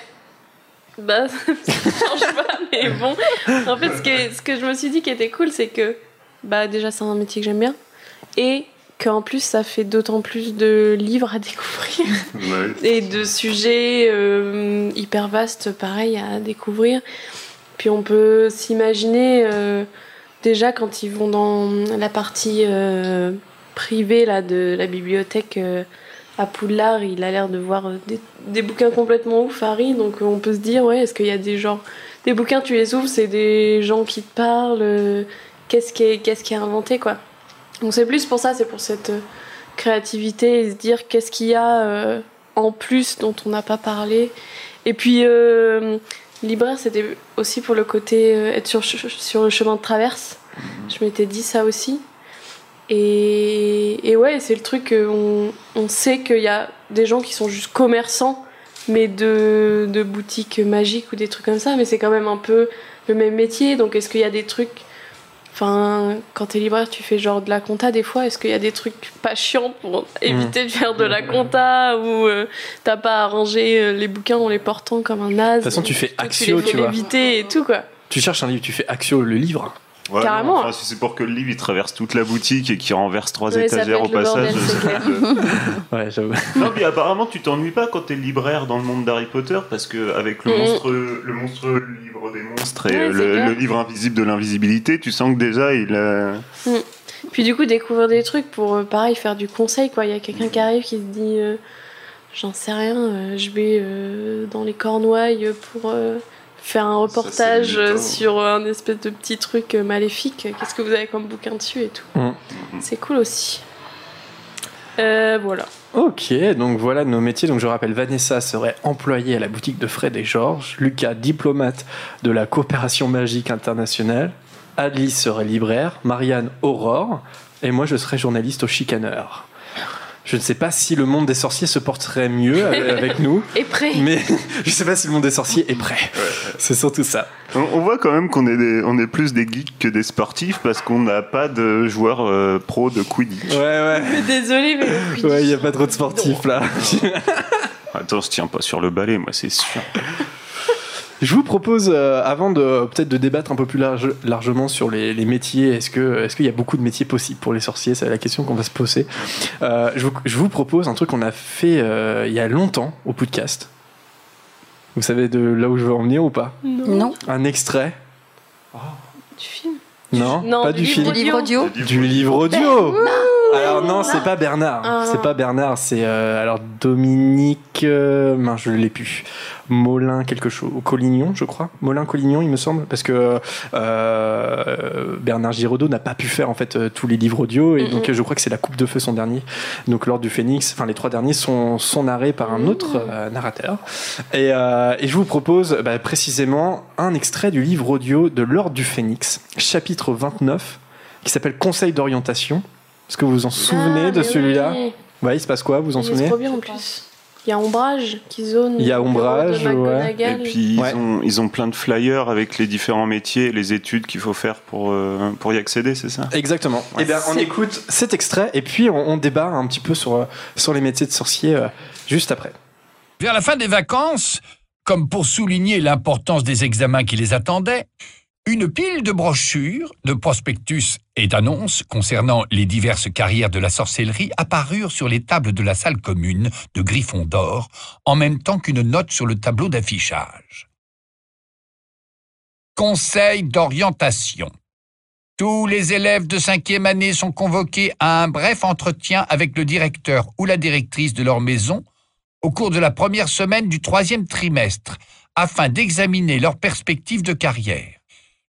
Bah, ça change pas, mais bon. En fait, ce que, ce que je me suis dit qui était cool, c'est que, bah, déjà, c'est un métier que j'aime bien. Et qu'en plus, ça fait d'autant plus de livres à découvrir. Ouais. et de sujets euh, hyper vastes, pareil, à découvrir. Puis on peut s'imaginer euh, déjà quand ils vont dans la partie euh, privée là, de la bibliothèque à Poudlard, il a l'air de voir euh, des, des bouquins complètement ouf, Harry. Donc euh, on peut se dire, ouais, est-ce qu'il y a des gens. Des bouquins, tu les ouvres, c'est des gens qui te parlent. euh, qu'est-ce qui est, qu'est-ce qui est inventé, quoi. Donc c'est plus pour ça, c'est pour cette créativité et se dire qu'est-ce qu'il y a en plus dont on n'a pas parlé. Et puis, libraire, c'était aussi pour le côté être sur, sur le chemin de traverse. Je m'étais dit ça aussi. Et, et ouais, c'est le truc qu'on on sait qu'il y a des gens qui sont juste commerçants, mais de, de boutiques magiques ou des trucs comme ça, mais c'est quand même un peu le même métier. Donc est-ce qu'il y a des trucs. Enfin, quand t'es libraire, tu fais genre de la compta des fois? Est-ce qu'il y a des trucs pas chiants pour éviter de faire de la compta ou euh, t'as pas à ranger euh, les bouquins en les portant comme un naze? De toute façon, tu fais Axio, tu vois. et tout quoi. Tu cherches un livre, tu fais Axio, le livre. Ouais, Carrément. non, enfin, si c'est pour que le livre il traverse toute la boutique et qu'il renverse trois Ouais, ça étagères au passage. bordel, c'est clair. Ouais, j'avoue. non, puis apparemment tu t'ennuies pas quand t'es libraire dans le monde d'Harry Potter parce que avec le Mhm. monstre, le monstre livre des monstres et Ouais, euh, le, livre invisible de l'invisibilité, tu sens que déjà il a. Puis du coup, découvrir des trucs pour, euh, pareil, faire du conseil, quoi. Il y a quelqu'un qui arrive qui se dit, euh, j'en sais rien, euh, je vais euh, dans les Cornouailles pour euh, faire un reportage euh, sur un espèce de petit truc euh, maléfique. Qu'est-ce que vous avez comme bouquin dessus et tout. Mhm. C'est cool aussi. Euh, voilà. Ok, donc voilà nos métiers. Donc je rappelle, Vanessa serait employée à la boutique de Fred et Georges, Lucas diplomate de la coopération magique internationale, Adlis serait libraire, Marianne Aurore, et moi je serais journaliste au Chicaneur. Je ne sais pas si le monde des sorciers se porterait mieux avec avec nous, Et prêt. mais je ne sais pas si le monde des sorciers est prêt. C'est surtout ça. On, on voit quand même qu'on est, des- on est plus des geeks que des sportifs parce qu'on n'a pas de joueurs euh, pro de Quidditch. Ouais, ouais. Mais désolé, mais le Quidditch, Ouais, il n'y a pas trop de sportifs là. Attends, je tiens pas sur le balai, moi c'est sûr. Je vous propose, euh, avant de peut-être de débattre un peu plus large- largement sur les, les métiers, est-ce que est-ce qu'il y a beaucoup de métiers possibles pour les sorciers? C'est la question qu'on va se poser. Euh, je, vous, je vous propose un truc qu'on a fait euh, il y a longtemps au podcast. Vous savez de là où je veux en venir ou pas? Non. Non. Un extrait Du film? Non, non, pas du du, livre film. Livre audio Du livre audio. Alors non, c'est pas Bernard. Ah. C'est pas Bernard. C'est euh, alors Dominique. Euh, mince, je l'ai plus. Molin quelque chose. Collignon, je crois. Molin Collignon, il me semble, parce que euh, Bernard Giraudot n'a pas pu faire en fait euh, tous les livres audio et donc je crois que c'est la Coupe de feu son dernier. Donc l'ordre du Phénix. Enfin les trois derniers sont sont narrés par un autre euh, narrateur. Et, et je vous propose bah, précisément un extrait du livre audio de l'ordre du Phénix, chapitre 29, qui s'appelle Conseil d'orientation. Est-ce que vous vous en souvenez Ah, de celui-là oui. Ouais, il se passe quoi Vous vous en Il est souvenez trop bien en plus. Il y a Ombrage qui zone. Il y a Ombrage, ouais. Et puis Ouais. ils, ont, ils ont plein de flyers avec les différents métiers et les études qu'il faut faire pour, euh, pour y accéder, c'est ça? Exactement. Eh bien, on écoute cet extrait et puis on, on débat un petit peu sur, euh, sur les métiers de sorcier euh, juste après. Vers la fin des vacances, comme pour souligner l'importance des examens qui les attendaient, une pile de brochures, de prospectus et d'annonces concernant les diverses carrières de la sorcellerie apparurent sur les tables de la salle commune de Gryffondor, en même temps qu'une note sur le tableau d'affichage. Conseil d'orientation. Tous les élèves de cinquième année sont convoqués à un bref entretien avec le directeur ou la directrice de leur maison au cours de la première semaine du troisième trimestre, afin d'examiner leurs perspectives de carrière.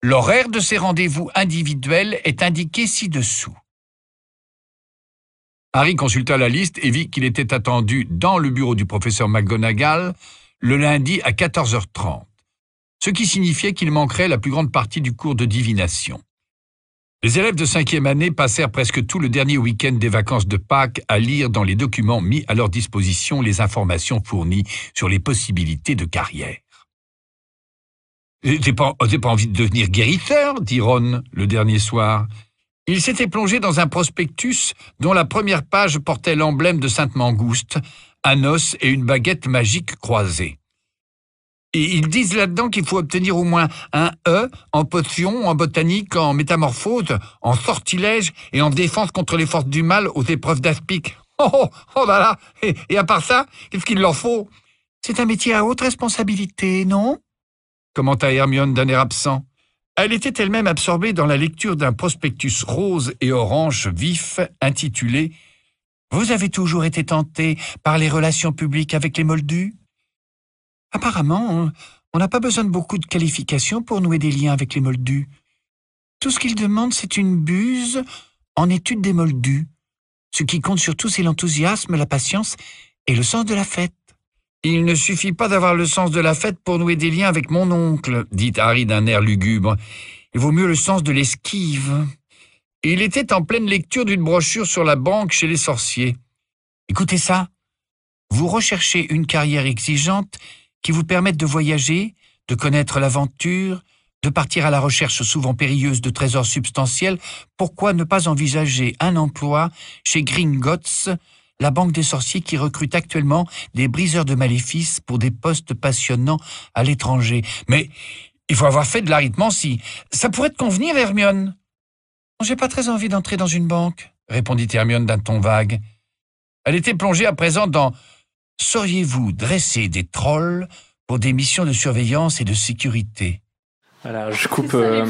L'horaire de ces rendez-vous individuels est indiqué ci-dessous. Harry consulta la liste et vit qu'il était attendu dans le bureau du professeur McGonagall le lundi à 14h30, ce qui signifiait qu'il manquerait la plus grande partie du cours de divination. Les élèves de cinquième année passèrent presque tout le dernier week-end des vacances de Pâques à lire dans les documents mis à leur disposition les informations fournies sur les possibilités de carrière. J'ai pas, pas envie de devenir guérisseur, dit Ron le dernier soir. Il s'était plongé dans un prospectus dont la première page portait l'emblème de Sainte Mangouste, un os et une baguette magique croisée. Et ils disent là-dedans qu'il faut obtenir au moins un E en potion, en botanique, en métamorphose, en sortilège et en défense contre les forces du mal aux épreuves d'aspic. Oh, oh, oh là là et à part ça, qu'est-ce qu'il leur faut? C'est un métier à haute responsabilité, non? Commenta Hermione d'un air absent. Elle était elle-même absorbée dans la lecture d'un prospectus rose et orange vif intitulé Vous avez toujours été tenté par les relations publiques avec les moldus? Apparemment, on- n'a pas besoin de beaucoup de qualifications pour nouer des liens avec les moldus. Tout ce qu'ils demandent, c'est une buse en étude des moldus. Ce qui compte surtout, c'est l'enthousiasme, la patience et le sens de la fête. Il ne suffit pas d'avoir le sens de la fête pour nouer des liens avec mon oncle, dit Harry d'un air lugubre. Il vaut mieux le sens de l'esquive. Il était en pleine lecture d'une brochure sur la banque chez les sorciers. Écoutez ça. Vous recherchez une carrière exigeante qui vous permette de voyager, de connaître l'aventure, de partir à la recherche souvent périlleuse de trésors substantiels. Pourquoi ne pas envisager un emploi chez Gringotts, la banque des sorciers qui recrute actuellement des briseurs de maléfices pour des postes passionnants à l'étranger. Mais il faut avoir fait de l'arithmancie. Ça pourrait te convenir, Hermione? J'ai pas très envie d'entrer dans une banque, répondit Hermione d'un ton vague. Elle était plongée à présent dans Sauriez-vous dresser des trolls pour des missions de surveillance et de sécurité? Voilà, je coupe. euh,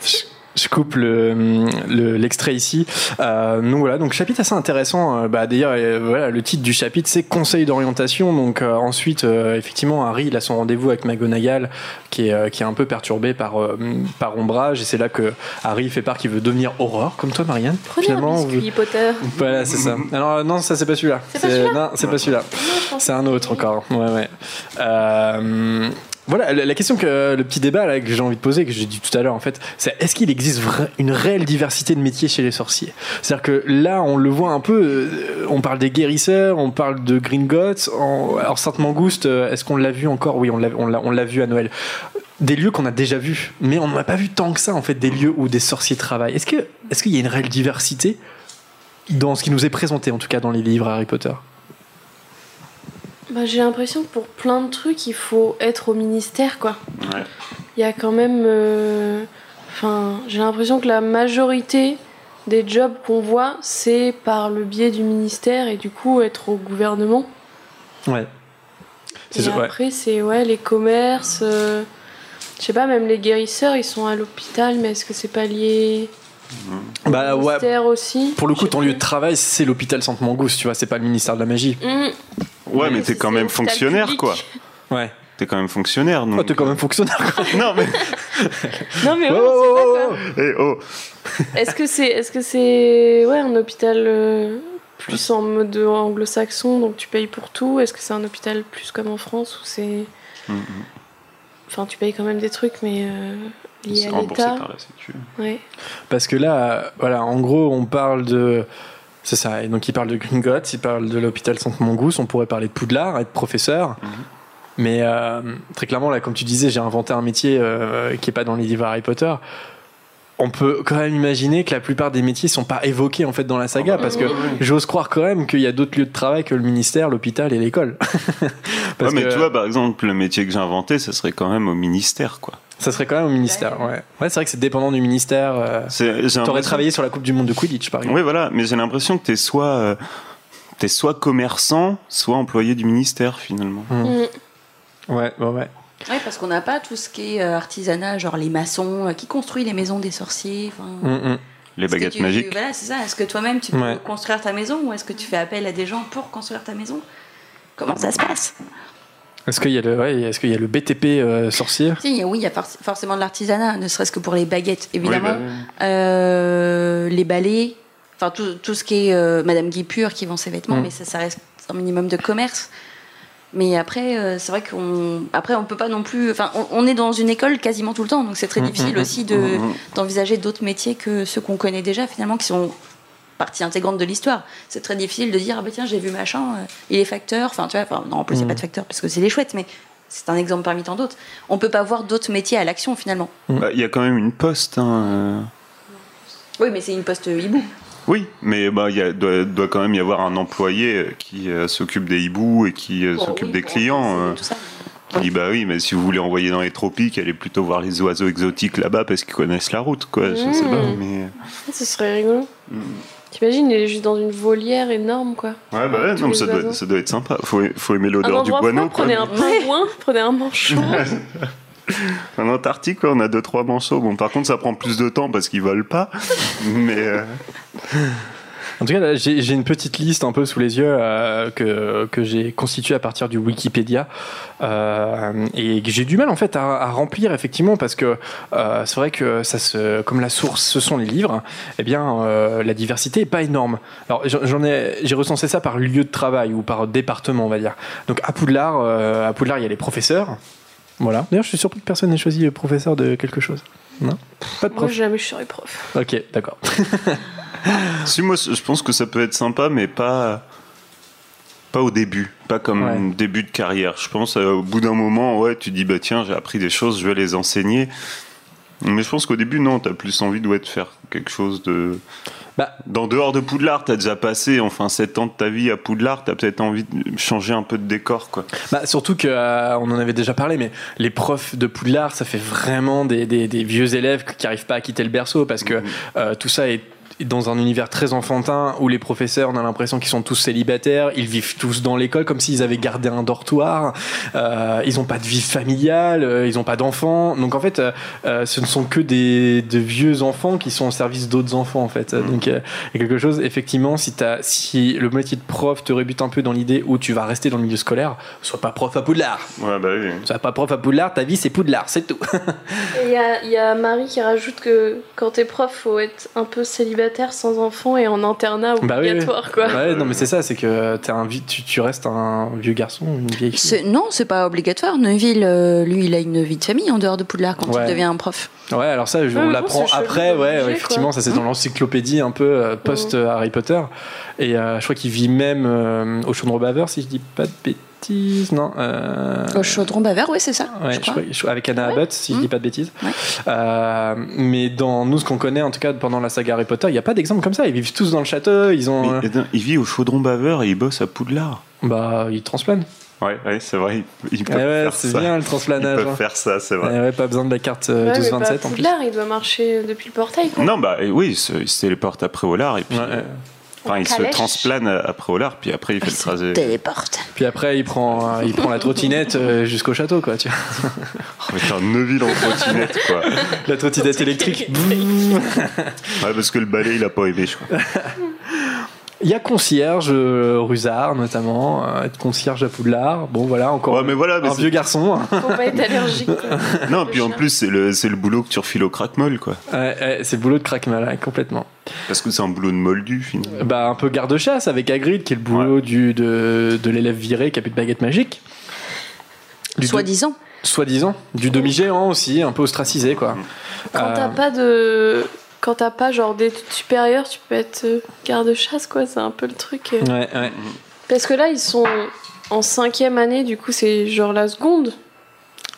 je, je coupe le le- l'extrait ici. Euh, donc voilà, donc chapitre assez intéressant. Euh, bah, D'ailleurs, euh, voilà, le titre du chapitre c'est Conseil d'orientation. Donc euh, ensuite, effectivement, Harry il a son rendez-vous avec McGonagall, qui est qui est un peu perturbé par par ombrage, et c'est là que Harry fait part qu'il veut devenir Aurore, comme toi, Marianne. Prenez un biscuit, Potter. Voilà, c'est ça. Alors non, ça c'est pas celui-là. C'est pas celui-là Non, c'est pas celui-là. C'est un autre encore. Ouais, ouais. Voilà, la question que le petit débat là, que j'ai envie de poser, que j'ai dit tout à l'heure en fait, c'est est-ce qu'il existe une réelle diversité de métiers chez les sorciers? C'est-à-dire que là, on le voit un peu. euh, on parle des guérisseurs, on parle de Gringotts. en- alors Sainte Mangouste, euh, est-ce qu'on l'a vu encore? Oui, on l'a, vu à Noël. Des lieux qu'on a déjà vus, mais on n'a pas vu tant que ça en fait des lieux où des sorciers travaillent. Est-ce qu'il y a une réelle diversité dans ce qui nous est présenté en tout cas dans les livres Harry Potter? Bah, j'ai l'impression que pour plein de trucs, il faut être au ministère, quoi. Il y a quand même. euh, Enfin, j'ai l'impression que la majorité des jobs qu'on voit, c'est par le biais du ministère et du coup être au gouvernement. Ouais. Et ouais. après, c'est ouais, les commerces. euh, Je sais pas, même les guérisseurs, ils sont à l'hôpital, mais est-ce que c'est pas lié Bah au ouais. ministère aussi? Pour le coup, ton lieu de travail, c'est l'hôpital Sainte-Mangouste, tu vois, c'est pas le ministère de la magie. Mmh. Ouais, mais t'es quand même fonctionnaire, quoi. Ouais. T'es quand même fonctionnaire, non Oh, t'es quand même fonctionnaire, quoi. Non, mais. Non, mais ouais, Oh, oh, pas, oh. Eh, oh Est-ce que c'est est-ce que c'est ouais un hôpital euh, plus en mode anglo-saxon donc tu payes pour tout? Est-ce que c'est un hôpital plus comme en France où c'est Mhm. enfin tu payes quand même des trucs mais euh, liés C'est à remboursé l'État par la Sécu. Ouais. Parce que là, euh, voilà, en gros, on parle de. C'est ça, et donc il parle de Gringotts, il parle de l'hôpital Sainte-Mangouste, on pourrait parler de Poudlard, être professeur. Mais euh, très clairement, là, comme tu disais, j'ai inventé un métier euh, qui est pas dans les livres Harry Potter. On peut quand même imaginer que la plupart des métiers sont pas évoqués en fait dans la saga, parce que j'ose croire quand même qu'il y a d'autres lieux de travail que le ministère, l'hôpital et l'école. Ouais, mais que- tu vois, par exemple, le métier que j'ai inventé, ça serait quand même au ministère, quoi. Ça serait quand même au ministère, ouais. Ouais, c'est vrai que c'est dépendant du ministère. euh, T'aurais travaillé sur la Coupe du Monde de Quidditch, par exemple. Oui, voilà, mais j'ai l'impression que t'es soit, euh, t'es soit commerçant, soit employé du ministère, finalement. Mm. Mm. Ouais, ouais, ouais. Oui, parce qu'on n'a pas tout ce qui est euh, artisanat, genre les maçons, euh, qui construisent les maisons des sorciers. enfin, Mm, mm. Les baguettes tu- magiques. Voilà, c'est ça. Est-ce que toi-même tu peux Ouais. construire ta maison ou est-ce que tu fais appel à des gens pour construire ta maison? Comment ça se passe? Est-ce qu'il y a le, ouais, est-ce qu'il y a le BTP euh, sorcier? Si, il y a- oui, il y a forc- forcément de l'artisanat, ne serait-ce que pour les baguettes, évidemment. Oui, bah Euh, les balais, enfin tout, tout ce qui est euh, Madame Guipure qui vend ses vêtements, Mm. mais ça, ça reste un minimum de commerce. Mais après, euh, c'est vrai qu'on, après, on peut pas non plus. Enfin, on, on est dans une école quasiment tout le temps, donc c'est très Mm, difficile mm, aussi de d'envisager d'autres métiers que ceux qu'on connaît déjà, finalement, qui sont partie intégrante de l'histoire. C'est très difficile de dire ah bah tiens j'ai vu machin, euh, il est facteur. Enfin tu vois, enfin, non en plus il n'y a Mm. pas de facteur parce que c'est des chouettes, mais c'est un exemple parmi tant d'autres. On peut pas voir d'autres métiers à l'action finalement. Bah, Il y a quand même une poste. Hein, euh. Oui, mais c'est une poste hibou. Oui, mais bah, il doit, doit quand même y avoir un employé euh, qui euh, s'occupe des hiboux et qui euh, Bon, s'occupe oui, des bon, clients. euh, tout ça. qui dit bah oui, mais si vous voulez envoyer dans les tropiques, allez plutôt voir les oiseaux exotiques là-bas parce qu'ils connaissent la route, quoi. Je sais Mmh. pas, mais. Ce serait rigolo. Mm. T'imagines, il est juste dans une volière énorme, quoi. Ouais, bah ouais, non, mais ça doit, oiseaux. ça doit être sympa. Faut, faut aimer l'odeur du guano, prenez un pingouin, prenez un manchot. En Antarctique, on a deux trois manchots. Bon, par contre, ça prend plus de temps parce qu'ils volent pas. Mais euh, En tout cas, j'ai une petite liste un peu sous les yeux euh, que, que j'ai constituée à partir du Wikipédia euh, et que j'ai du mal en fait à, à remplir effectivement parce que euh, c'est vrai que ça se, comme la source ce sont les livres, eh bien la diversité est pas énorme. Alors j'en ai, j'ai recensé ça par lieu de travail ou par département on va dire. Donc à Poudlard, à Poudlard il y a les professeurs. Voilà. D'ailleurs je suis surpris que personne n'ait choisi professeur de quelque chose. Non, pas de Moi, prof. jamais je serai prof. Ok, d'accord. si moi, je pense que ça peut être sympa, mais pas pas au début, pas comme Ouais. début de carrière. Je pense euh, au bout d'un moment, ouais, tu dis bah tiens, j'ai appris des choses, je vais les enseigner. Mais je pense qu'au début, non, t'as plus envie de, ouais, de faire quelque chose de. Bah, Dans dehors de Poudlard, t'as déjà passé enfin 7 ans de ta vie à Poudlard, t'as peut-être envie de changer un peu de décor, quoi. Bah, surtout que euh, on en avait déjà parlé, mais les profs de Poudlard, ça fait vraiment des, des- des vieux élèves qui n'arrivent pas à quitter le berceau parce que euh, tout ça est dans un univers très enfantin où les professeurs, on a l'impression qu'ils sont tous célibataires, ils vivent tous dans l'école comme s'ils avaient gardé un dortoir, euh, ils n'ont pas de vie familiale, euh, ils n'ont pas d'enfants. Donc en fait, euh, ce ne sont que des de vieux enfants qui sont au service d'autres enfants en fait. Donc euh, il y a quelque chose, effectivement, si, le métier de prof te rebute un peu dans l'idée où tu vas rester dans le milieu scolaire, sois pas prof à Poudlard. Ouais, bah oui. Sois pas prof à Poudlard, ta vie c'est Poudlard, c'est tout. Et Il y y a Marie qui rajoute que quand t'es prof, faut être un peu célibataire, sans enfant et en internat Bah oui, obligatoire, quoi. Ouais, non mais c'est ça, c'est que t'es un, tu, tu restes un vieux garçon, une vieille fille. C'est- Non, c'est pas obligatoire. Neuville, euh, lui, il a une vie de famille en dehors de Poudlard quand Ouais. il devient un prof. Ouais, alors ça, je- on l'apprend après, ouais, effectivement, quoi. ça c'est dans l'encyclopédie un peu euh, post euh, Harry Potter. Et euh, je crois qu'il vit même euh, au Chaudron Baveur, si je dis pas de bêtises, non euh, Au chaudron bavard, oui, c'est ça. Ouais, je je crois. crois- je- avec Anna Abbott, si je dis pas de bêtises. Ouais. Euh, mais dans nous, ce qu'on connaît, en tout cas pendant la saga Harry Potter, il n'y a pas d'exemple comme ça. Ils vivent tous dans le château, ils ont. Mais, euh, il vit au chaudron baveur et il bosse à Poudlard. bah, ils transplanent. Ouais, ouais c'est vrai, peuvent Eh ouais, faire c'est ça. bien le Ils transplanage. peuvent hein. faire ça, c'est vrai. Eh ouais, pas besoin de la carte euh, Ouais, mais 12-27 pas en plus. Poudlard, il doit marcher depuis le portail, quoi. Non, bah oui, c'est les portes après Olar et puis. Ouais, ouais. Enfin, il se transplane après Olar, puis après il fait le tracé. Téléporte. Puis après, il prend, euh, il prend la trottinette euh, jusqu'au château, quoi. Tu vois. Oh, mais un Neuville en trottinette, quoi. La trottinette électrique. Ouais, parce que le balai, il a pas aimé, je crois. Il y a concierge, euh, Rusard notamment, euh, être concierge à Poudlard. Bon, voilà, encore Ouais, mais voilà, mais un c'est- vieux garçon. Faut pas être allergique, quoi. Non, puis en plus, c'est le, c'est le boulot que tu refiles au crack-molle, quoi. Ouais, ouais, c'est le boulot de crackmal, ouais, complètement. Parce que c'est un boulot de moldu, finalement. Bah, un peu garde-chasse avec Hagrid, qui est le boulot du, de, de l'élève viré qui a plus de baguette magique. Du Soi-disant. Soi-disant. Du demi-géant aussi, un peu ostracisé, quoi. Quand Euh, t'as pas de. Quand t'as pas genre d'études supérieures, tu peux être euh, garde-chasse, quoi. C'est un peu le truc. euh. Ouais, ouais. Parce que là, ils sont en cinquième année, du coup, c'est genre la seconde.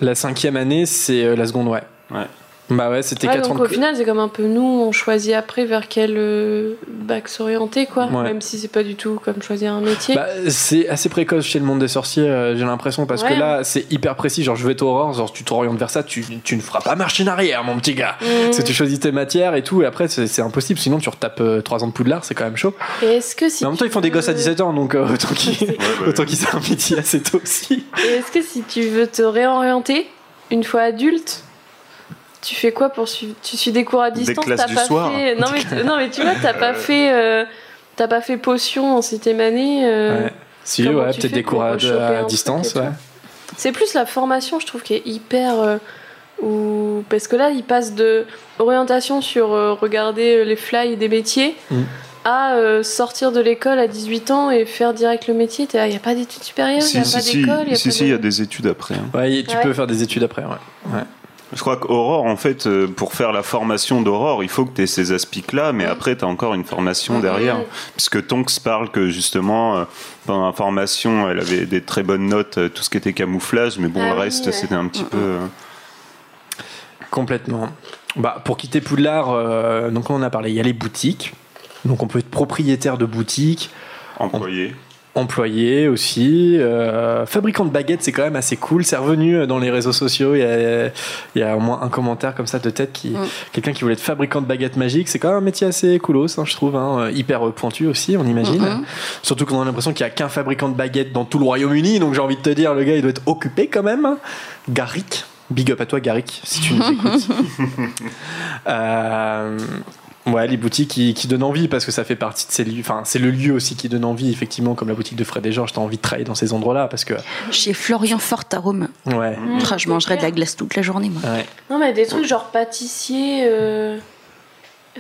La cinquième année, c'est euh, la seconde, ouais. Ouais. Bah ouais, c'était Ouais, 4 ans donc de au final, c'est comme un peu nous, on choisit après vers quel euh, bac s'orienter, quoi. Ouais. Même si c'est pas du tout comme choisir un métier. Bah, c'est assez précoce chez le monde des sorciers, euh, j'ai l'impression, parce Ouais. que là, c'est hyper précis. Genre, je vais être aurore, genre, tu t'orientes vers ça, tu, tu ne feras pas marche en arrière, mon petit gars. Parce que tu choisis tes matières et tout, et après, c'est c'est impossible, sinon tu retapes 3 ans de poudlard, c'est quand même chaud. Et est-ce que si Mais en même temps, ils font des veux- gosses à 17 ans, donc euh, autant qu'ils bah, un métier assez tôt aussi. Et est-ce que si tu veux te réorienter, une fois adulte, tu fais quoi pour suivre Tu suis des cours à distance classes t'as du pas soir. fait... non, mais, non mais tu vois, t'as pas fait... euh, T'as pas fait potion en septième année euh, Ouais. Si, ouais, tu peut-être fais des cours à, distance, ouais. C'est plus la formation, je trouve, qui est hyper... euh, ou... Parce que là, il passe de orientation sur euh, regarder les fly des métiers Mm. à euh, sortir de l'école à 18 ans et faire direct le métier. Il n'y a pas d'études supérieures, il n'y Si, a si, pas d'école, il si, y a si, pas si, il y de- a des études après. hein. Ouais, tu Ouais. peux faire des études après, ouais. ouais. Je crois qu'Aurore, en fait, euh, pour faire la formation d'Aurore, il faut que tu aies ces aspics-là, mais après, tu as encore une formation derrière. Puisque Tonks parle que justement, euh, pendant la formation, elle avait des très bonnes notes, euh, tout ce qui était camouflage, mais bon, Ah le oui, reste, ouais. c'était un petit peu. Complètement. Bah, pour quitter Poudlard, euh, donc on en a parlé, il y a les boutiques. Donc on peut être propriétaire de boutique, employé. Employé aussi. euh, fabricant de baguettes, c'est quand même assez cool. C'est revenu dans les réseaux sociaux. Il y a, il y a au moins un commentaire comme ça de tête qui, Mm. quelqu'un qui voulait être fabricant de baguettes magiques. C'est quand même un métier assez coolos, hein, je trouve, hein, hyper pointu aussi, on imagine. Mhm. Surtout qu'on a l'impression qu'il y a qu'un fabricant de baguettes dans tout le Royaume-Uni. Donc j'ai envie de te dire, le gars, il doit être occupé quand même. Garrick. Big up à toi, Garrick, si tu nous écoutes. Euh, ouais, les boutiques qui, qui donnent envie parce que ça fait partie de ces lieux. Enfin, c'est le lieu aussi qui donne envie, effectivement, comme la boutique de Fred et Georges. T'as envie de travailler dans ces endroits-là parce que. Chez Florian Fortarome. Ouais. Mm. Ah, je mangerais de la glace toute la journée, moi. Ouais. Non, mais des trucs genre pâtissier, euh,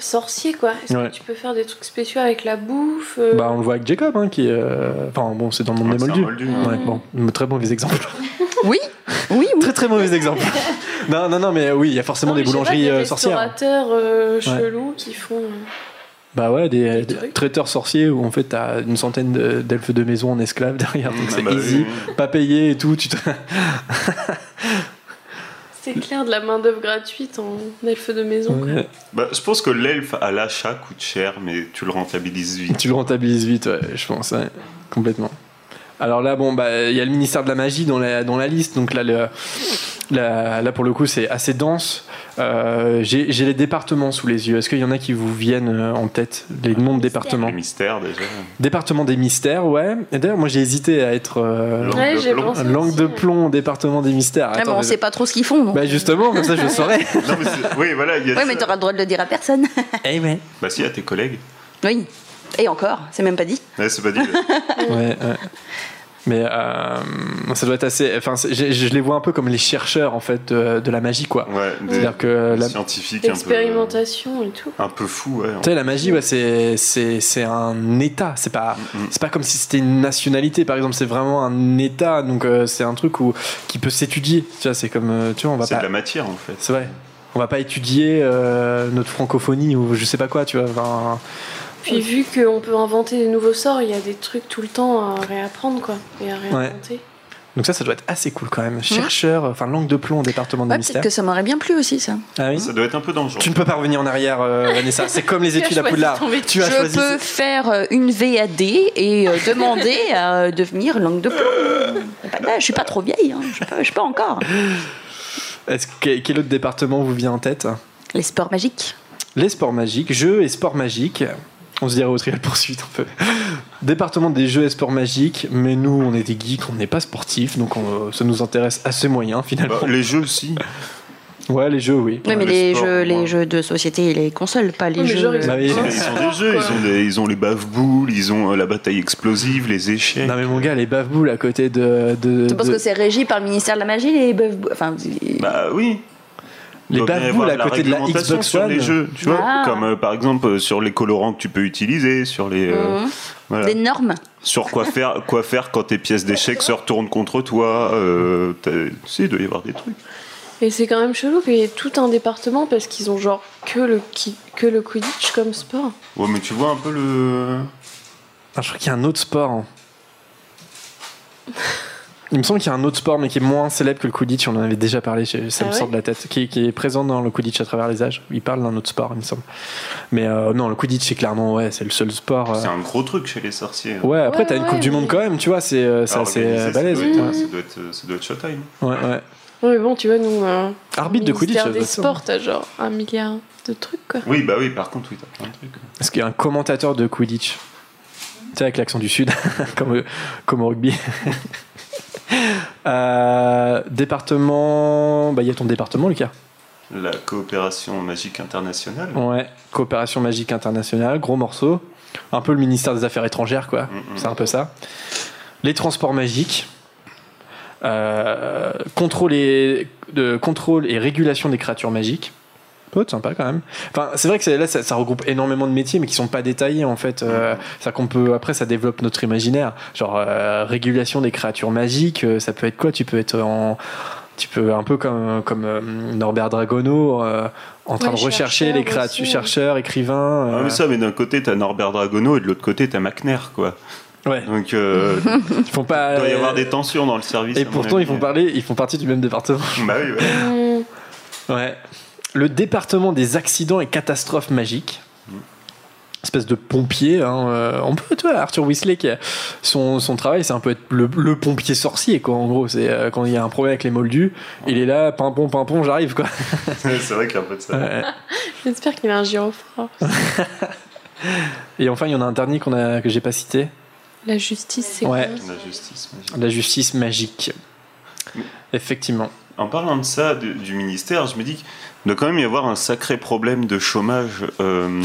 sorcier, quoi. Est-ce Ouais. que tu peux faire des trucs spéciaux avec la bouffe euh, Bah, on le voit avec Jacob, hein, qui euh, Enfin, bon, c'est dans le monde Ouais, des moldus. moldu. Ouais, bon, très mauvais exemple. Oui, oui, oui. très très mauvais exemple. non, non, non, mais oui, il y a forcément non, des pas, boulangeries des euh, sorcières. restaurateurs euh, chelous qui font. Bah ouais, des, des traiteurs sorciers où en fait t'as une centaine de- d'elfes de maison en esclaves derrière, donc Ah c'est bah easy, oui. pas payé et tout. Tu te... C'est clair, de la main-d'œuvre gratuite en elfe de maison. Ouais. Bah, je pense que l'elfe à l'achat coûte cher, mais tu le rentabilises vite. Tu le rentabilises vite, ouais, je pense, ouais, complètement. Alors là, bon, bah, il y a le ministère de la magie dans la, dans la liste, donc là, le, là, là, pour le coup, c'est assez dense. Euh, J'ai j'ai les départements sous les yeux. Est-ce qu'il y en a qui vous viennent euh, en tête Les noms de départements Les mystères déjà. Département des mystères, ouais. Et d'ailleurs, moi, j'ai hésité à être euh, Langue Ouais, de plomb. pensé langue aussi, de ouais. plomb, département des mystères. Mais Attends, on mais- sait pas trop ce qu'ils font. donc. Bah justement, comme ça, je saurais. Non, mais c'est- oui, voilà, il y a ouais, ça. mais t'auras le droit de le dire à personne. Eh ouais. Bah, si, à tes collègues. oui. Et encore, c'est même pas dit. Ouais, c'est pas dit. ouais, ouais. Mais euh, ça doit être assez. Enfin, je, je les vois un peu comme les chercheurs en fait de, de la magie, quoi. Ouais, C'est-à-dire que la, tu peu, Expérimentation et tout. un peu fou, ouais. sais, la magie, ouais, c'est c'est c'est un état. C'est pas Mm, mm. c'est pas comme si c'était une nationalité, par exemple. C'est vraiment un état. Donc euh, c'est un truc où qui peut s'étudier. Tu vois, c'est comme euh, tu vois, on va C'est pas. de la matière, en fait. C'est vrai. On va pas étudier euh, notre francophonie ou je sais pas quoi, tu vois. Enfin, Puis vu qu'on peut inventer des nouveaux sorts, il y a des trucs tout le temps à réapprendre, quoi. Et à réinventer. donc ça, ça doit être assez cool quand même. Chercheur, enfin langue de plomb au département des Ouais, mystères. peut-être que ça m'aurait bien plu aussi, ça. Ah oui. Ça doit être un peu dangereux. Tu ne peux pas revenir en arrière, euh, Vanessa. C'est comme les études à Poudlard. Tu as Je choisi. peux faire euh, une VAD et euh, demander à euh, devenir langue de plomb. C'est pas- Je suis pas trop vieille, hein. je suis pas, je suis pas encore. Est-ce que quel autre département vous vient en tête? Les sports magiques. Les sports magiques, jeux et sports magiques. On se dirait au trial poursuite un peu. Département des jeux et sports magiques, mais nous on est des geeks, on n'est pas sportifs, donc on- ça nous intéresse assez moyen finalement. Bah, les jeux aussi. Ouais, les jeux, oui. Oui, mais le les, jeux, les jeux de société et les consoles, pas les Oui, jeux. genre, ils Bah oui. ont- Mais ils ont des jeux, ils ont, des- ils ont les bave-boules, ils ont euh, la bataille explosive, les échecs. Non mais mon gars, les bave-boules à côté de... de, Tu penses de- que c'est régi par le ministère de la magie, les bœufs Enfin, Bah oui. Les avoir à côté de la réglementation Xbox sur One. les jeux, tu vois, Ah. comme euh, par exemple euh, sur les colorants que tu peux utiliser, sur les euh, Mhm. voilà. des normes. sur quoi faire quoi faire quand tes pièces d'échecs se retournent contre toi. Euh, sais, il doit y avoir des trucs. Et c'est quand même chelou qu'il y ait tout un département parce qu'ils ont genre que le, que le Quidditch comme sport. Ouais, mais tu vois un peu le. Ah, je crois qu'il y a un autre sport. hein. Il me semble qu'il y a un autre sport, mais qui est moins célèbre que le Quidditch. On en avait déjà parlé, ça Ah me ouais sort de la tête. Qui, qui est présent dans le Quidditch à travers les âges. Il parle d'un autre sport, il me semble. Mais euh, non, le Quidditch, c'est clairement, ouais, c'est le seul sport. euh. C'est un gros truc chez les sorciers. Ouais, après, Ouais, t'as une ouais, Coupe du Monde quand même, tu vois, c'est euh, assez euh, ça balèze. doit être- Ça doit être, ça doit être Showtime. ouais. ouais. Ouais, mais bon, tu vois, nous. euh, Arbitre de Quidditch, des sports, t'as genre un milliard de trucs, quoi. Oui, bah oui, par contre, oui, t'as plein de trucs. Est-ce qu'il y a un commentateur de Quidditch? Tu sais, avec l'accent du Sud, comme, comme au rugby. Euh, département. Bah, il y a ton département, Lucas. La coopération magique internationale. Ouais, coopération magique internationale, gros morceau. Un peu le ministère des Affaires étrangères, quoi. Mm, mm. C'est un peu ça. Les transports magiques. Euh, contrôle, et, contrôle et régulation des créatures magiques. Être sympa quand même. Enfin, c'est vrai que là, ça, ça regroupe énormément de métiers, mais qui sont pas détaillés en fait. Euh, ça qu'on peut après, ça développe notre imaginaire. Genre euh, régulation des créatures magiques, euh, ça peut être quoi? Tu peux être en, tu peux un peu comme comme euh, Norbert Dragono, euh, en train Ouais, de rechercher les créatures, aussi. chercheurs, écrivains. Ah, mais ça, mais d'un côté, t'as Norbert Dragono et de l'autre côté, t'as McNair, quoi. ouais, Donc, euh, ils font pas. il doit y avoir euh, des tensions dans le service. Et pourtant, ils font parler, ils font partie du même département. Bah oui, ouais. Mmh. Ouais. Le département des accidents et catastrophes magiques. Espèce de pompier. Hein, euh, on peut, tu vois, Arthur Weasley, qui a- son, son travail, c'est un peu être le, le pompier sorcier, quoi. En gros, c'est euh, quand il y a un problème avec les moldus, il est là, pimpon, pimpon, j'arrive, quoi. c'est vrai qu'il y a un peu de ça. Ouais. J'espère qu'il a un gyrophare. Et enfin, il y en a un dernier qu'on a, que j'ai pas cité. La justice, c'est Ouais. quoi? La justice magique. La justice magique. Effectivement. En parlant de ça, du ministère, je me dis qu'il doit quand même y avoir un sacré problème de chômage euh,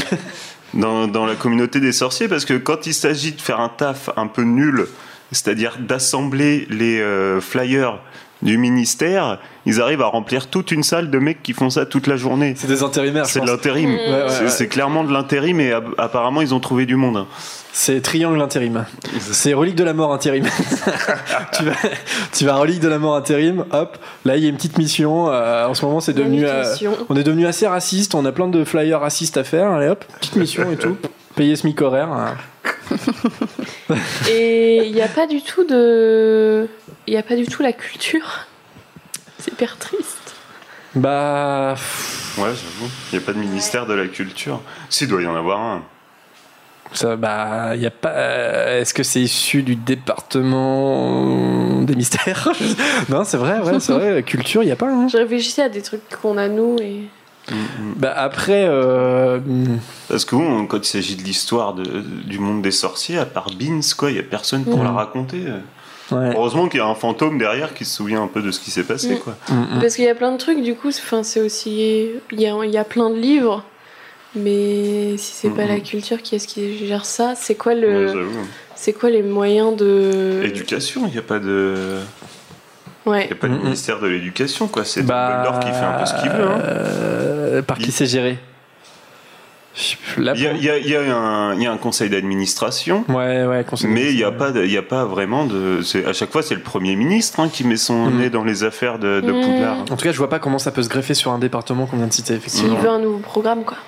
dans, dans la communauté des sorciers, parce que quand il s'agit de faire un taf un peu nul, c'est-à-dire d'assembler les euh, flyers du ministère, ils arrivent à remplir toute une salle de mecs qui font ça toute la journée. C'est des intérimaires, C'est de l'intérim. Ouais, ouais, C'est- ouais. Clairement de l'intérim et apparemment ils ont trouvé du monde. C'est Triangle Intérim. C'est Relique de la Mort Intérim. tu, vas, tu vas à Relique de la Mort Intérim, hop, là il y a une petite mission. euh, en ce moment, c'est devenu. euh, on est devenu assez raciste, on a plein de flyers racistes à faire. Allez hop, petite mission et tout. Payer SMIC horaire. hein. Et il n'y a pas du tout de. Il n'y a pas du tout la culture. C'est hyper triste. Bah. Ouais, j'avoue. Il n'y a pas de ministère de la culture. S'il doit y en avoir un. Ça, bah, y a pas. euh, Est-ce que c'est issu du département des mystères? Non, c'est vrai, ouais, c'est vrai. Culture, il y a pas. Hein. Je réfléchissais à des trucs qu'on a nous et. Bah après, euh, Parce que bon, quand il s'agit de l'histoire de- du monde des sorciers, à part Beans, quoi, il n'y a personne pour Mhm. la raconter. Ouais. Heureusement qu'il y a un fantôme derrière qui se souvient un peu de ce qui s'est passé, Mm. quoi. Parce qu'il y a plein de trucs, du coup, c'est- enfin, c'est aussi. Il y a, il y a plein de livres, mais si c'est pas la culture, qui est-ce qui gère ça? C'est quoi le. c'est quoi les moyens de. Éducation, il n'y a pas de. Ouais. Il y a pas de ministère de l'éducation, quoi. C'est Bah, Dumbledore qui fait un peu ce qu'il veut. hein. euh, par qui Il- c'est géré? Je sais plus, Là, Il y, a, il y a- il y a un, il y a un conseil d'administration. Ouais, ouais, conseil Mais il n'y a, pas de- il y a pas vraiment de. À chaque fois, c'est le Premier ministre hein, qui met son nez dans les affaires de, de. Poudlard. En tout cas, je vois pas comment ça peut se greffer sur un département qu'on vient de citer, S'il effectivement. veut un nouveau programme, quoi.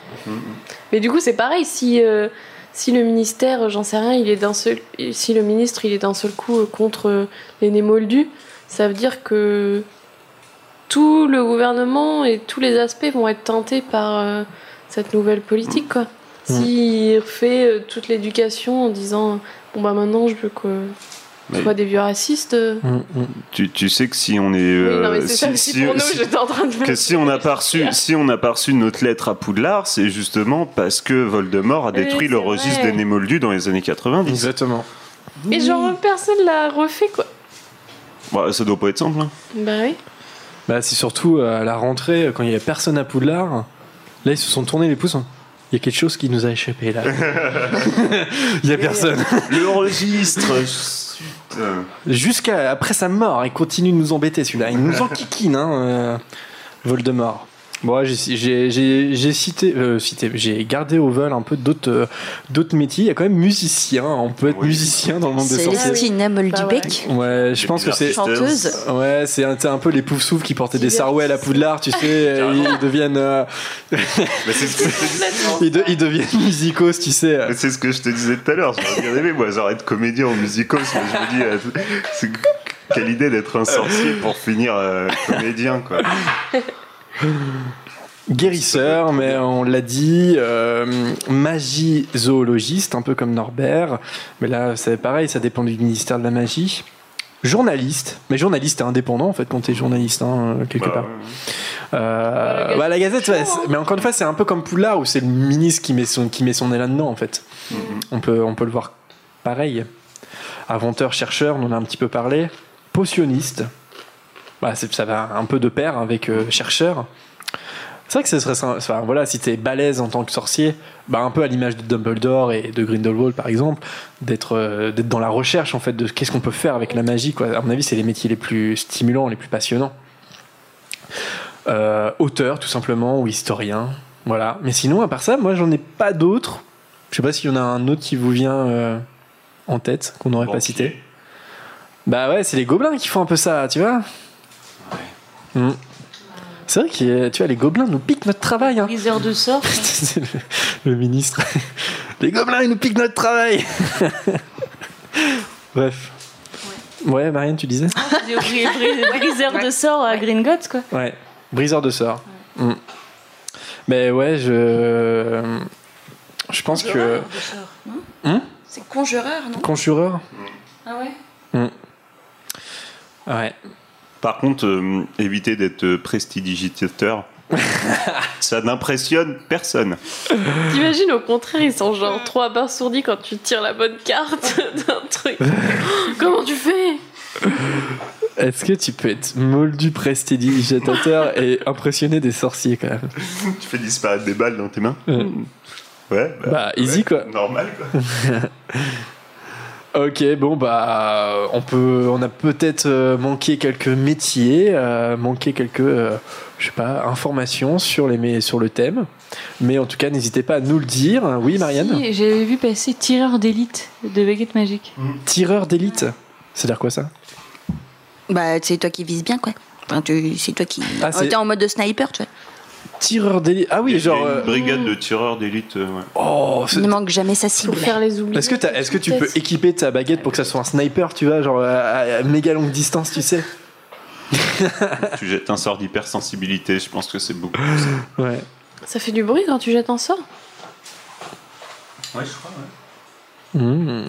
Mais du coup, c'est pareil, si, euh, si le ministère, j'en sais rien, il est d'un seul. Si le ministre, il est d'un seul coup euh, contre les nés moldus, ça veut dire que tout le gouvernement et tous les aspects vont être tentés par euh, cette nouvelle politique, quoi. S'il refait euh, toute l'éducation en disant Bon, bah maintenant, je veux que Mais- soit des vieux racistes. euh, Mm, mm. Tu, tu sais que si on est. Oui, non, mais c'est ça si- aussi si- pour nous, si- j'étais en train de que si on n'a pas reçu, si on n'a pas reçu notre lettre à Poudlard, c'est justement parce que Voldemort a Oui, détruit le registre vrai. des Némoldus dans les années 90. Exactement. Mais genre, personne l'a refait, quoi. Bah, ça doit pas être simple. hein. Bah oui. Bah, c'est surtout euh, à la rentrée, quand il y avait personne à Poudlard. Là, ils se sont tournés les pouces. hein. Il y a quelque chose qui nous a échappé là. il y a personne. Le registre. Jusqu'à après sa mort, il continue de nous embêter celui-là. Il nous enquiquine, hein, euh, Voldemort. Bon, ouais, j'ai- cité, euh, cité j'ai gardé au vol un peu d'autres euh, d'autres métiers. Il y a quand même musicien. On peut être Oui. musicien dans le monde des sorciers. Célestina Moldubec, Ouais, je pense que c'est. chanteuse. Ouais, c'est un, c'est un peu les pouf souffles qui portaient des sarouels à Poudlard, tu sais. Ils deviennent. euh, Mais c'est ce que je te dis- ils, de- ils deviennent musicos, tu sais. c'est ce que je te disais tout à l'heure. J'aurais bien aimé, moi, j'aurais être comédien en musicos, mais je me dis, euh, quelle idée d'être un sorcier pour finir euh, comédien, quoi. Guérisseur, mais on l'a dit, euh, magie zoologiste, un peu comme Norbert. Mais là, c'est pareil, ça dépend du ministère de la magie. Journaliste, mais journaliste, indépendant en fait quand t'es journaliste, hein, quelque Bah, part. ouais. Euh, Ouais, bah, la Gazette, ouais, chaud, c'est- hein. mais encore une fois, c'est un peu comme Poulard où c'est le ministre qui met son, qui met son nez là-dedans en fait. Mhm. On peut, on peut le voir pareil. Inventeur, chercheur, on en a un petit peu parlé. Potionniste, bah, ça va un peu de pair avec euh, chercheur. C'est vrai que ce serait, enfin, voilà, si t'es balèze en tant que sorcier, bah, un peu à l'image de Dumbledore et de Grindelwald par exemple, d'être euh, d'être dans la recherche en fait de qu'est-ce qu'on peut faire avec la magie. Quoi. À mon avis, c'est les métiers les plus stimulants, les plus passionnants. Euh, auteur tout simplement ou historien, voilà. Mais sinon, à part ça, moi j'en ai pas d'autres. Je sais pas s'il y en a un autre qui vous vient euh, en tête qu'on n'aurait pas cité. Bah ouais, c'est les gobelins qui font un peu ça, tu vois. Mm. C'est vrai que tu vois, les gobelins nous piquent notre travail. Hein. Briseur de. C'est le, le ministre. Les gobelins, ils nous piquent notre travail. Bref. Ouais, Marianne, tu disais? Bri- bri- Briseur de sorts à Gringotts, quoi. Ouais. Briseur de sorts. Mm. Mais ouais, je. Je pense que. Hmm? C'est conjureur, non? Conjureur Ah ouais? Ouais. Par contre, euh, éviter d'être prestidigitateur, ça n'impressionne personne. T'imagines au contraire, ils sont genre trop abasourdis quand tu tires la bonne carte d'un truc. Comment tu fais? Est-ce que tu peux être moldu prestidigitateur et impressionner des sorciers quand même? Tu fais disparaître des balles dans tes mains? Ouais. Ouais. Bah, easy, ouais, quoi. Normal quoi. Ok, bon bah on peut, on a peut-être euh, manqué quelques métiers, euh, manqué quelques, euh, je sais pas, informations sur les, sur le thème. Mais en tout cas, n'hésitez pas à nous le dire. Oui, Marianne. Si, J'avais vu passer tireur d'élite de baguette magique. Tireur d'élite. C'est-à-dire quoi ça? Bah, c'est toi qui vises bien, quoi. Enfin, tu- c'est toi qui. Ah, c'est- T'es en mode de sniper, tu vois. Tireur d'élite. Ah oui, genre. une euh, brigade de tireurs d'élite. euh, ouais. Oh, ne manque jamais sa cible. Pour faire les oublier. Est-ce que, tu peux équiper ta baguette pour que ça soit un sniper, tu vois, genre à, à méga longue distance, tu sais tu jettes un sort d'hypersensibilité, je pense que c'est beaucoup. plus. Ouais. Ça fait du bruit quand tu jettes un sort Ouais, je crois, ouais. Mmh.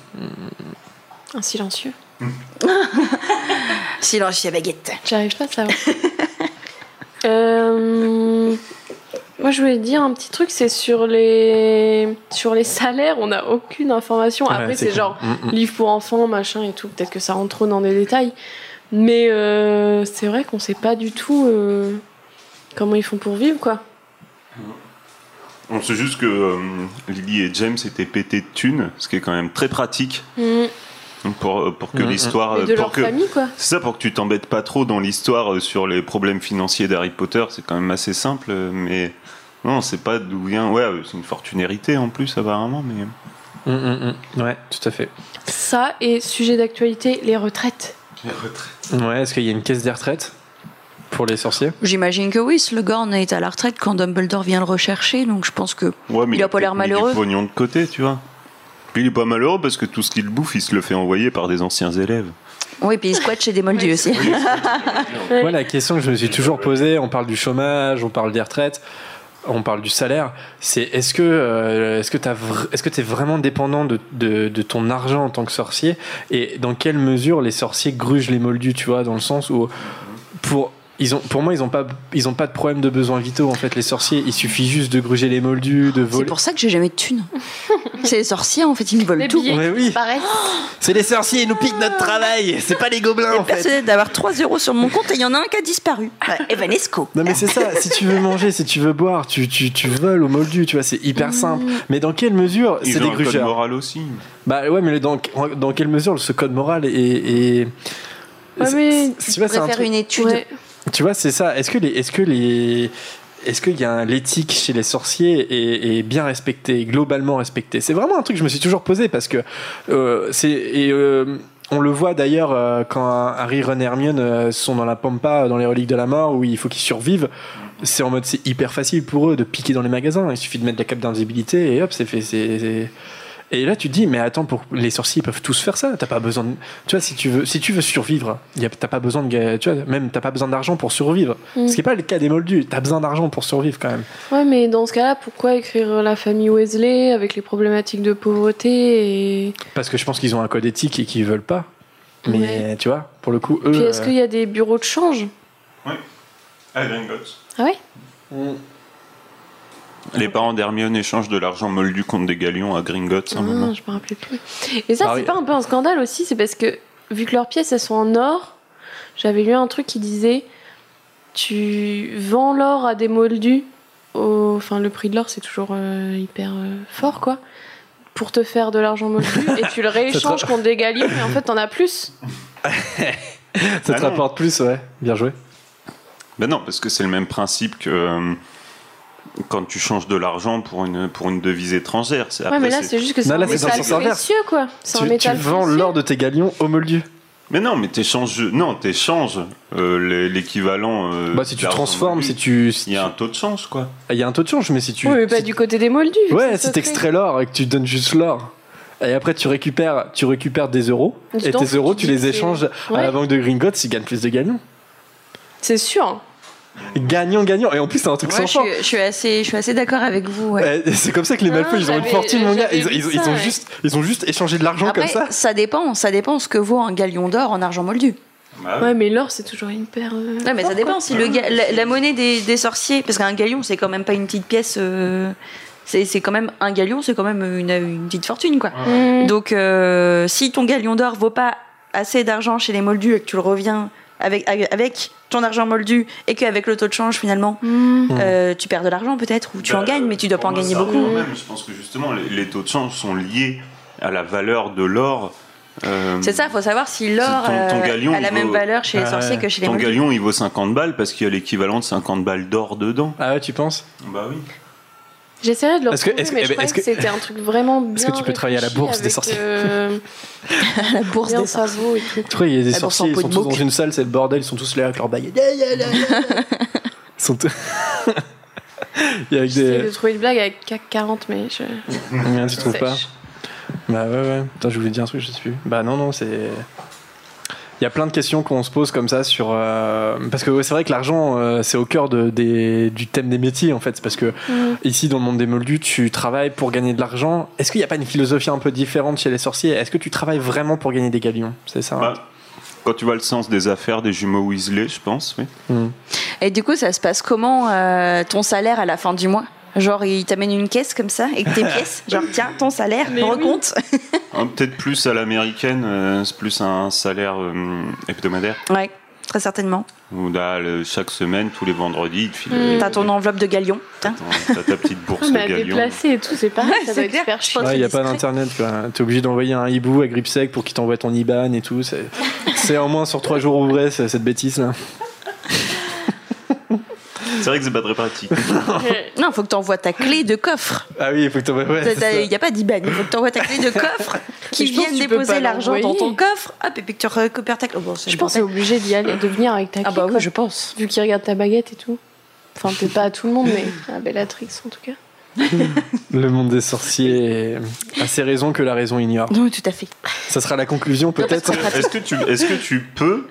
Un silencieux. Silence, baguette. J'arrive pas à savoir. Euh, Moi, je voulais dire un petit truc, c'est sur les sur les salaires, on n'a aucune information. Après, c'est genre Mm, mm. livre pour enfants, machin et tout. Peut-être que ça rentre trop dans les détails, mais euh, c'est vrai qu'on sait pas du tout euh, comment ils font pour vivre, quoi. On sait juste que euh, Lily et James étaient pétés de thunes, ce qui est quand même très pratique Mm. pour, pour que l'histoire. De pour leur que- famille, quoi. C'est ça, pour que tu t'embêtes pas trop dans l'histoire sur les problèmes financiers d'Harry Potter, c'est quand même assez simple, mais non, on sait pas d'où vient. Ouais, euh, c'est une fortune héritée en plus, apparemment, mais. Mmh, mmh, mmh. Ouais, tout à fait. Ça et sujet d'actualité, les retraites. Les retraites. Ouais, est-ce qu'il y a une caisse des retraites pour les sorciers? J'imagine que oui, Slughorn est à la retraite quand Dumbledore vient le rechercher, donc je pense que. Ouais, mais Il a pas l'air malheureux. Du pognon de côté, tu vois. Puis il est pas malheureux parce que tout ce qu'il bouffe, il se le fait envoyer par des anciens élèves. Oui, puis il squatte chez des moldus aussi. Moi, la question que je me suis toujours posée, on parle du chômage, on parle des retraites, on parle du salaire, c'est est-ce que euh, est-ce que vr- est-ce que vraiment dépendant de, de, de ton argent en tant que sorcier? Et dans quelle mesure les sorciers grugent les moldus, tu vois, dans le sens où pour ils ont, pour moi, ils ont pas, ils ont pas de problème de besoins vitaux. En fait, les sorciers, il suffit juste de gruger les moldus, de C'est voler. pour ça que j'ai jamais de thunes. C'est les sorciers, en fait, ils me volent Les tout. Ouais, oui. Pareil. C'est les sorciers, ils nous piquent notre travail. C'est pas les gobelins, en fait. Persuadé d'avoir 3 euros sur mon compte et il y en a un qui a disparu. Evanesco. Non mais c'est ça, si tu veux manger, si tu veux boire, tu, tu, tu voles au moldu, tu vois, c'est hyper simple. Mais dans quelle mesure Ils c'est ont des un code grugeurs moral aussi. Bah ouais, mais dans, dans quelle mesure ce code moral est... est- Ouais, c'est- mais c'est- tu vois, c'est un faire truc- une étude. Ouais. Tu vois, c'est ça. Est-ce que les... Est-ce que les... Est-ce qu'il y a l'éthique chez les sorciers est, bien respectée, globalement respectée C'est vraiment un truc que je me suis toujours posé parce que euh, c'est et euh, on le voit d'ailleurs euh, quand Harry, Ron et Hermione sont dans la pampa, dans les reliques de la mort, où il faut qu'ils survivent. C'est en mode c'est hyper facile pour eux de piquer dans les magasins. Il suffit de mettre la cape d'invisibilité et hop, c'est fait. c'est- Et là, tu te dis, mais attends, pour les sorciers, ils peuvent tous faire ça. T'as pas besoin de, tu vois, si tu veux, si tu veux survivre, y a- t'as pas besoin de, tu vois, même t'as pas besoin d'argent pour survivre. Mm. Ce qui est pas le cas des moldus. T'as besoin d'argent pour survivre quand même. Ouais, mais dans ce cas-là, pourquoi écrire la famille Weasley avec les problématiques de pauvreté et... Parce que je pense qu'ils ont un code éthique et qu'ils veulent pas. Mais Ouais. tu vois, pour le coup, eux. Puis est-ce euh, qu'il y a des bureaux de change? Ah, Gringotts. Ah ouais? Les parents d'Hermione échangent de l'argent moldu contre des galions à Gringotts un Ah, moment. Je me rappelais plus. Et ça, Bah c'est oui. pas un peu un scandale aussi C'est parce que, vu que leurs pièces, elles sont en or, j'avais lu un truc qui disait tu vends l'or à des moldus. au- Enfin, le prix de l'or, c'est toujours euh, hyper euh, fort, quoi. Pour te faire de l'argent moldu. et tu le rééchanges te- contre des galions, et en fait, t'en as plus. ça te Ah non. rapporte plus, ouais. Bien joué. Ben non, parce que c'est le même principe que euh, quand tu changes de l'argent pour une, pour une devise étrangère. C'est- ouais, après, mais là, c'est- juste que c'est un métal précieux, quoi. C'est un Tu, tu métal vends l'or de tes galions au moldu. Mais non, mais t'échanges, non, t'échanges euh, l'équivalent. euh, Bah, si tu transformes, moldu. si tu. si Il y a un taux de change, quoi. Il y a un taux de change, mais si tu. Oui, mais pas si- du côté des moldus. Ouais, si t'extrais l'or et que tu donnes juste l'or. Et après, tu récupères, tu récupères des euros. Et tes euros, tu les échanges à la Ouais. banque de Gringotts, ils gagnent plus de gagnants. C'est sûr. Gagnant, gagnant. Et en plus, c'est un truc Ouais, sans je, fin. suis, je suis assez, je suis assez d'accord avec vous. ouais. C'est comme ça que les Malfoy, ils ont une fortune, mon gars. Ils, ça, ont ouais. juste, ils ont juste échangé de l'argent comme ça. dépend, ça dépend ce que vaut un galion d'or en argent moldu. Ouais, mais l'or, c'est toujours hyper. euh, Ouais, mais ça dépend quoi. si le ga- la, la monnaie des, des sorciers, parce qu'un galion c'est quand même pas une petite pièce, euh, c'est c'est quand même un galion, c'est quand même une, une petite fortune quoi. Donc euh, si ton galion d'or vaut pas assez d'argent chez les moldus et que tu le reviens avec, avec ton argent moldu et qu'avec le taux de change, finalement, euh, tu perds de l'argent peut-être, ou tu Bah, en gagnes, mais tu dois pas en gagner ça beaucoup. même. Je pense que justement, les, les taux de change sont liés à la valeur de l'or. Euh, C'est ça, faut savoir si l'or euh, a la il même valeur chez les Ah sorciers que chez les Ton moldus. galion, il vaut 50 balles parce qu'il y a l'équivalent de 50 balles d'or dedans. Ah ouais, tu penses? Bah oui. J'essaierai de le Est-ce que- retrouver, est-ce que- mais eh je ben, croyais que, que- c'était un truc vraiment bien Est-ce que tu peux travailler à la bourse des sorciers euh, La bourse bien des sorciers. et tout. Tu vois, il y a des La sorciers, ils sont tous dans une salle, c'est le bordel, ils sont tous là avec leur baguette. Ils sont tous- Il y a des. de trouver une blague avec CAC 40, mais je... Rien, tu trouves pas Bah ouais, ouais. Putain, je voulais dire un truc, je sais plus. Bah non, non, c'est. Il y a plein de questions qu'on se pose comme ça sur. euh, Parce que ouais, c'est vrai que l'argent, euh, c'est au cœur de, des... du thème des métiers en fait. C'est parce que Mhm. ici, dans le monde des moldus, tu travailles pour gagner de l'argent. Est-ce qu'il n'y a pas une philosophie un peu différente chez les sorciers? Est-ce que tu travailles vraiment pour gagner des galions? C'est ça hein? Bah, quand tu vois le sens des affaires des jumeaux Weasley, je pense, oui. Mhm. Et du coup, ça se passe comment euh, ton salaire à la fin du mois? Genre, il t'amène une caisse comme ça, avec tes pièces. Genre, tiens, ton salaire, Mais oui. recompte. Hein, Peut-être plus à l'américaine, euh, c'est plus un salaire euh, hebdomadaire. Ouais, très certainement. Où là, le- chaque semaine, tous les vendredis, il te file euh, T'as ton enveloppe de galion. T'as ta petite bourse de mais à galion. déplacer et tout, c'est pareil, Ouais, ça doit être super il n'y a pas d'internet. T'es obligé d'envoyer un hibou à Gripsec pour qu'il t'envoie ton IBAN et tout. C'est au moins sur trois jours ouvrés, c'est- cette bêtise là. C'est vrai que c'est pas très pratique. Non, faut que t'envoies ta clé de coffre. Ah oui, il faut que t'envoies. C'est ça. Il n'y a pas d'IBAN, il faut que t'envoies ta clé de coffre qui vienne tu déposer l'argent dans ton coffre. Hop, et puis que tu récupères ta clé. Oh, bon, Je pense que bordel. obligé d'y aller, de venir avec ta clé. Ah bah oui, quoi. je pense. Vu qu'il regarde ta baguette et tout. Enfin, peut-être pas à tout le monde, mais à Bellatrix en tout cas. Le monde des sorciers a ses raisons que la raison ignore. Non, tout à fait. Ça sera la conclusion peut-être. Est-ce que tu, est-ce que tu peux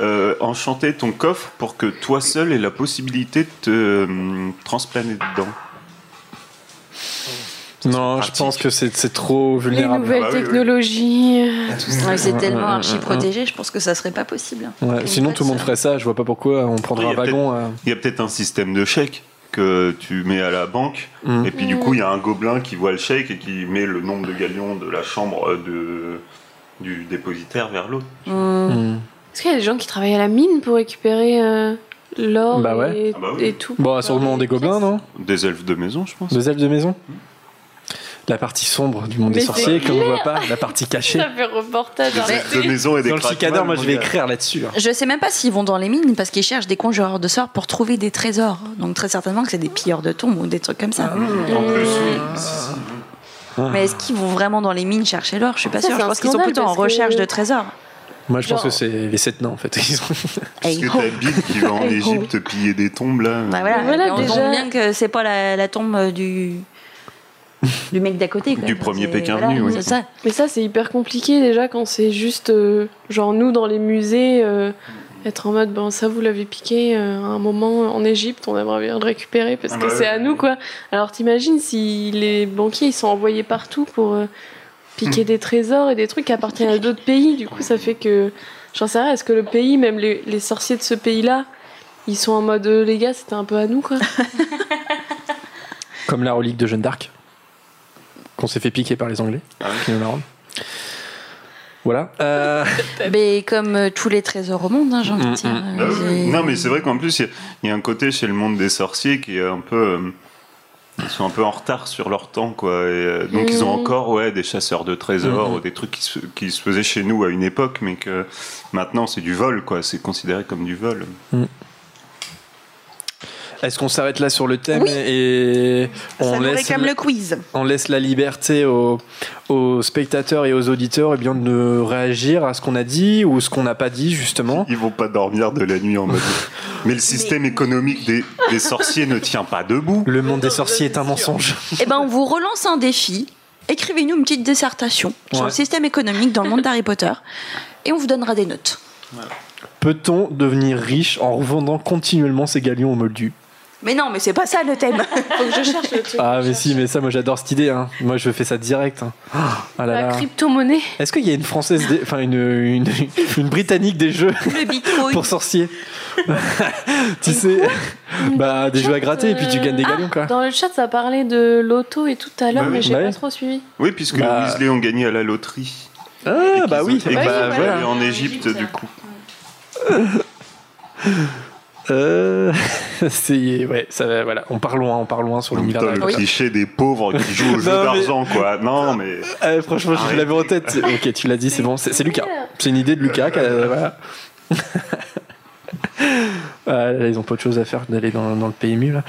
euh, enchanter ton coffre pour que toi seul aies la possibilité de te euh, transplaner dedans Non, je pratique. pense que c'est trop Les vulnérable. nouvelles oui, oui. technologies. tout ça. Ouais, c'est tellement archi protégé, je pense que ça serait pas possible. Ouais, Une sinon tout le monde ferait ça. Je vois pas pourquoi on prendrait un wagon. euh. Il y a peut-être un système de chèque que tu mets à la banque, Mm. et puis du coup, il y a un gobelin qui voit le chèque et qui met le nombre de galions de la chambre euh, de, du dépositaire vers l'autre. Mmh. Est-ce qu'il y a des gens qui travaillent à la mine pour récupérer euh, l'or Bah ouais. et, Ah bah oui. et tout Bon, sûrement des gobelins, non Des elfes de maison, je pense. Des elfes de maison La partie sombre du monde des sorciers, qu'on ne voit pas, la partie cachée. Ça fait reportage. Des elfes de maison et des Dans le cicadeur, moi je vais écrire là-dessus. hein. Je sais même pas s'ils vont dans les mines parce qu'ils cherchent des conjureurs de sorts pour trouver des trésors. Donc très certainement que c'est des pilleurs de tombes ou des trucs comme ça. En plus, oui. Ah. Mais est-ce qu'ils vont vraiment dans les mines chercher l'or? Je suis pas sûre. Je pense qu'ils sont plutôt en que- recherche de trésors. Moi je pense que c'est les sept nains en fait. Ils ont- Parce que t'as Bill qui va en. Égypte piller des tombes là. Bah voilà, on déjà. bien que c'est pas la, la tombe euh, du du mec d'à côté. quoi. Du premier Pékin voilà, venu, oui. Ça. Mais ça, c'est hyper compliqué déjà quand c'est juste, euh, genre nous dans les musées, euh, être en mode, bon, ça vous l'avez piqué euh, à un moment en Égypte, on aimerait bien le récupérer parce Ah que bah c'est ouais. à nous quoi. Alors t'imagines si les banquiers ils sont envoyés partout pour euh, piquer Hmm. des trésors et des trucs qui appartiennent à d'autres pays, du coup ça fait que, j'en sais rien, est-ce que le pays, même les, les sorciers de ce pays-là, ils sont en mode, euh, les gars, c'était un peu à nous quoi. Comme la relique de Jeanne d'Arc, qu'on s'est fait piquer par les Anglais, Ah qui nous la rendent. Voilà. Euh, Mais comme euh, tous les trésors au monde, hein, j'ai envie de Mm, dire. mm. Ah C'est- oui. Non, mais c'est vrai qu'en plus, il y a- il y, a un côté chez le monde des sorciers qui est un peu. euh, ils sont un peu en retard sur leur temps, quoi. Et, euh, donc, ils ont Mhm. encore ouais, des chasseurs de trésors, Mhm. ou des trucs qui se, qui se faisaient chez nous à une époque, mais que maintenant, c'est du vol, quoi. C'est considéré comme du vol. Est-ce qu'on s'arrête là sur le thème Oui. et on laisse, le quiz. on laisse la liberté aux, aux spectateurs et aux auditeurs et bien de réagir à ce qu'on a dit ou ce qu'on n'a pas dit justement. Ils vont pas dormir de la nuit en mode. mais le système économique des, des sorciers ne tient pas debout. Le monde des sorciers est un mensonge. Eh ben, on vous relance un défi. Écrivez-nous une petite dissertation sur le système économique dans le monde d'Harry Potter et on vous donnera des notes. Peut-on devenir riche en revendant continuellement ses galions aux moldus Mais non, mais c'est pas ça le thème. Faut que je cherche le truc. Ah mais si, mais ça moi j'adore cette idée. hein. Moi je fais ça direct. hein. Ah là La là. crypto-monnaie. Est-ce qu'il y a une française, des- enfin une, une, une britannique des jeux le bitcoin. pour sorciers Tu sais, bah des jeux à gratter et puis tu gagnes des galions quoi. Dans le chat, ça parlait de l'auto et tout à l'heure, Bah oui. mais j'ai Bah pas oui. trop suivi. Oui, puisque Bah. les Weasley ont gagné à la loterie. Ah bah oui. Et bah voilà. en Égypte, du coup. Euh, c'est ouais, ça va, voilà, on part loin, on part loin sur l'univers. le cliché des pauvres qui jouent au jeu d'argent, quoi. Non, mais. Euh, franchement, je l'avais en tête. Ok, tu l'as dit, c'est bon. C'est Lucas. C'est une idée de Lucas. voilà. Ah, là, ils ont pas autre chose à faire que d'aller dans, dans le PMU là.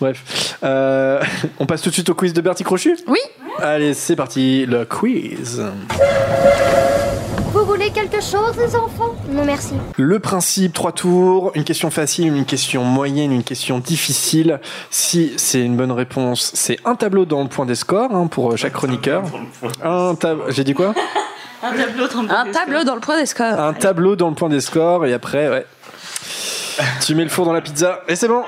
Bref, Euh, on passe tout de suite au quiz de Bertie Crochu? Oui. Allez, c'est parti, le quiz. Vous voulez quelque chose, les enfants? Non, merci. Le principe, trois tours, une question facile, une question moyenne, une question difficile. Si c'est une bonne réponse, c'est un tableau dans le point des scores hein, pour chaque chroniqueur. Un tab- J'ai dit quoi? Un tableau dans le Un tableau dans le point des scores. Un tableau dans le point des scores et après, ouais. Tu mets le four dans la pizza et c'est bon.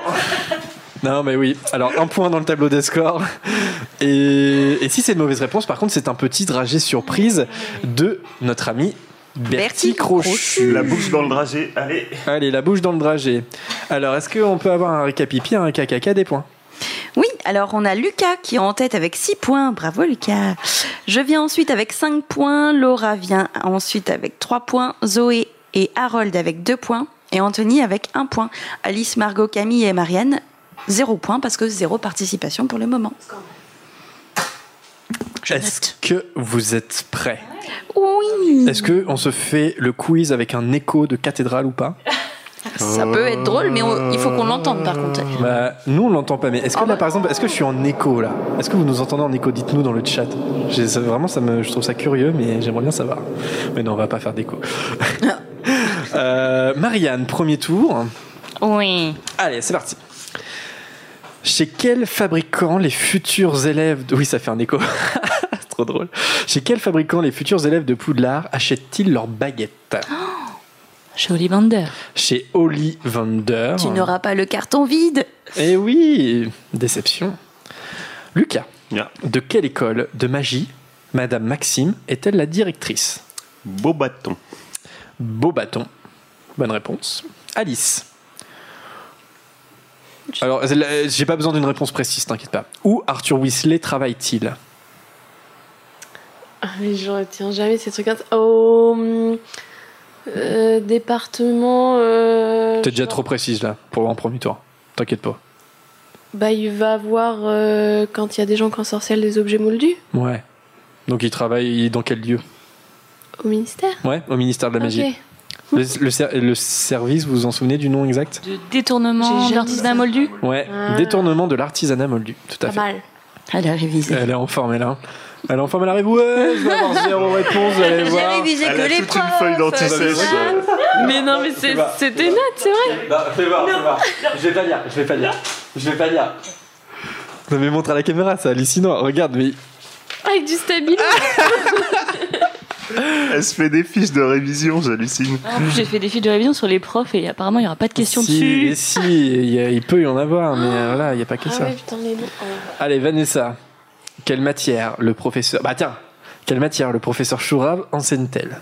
Non, mais oui. Alors, un point dans le tableau des scores. Et, et si c'est une mauvaise réponse, par contre, c'est un petit dragé surprise de notre ami Bertie Crochu. La bouche dans le dragé, allez. Allez, la bouche dans le dragé. Alors, est-ce qu'on peut avoir un récapipi, un KKK des points? Oui, alors on a Lucas qui est en tête avec 6 points. Bravo Lucas. Je viens ensuite avec 5 points. Laura vient ensuite avec 3 points. Zoé et Harold avec 2 points. Et Anthony avec 1 point. Alice, Margot, Camille et Marianne, 0 point parce que 0 participation pour le moment. Est-ce que vous êtes prêts? Oui. Est-ce que on se fait le quiz avec un écho de cathédrale ou pas? Ça peut être drôle, mais on- il faut qu'on l'entende par contre. Bah, nous on l'entend pas, mais est-ce que là par exemple, est-ce que je suis en écho là? Est-ce que vous nous entendez en écho? Dites-nous dans le chat. J'ai- ça- vraiment, ça me, je trouve ça curieux, mais j'aimerais bien savoir. Mais non, on va pas faire d'écho. Euh, Marianne, premier tour. Oui. Allez, c'est parti. Chez quel fabricant les futurs élèves de... Oui, ça fait un écho. c'est trop drôle. Chez quel fabricant les futurs élèves de Poudlard achètent-ils leurs baguettes? Chez Ollivander. Chez Ollivander. Tu n'auras pas le carton vide. Eh oui, déception. Lucas, Yeah. de quelle école de magie Madame Maxime est-elle la directrice? Beau bâton. Beau bâton. Bonne réponse. Alice. Alors, j'ai pas besoin d'une réponse précise, t'inquiète pas. Où Arthur Weasley travaille-t-il? Ah, mais je retiens jamais ces trucs. Au hum, euh, département. euh, T'es déjà trop précise là, pour un premier tour. T'inquiète pas. Bah, il va voir euh, quand il y a des gens qui ensorcellent des objets moldus Ouais. Donc il travaille dans quel lieu? Au ministère. Ouais, au ministère de la magie. Le, le ser- le service, vous vous en souvenez du nom exact? De détournement d'artisanat jamais moldu? Ouais, Ah. détournement de l'artisanat moldu, tout à Pas fait. mal. Elle a révisé. Elle est en forme, elle, hein. Elle est en forme, elle arrive. Ouais, je vais avoir zéro réponse, vous allez J'ai voir. révisé Elle que a les toute une feuille d'antisèche. Mais non, mais c'est- c'était net, c'est vrai. Bah, fais voir, fais voir. Je vais pas lire, je vais pas lire. Je vais pas lire. Non mais montre à la caméra, c'est hallucinant. Regarde, mais Avec du stabilo. Elle se fait des fiches de révision, j'hallucine. En plus, j'ai fait des fiches de révision sur les profs et apparemment, il n'y aura pas de questions si, dessus. si, il, y a- il peut y en avoir, mais euh, voilà, il n'y a pas que Ah ça. ouais, putain, les noms. Oh. Allez, Vanessa, quelle matière le professeur. Bah tiens, quelle matière le professeur Chourave enseigne-t-elle?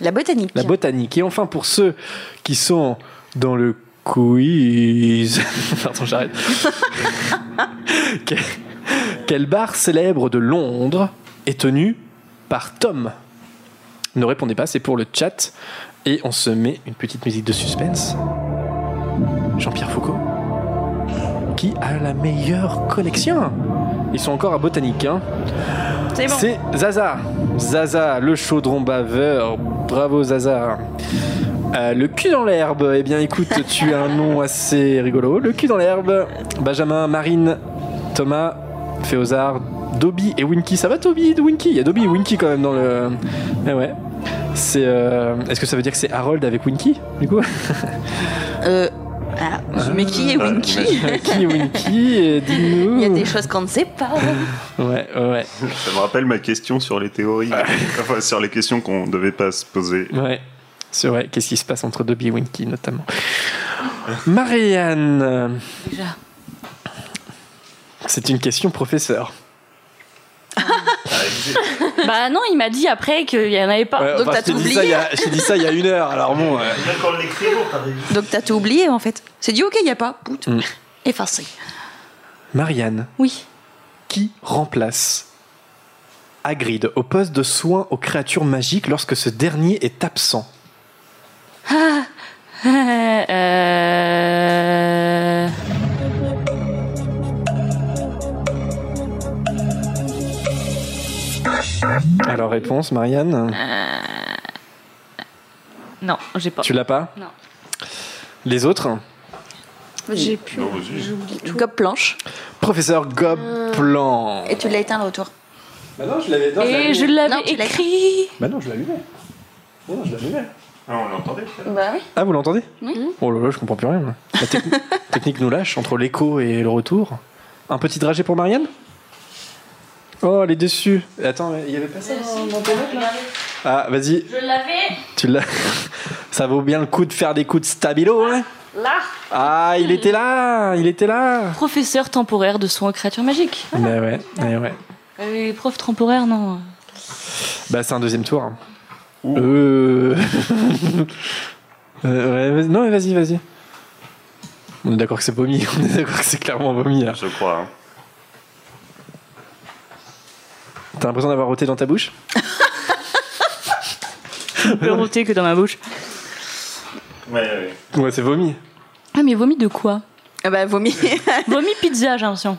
La botanique. La botanique. Et enfin, pour ceux qui sont dans le quiz. Pardon, j'arrête. Quel- Quel bar célèbre de Londres est tenu par Tom? Ne répondez pas, c'est pour le chat. Et on se met une petite musique de suspense. Jean-Pierre Foucault. Qui a la meilleure collection Ils sont encore à Botanique, hein C'est bon. Zaza. Zaza, le chaudron baveur. Bravo Zaza. Euh, le cul dans l'herbe. Eh bien, écoute, tu as un nom assez rigolo. Le cul dans l'herbe. Benjamin, Marine, Thomas, Féozard, Dobby et Winky. Ça va, Dobby et Winky? Il y a Dobby et Winky quand même dans le. Eh ouais. C'est. euh, Est-ce que ça veut dire que c'est Harold avec Winky Du coup Euh, ah, mais qui est Winky Qui est Winky Dis-nous. Il y a des choses qu'on ne sait pas. Ouais. Ça me rappelle ma question sur les théories. enfin, sur les questions qu'on devait pas se poser. Ouais, c'est vrai. Qu'est-ce qui se passe entre Dobby et Winky notamment? Marianne, Déjà. c'est une question professeur. Bah non, il m'a dit après qu'il n'y en avait pas. Ouais, donc t'as tout dit ça il y oublié. t'ai dit ça il y a une heure, alors bon. Donc t'as tout oublié en fait. C'est dit ok, il n'y a pas. Pout. Mm. Effacé. Marianne, Oui. qui remplace Hagrid au poste de soin aux créatures magiques lorsque ce dernier est absent? Euh, réponse, Marianne. Non, j'ai pas. Tu l'as pas Non. Les autres J'ai plus. Gob planche. Professeur Gobplan. Et tu l'as éteint le retour. Bah non, je l'avais Et je l'avais écrit. Bah non, je l'allumais. Non, je l'allumais. Ah, on l'entendait. Bah oui. Ah, vous l'entendez Oui. Oh là là, je comprends plus rien. moi. La techni- technique nous lâche entre l'écho et le retour. Un petit dragé pour Marianne Oh, elle est dessus. Attends, il y avait pas ça dans- notes, là Ah, vas-y, Je l'avais tu l'as. Ça vaut bien le coup de faire des coups de stabilo, hein là. Ah, il était là Il était là Professeur temporaire de soins créatures magiques. Mais ouais, mais ouais. Euh, prof temporaire, non. Bah, c'est un deuxième tour. hein. Euh... euh, ouais, vas-y- non, mais vas-y, vas-y. On est d'accord que c'est vomi. On est d'accord que c'est clairement vomi, là. Je crois. hein. T'as l'impression d'avoir roté dans ta bouche peux roter que dans ma bouche. Ouais, ouais. Ouais, c'est vomi. Ah, mais vomi de quoi Ah bah vomi. Vomi pizza, j'ai l'impression.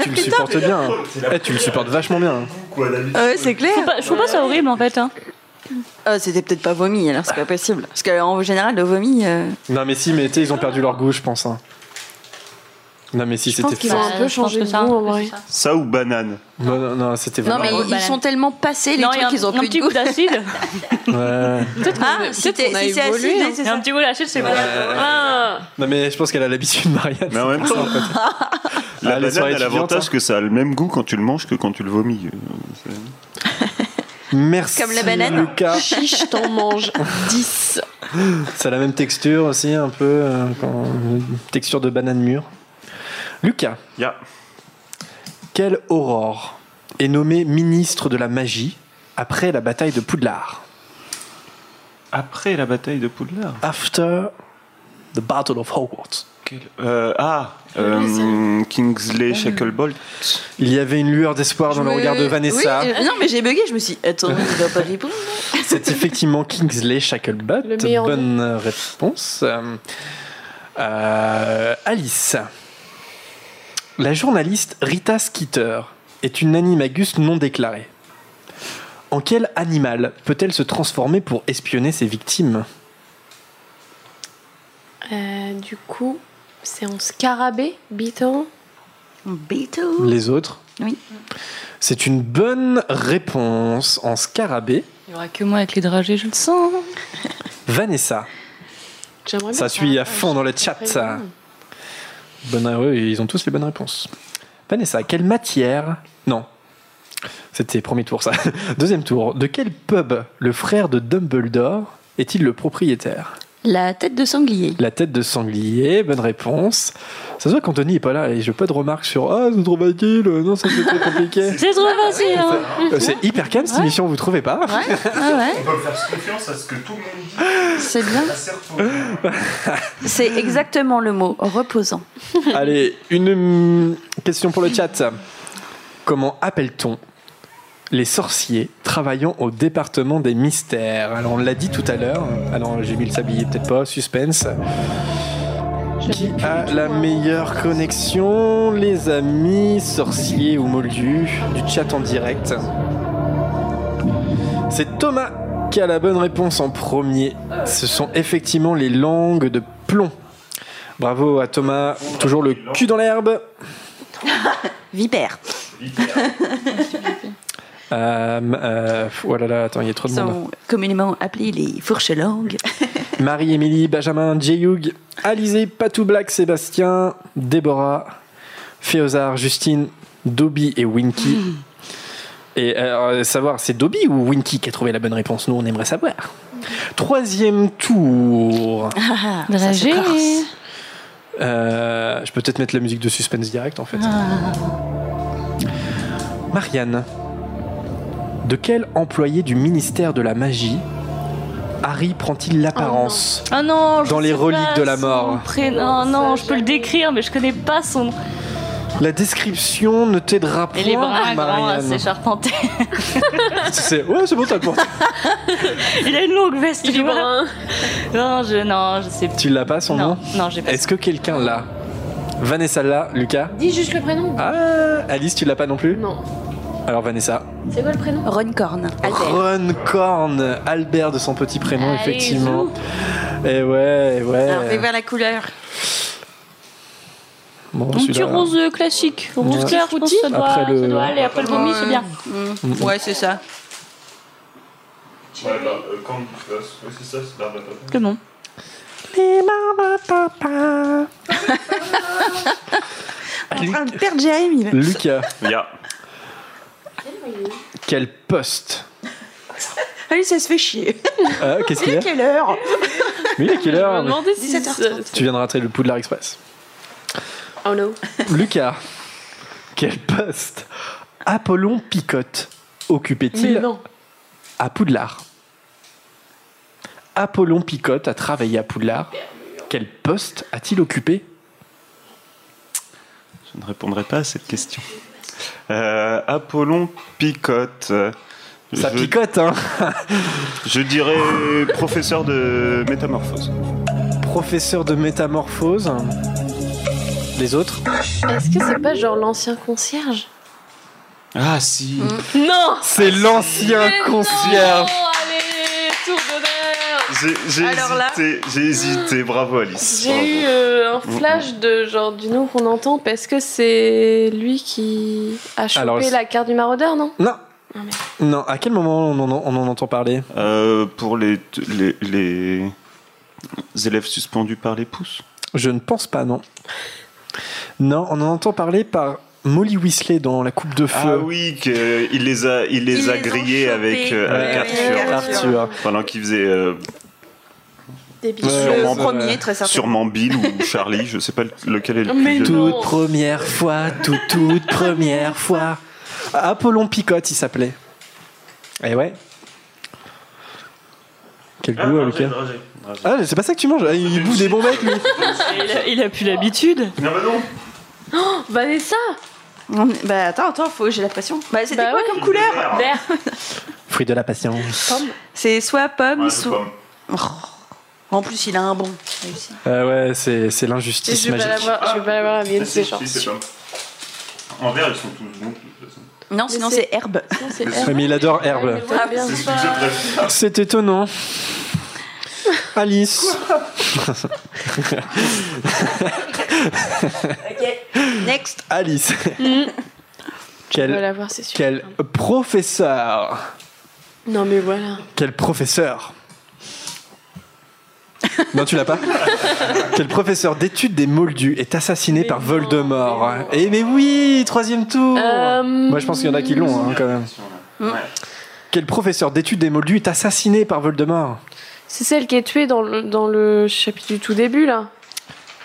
Tu le supportes bien. hein. Eh, tu le supportes vachement bien. hein. Quoi d'habitude ouais, c'est clair. Pas- Je trouve pas ça horrible en fait. Hein. Ah, c'était peut-être pas vomi, alors c'est pas possible. Parce qu'en général, le vomi. euh, Non, mais si, mais ils ont perdu leur goût, je pense. Non, mais si, c'était qu'ils ont un peu changé de ça, goût en que vrai. c'est ça. Ça ou banane Non, non, non, c'était Non, vraiment. mais ouais, ils banane. sont tellement passés, les Non, trucs, ils ont un plus petit de goût d'acide. Ouais. Ah, Peut-être si c'est acide, hein. c'est ça. un petit goût d'acide, c'est bon. Ah Non, mais je pense qu'elle a l'habitude, Marianne. Mais en même temps, la Ah, banane a l'avantage hein. que ça a le même goût quand tu le manges que quand tu le vomis. C'est- Merci. Comme la banane. Lucas. Chiche, t'en manges 10. Ça a la même texture aussi, un peu. euh, quand- texture de banane mûre. Lucas, Ya. quelle aurore est nommée ministre de la magie après la bataille de Poudlard Après la bataille de Poudlard. After the Battle of Hogwarts. Quel- euh, ah, euh, Kingsley Shacklebolt. Il y avait une lueur d'espoir dans le regard de Vanessa. Oui, euh, non, mais j'ai bugué, je me suis dit, attends, il pas répondre. C'est effectivement Kingsley Shacklebolt. Bonne réponse. Alice. La journaliste Rita Skeeter est une animagus non déclarée. En quel animal peut-elle se transformer pour espionner ses victimes? Euh, du coup, c'est en scarabée, Beetle? Beetle. Les autres? Oui. C'est une bonne réponse en scarabée. Il y aura que moi avec les dragées, je le sens. Vanessa. J'aimerais Ça suit à fond dans le chat. Ça. Bonne, ils ont tous les bonnes réponses. Vanessa, quelle matière Non. C'était premier tour, ça. Deuxième tour. De quel pub le frère de Dumbledore est-il le propriétaire? La tête de sanglier. La tête de sanglier, bonne réponse. Ça se voit qu'Anthony est pas là et je pas de remarques sur Ah, c'est trop facile, non, ça c'est trop compliqué. C'est trop facile. hein. Euh, C'est hyper calme cette émission, vous trouvez pas Ouais, ouais. On peut faire confiance à ce que tout le monde dit. C'est bien. C'est exactement le mot, reposant. Allez, une hum, question pour le chat. Comment appelle-t-on les sorciers travaillant au département des mystères Alors, on l'a dit tout à l'heure. Alors, j'ai mis le sablier, peut-être pas. Suspense. Qui a la meilleure connexion Les amis sorciers ou moldus du chat en direct? C'est Thomas qui a la bonne réponse en premier. Ce sont effectivement les langues de plomb. Bravo à Thomas, toujours le cul dans l'herbe. Vipère. Euh, euh, oh là là, attends, il y a trop Ils de monde. sont communément appelés les fourches-langues. Marie-Émilie, Benjamin, Jeyug, Alizé, Patou Black, Sébastien, Déborah, Féozard, Justine, Dobby et Winky. Et euh, savoir, c'est Dobby ou Winky qui a trouvé la bonne réponse? Nous, on aimerait savoir. Troisième tour. Ah, corse. Euh, je peux peut-être mettre la musique de suspense direct en fait. Marianne, de quel employé du ministère de la magie Harry prend-il l'apparence Ah non, je Dans les reliques de la mort. prénom. Non, non, je peux le décrire, mais je connais pas son. La description ne t'aidera pas, Et les bruns grands, c'est charpenté. C'est- Ouais, c'est bon, t'as le porté. Il a une longue veste, Il tu est brun. Non, je, non, je sais pas. Tu l'as pas son Non, nom non, j'ai pas. Est-ce que quelqu'un l'a Vanessa l'a, Lucas Dis juste le prénom. Ah, Alice, tu l'as pas non plus Non. Alors Vanessa, C'est quoi le prénom Runcorn. Albert. Runcorn, Albert de son petit prénom, Allez, effectivement. Et ouais, ouais. Alors, fais voir la couleur. Bon, Un petit rose classique. Rose Ouais. clair, je pense que ça doit, Après le- ça doit aller. Après le vomi, c'est bien. Mm. Ouais, c'est ça. Ouais, bah, euh, quand c'est ça, c'est papa. C'est bon. En train de perdre Jérémy. là. Lucas, Ya. Quel poste Allez, ça se fait chier. Ah, Qu'est-ce qu'il y a Quelle heure? Oui, il est quelle heure demandais si 17h30. Tu viens de rater le Poudlard Express. Oh no. Lucas, quel poste Apollon Picotte Mais occupait-il non. à Poudlard? Apollon Picotte a travaillé à Poudlard. Quel poste a-t-il occupé? Je ne répondrai pas à cette question. Euh, Apollon picote. Ça je, picote, hein je dirais professeur de métamorphose. Professeur de métamorphose. Les autres Est-ce que c'est pas genre l'ancien concierge? Ah si. Non C'est l'ancien concierge Oh, allez, tour d'honneur J'ai hésité, j'ai hésité. Bravo Alice. J'ai eu euh, un flash de genre du nom qu'on entend parce que c'est lui qui a chopé Alors, la carte du maraudeur, non? Non Ah. Non, à quel moment on en, on en entend parler? Euh, pour les, les, les élèves suspendus par les pouces. Je ne pense pas, non. Non, on en entend parler par Molly Weasley dans La Coupe de Feu. Ah oui, que il les a, il les Ils a les grillés avec, euh, Ouais, avec avec Arthur. Arthur. Pendant qu'il faisait euh, Des Le ouais, premier, très sûrement Bill ou Charlie, je sais pas lequel est le plus Mais. Toute première fois, toute, toute première fois. Apollon Picotte, il s'appelait. Eh ouais. Quel Ah, goût, Dragé, Lucas Dragé, Dragé. Ah, c'est pas ça que tu manges Ah, Il bouffe des bons mecs, lui Il a, il a plus l'habitude. Non, bah non. Vanessa On- Bah attends, attends, faut j'ai la pression. Bah c'était Bah quoi ouais. comme couleur Vert. Fruit de la patience. Pomme. C'est soit pomme, Ouais, c'est soit. pas- En plus, il a un bon. Réussi. Ah ouais, c'est c'est l'injustice Je vais pas magique. l'avoir, je vais pas l'avoir la mienne, Si, c'est si, genre. c'est pas. En vert, ils sont tous bons. de toute façon. Non, sinon c'est- c'est herbe. Non, c'est mais il adore herbe. Ah, bien C'est ce que ça. je préfère. C'est étonnant. Alice. Next. Alice. Vais Quel, professeur Non, mais voilà. Quel professeur Non, tu l'as pas Quel professeur d'études des Moldus est assassiné par Voldemort Eh mais oui, troisième tour Euh, Moi je pense qu'il y en a qui l'ont hein, quand même. Ouais. Quel professeur d'études des Moldus est assassiné par Voldemort C'est celle qui est tuée dans le, dans le chapitre du tout début, là.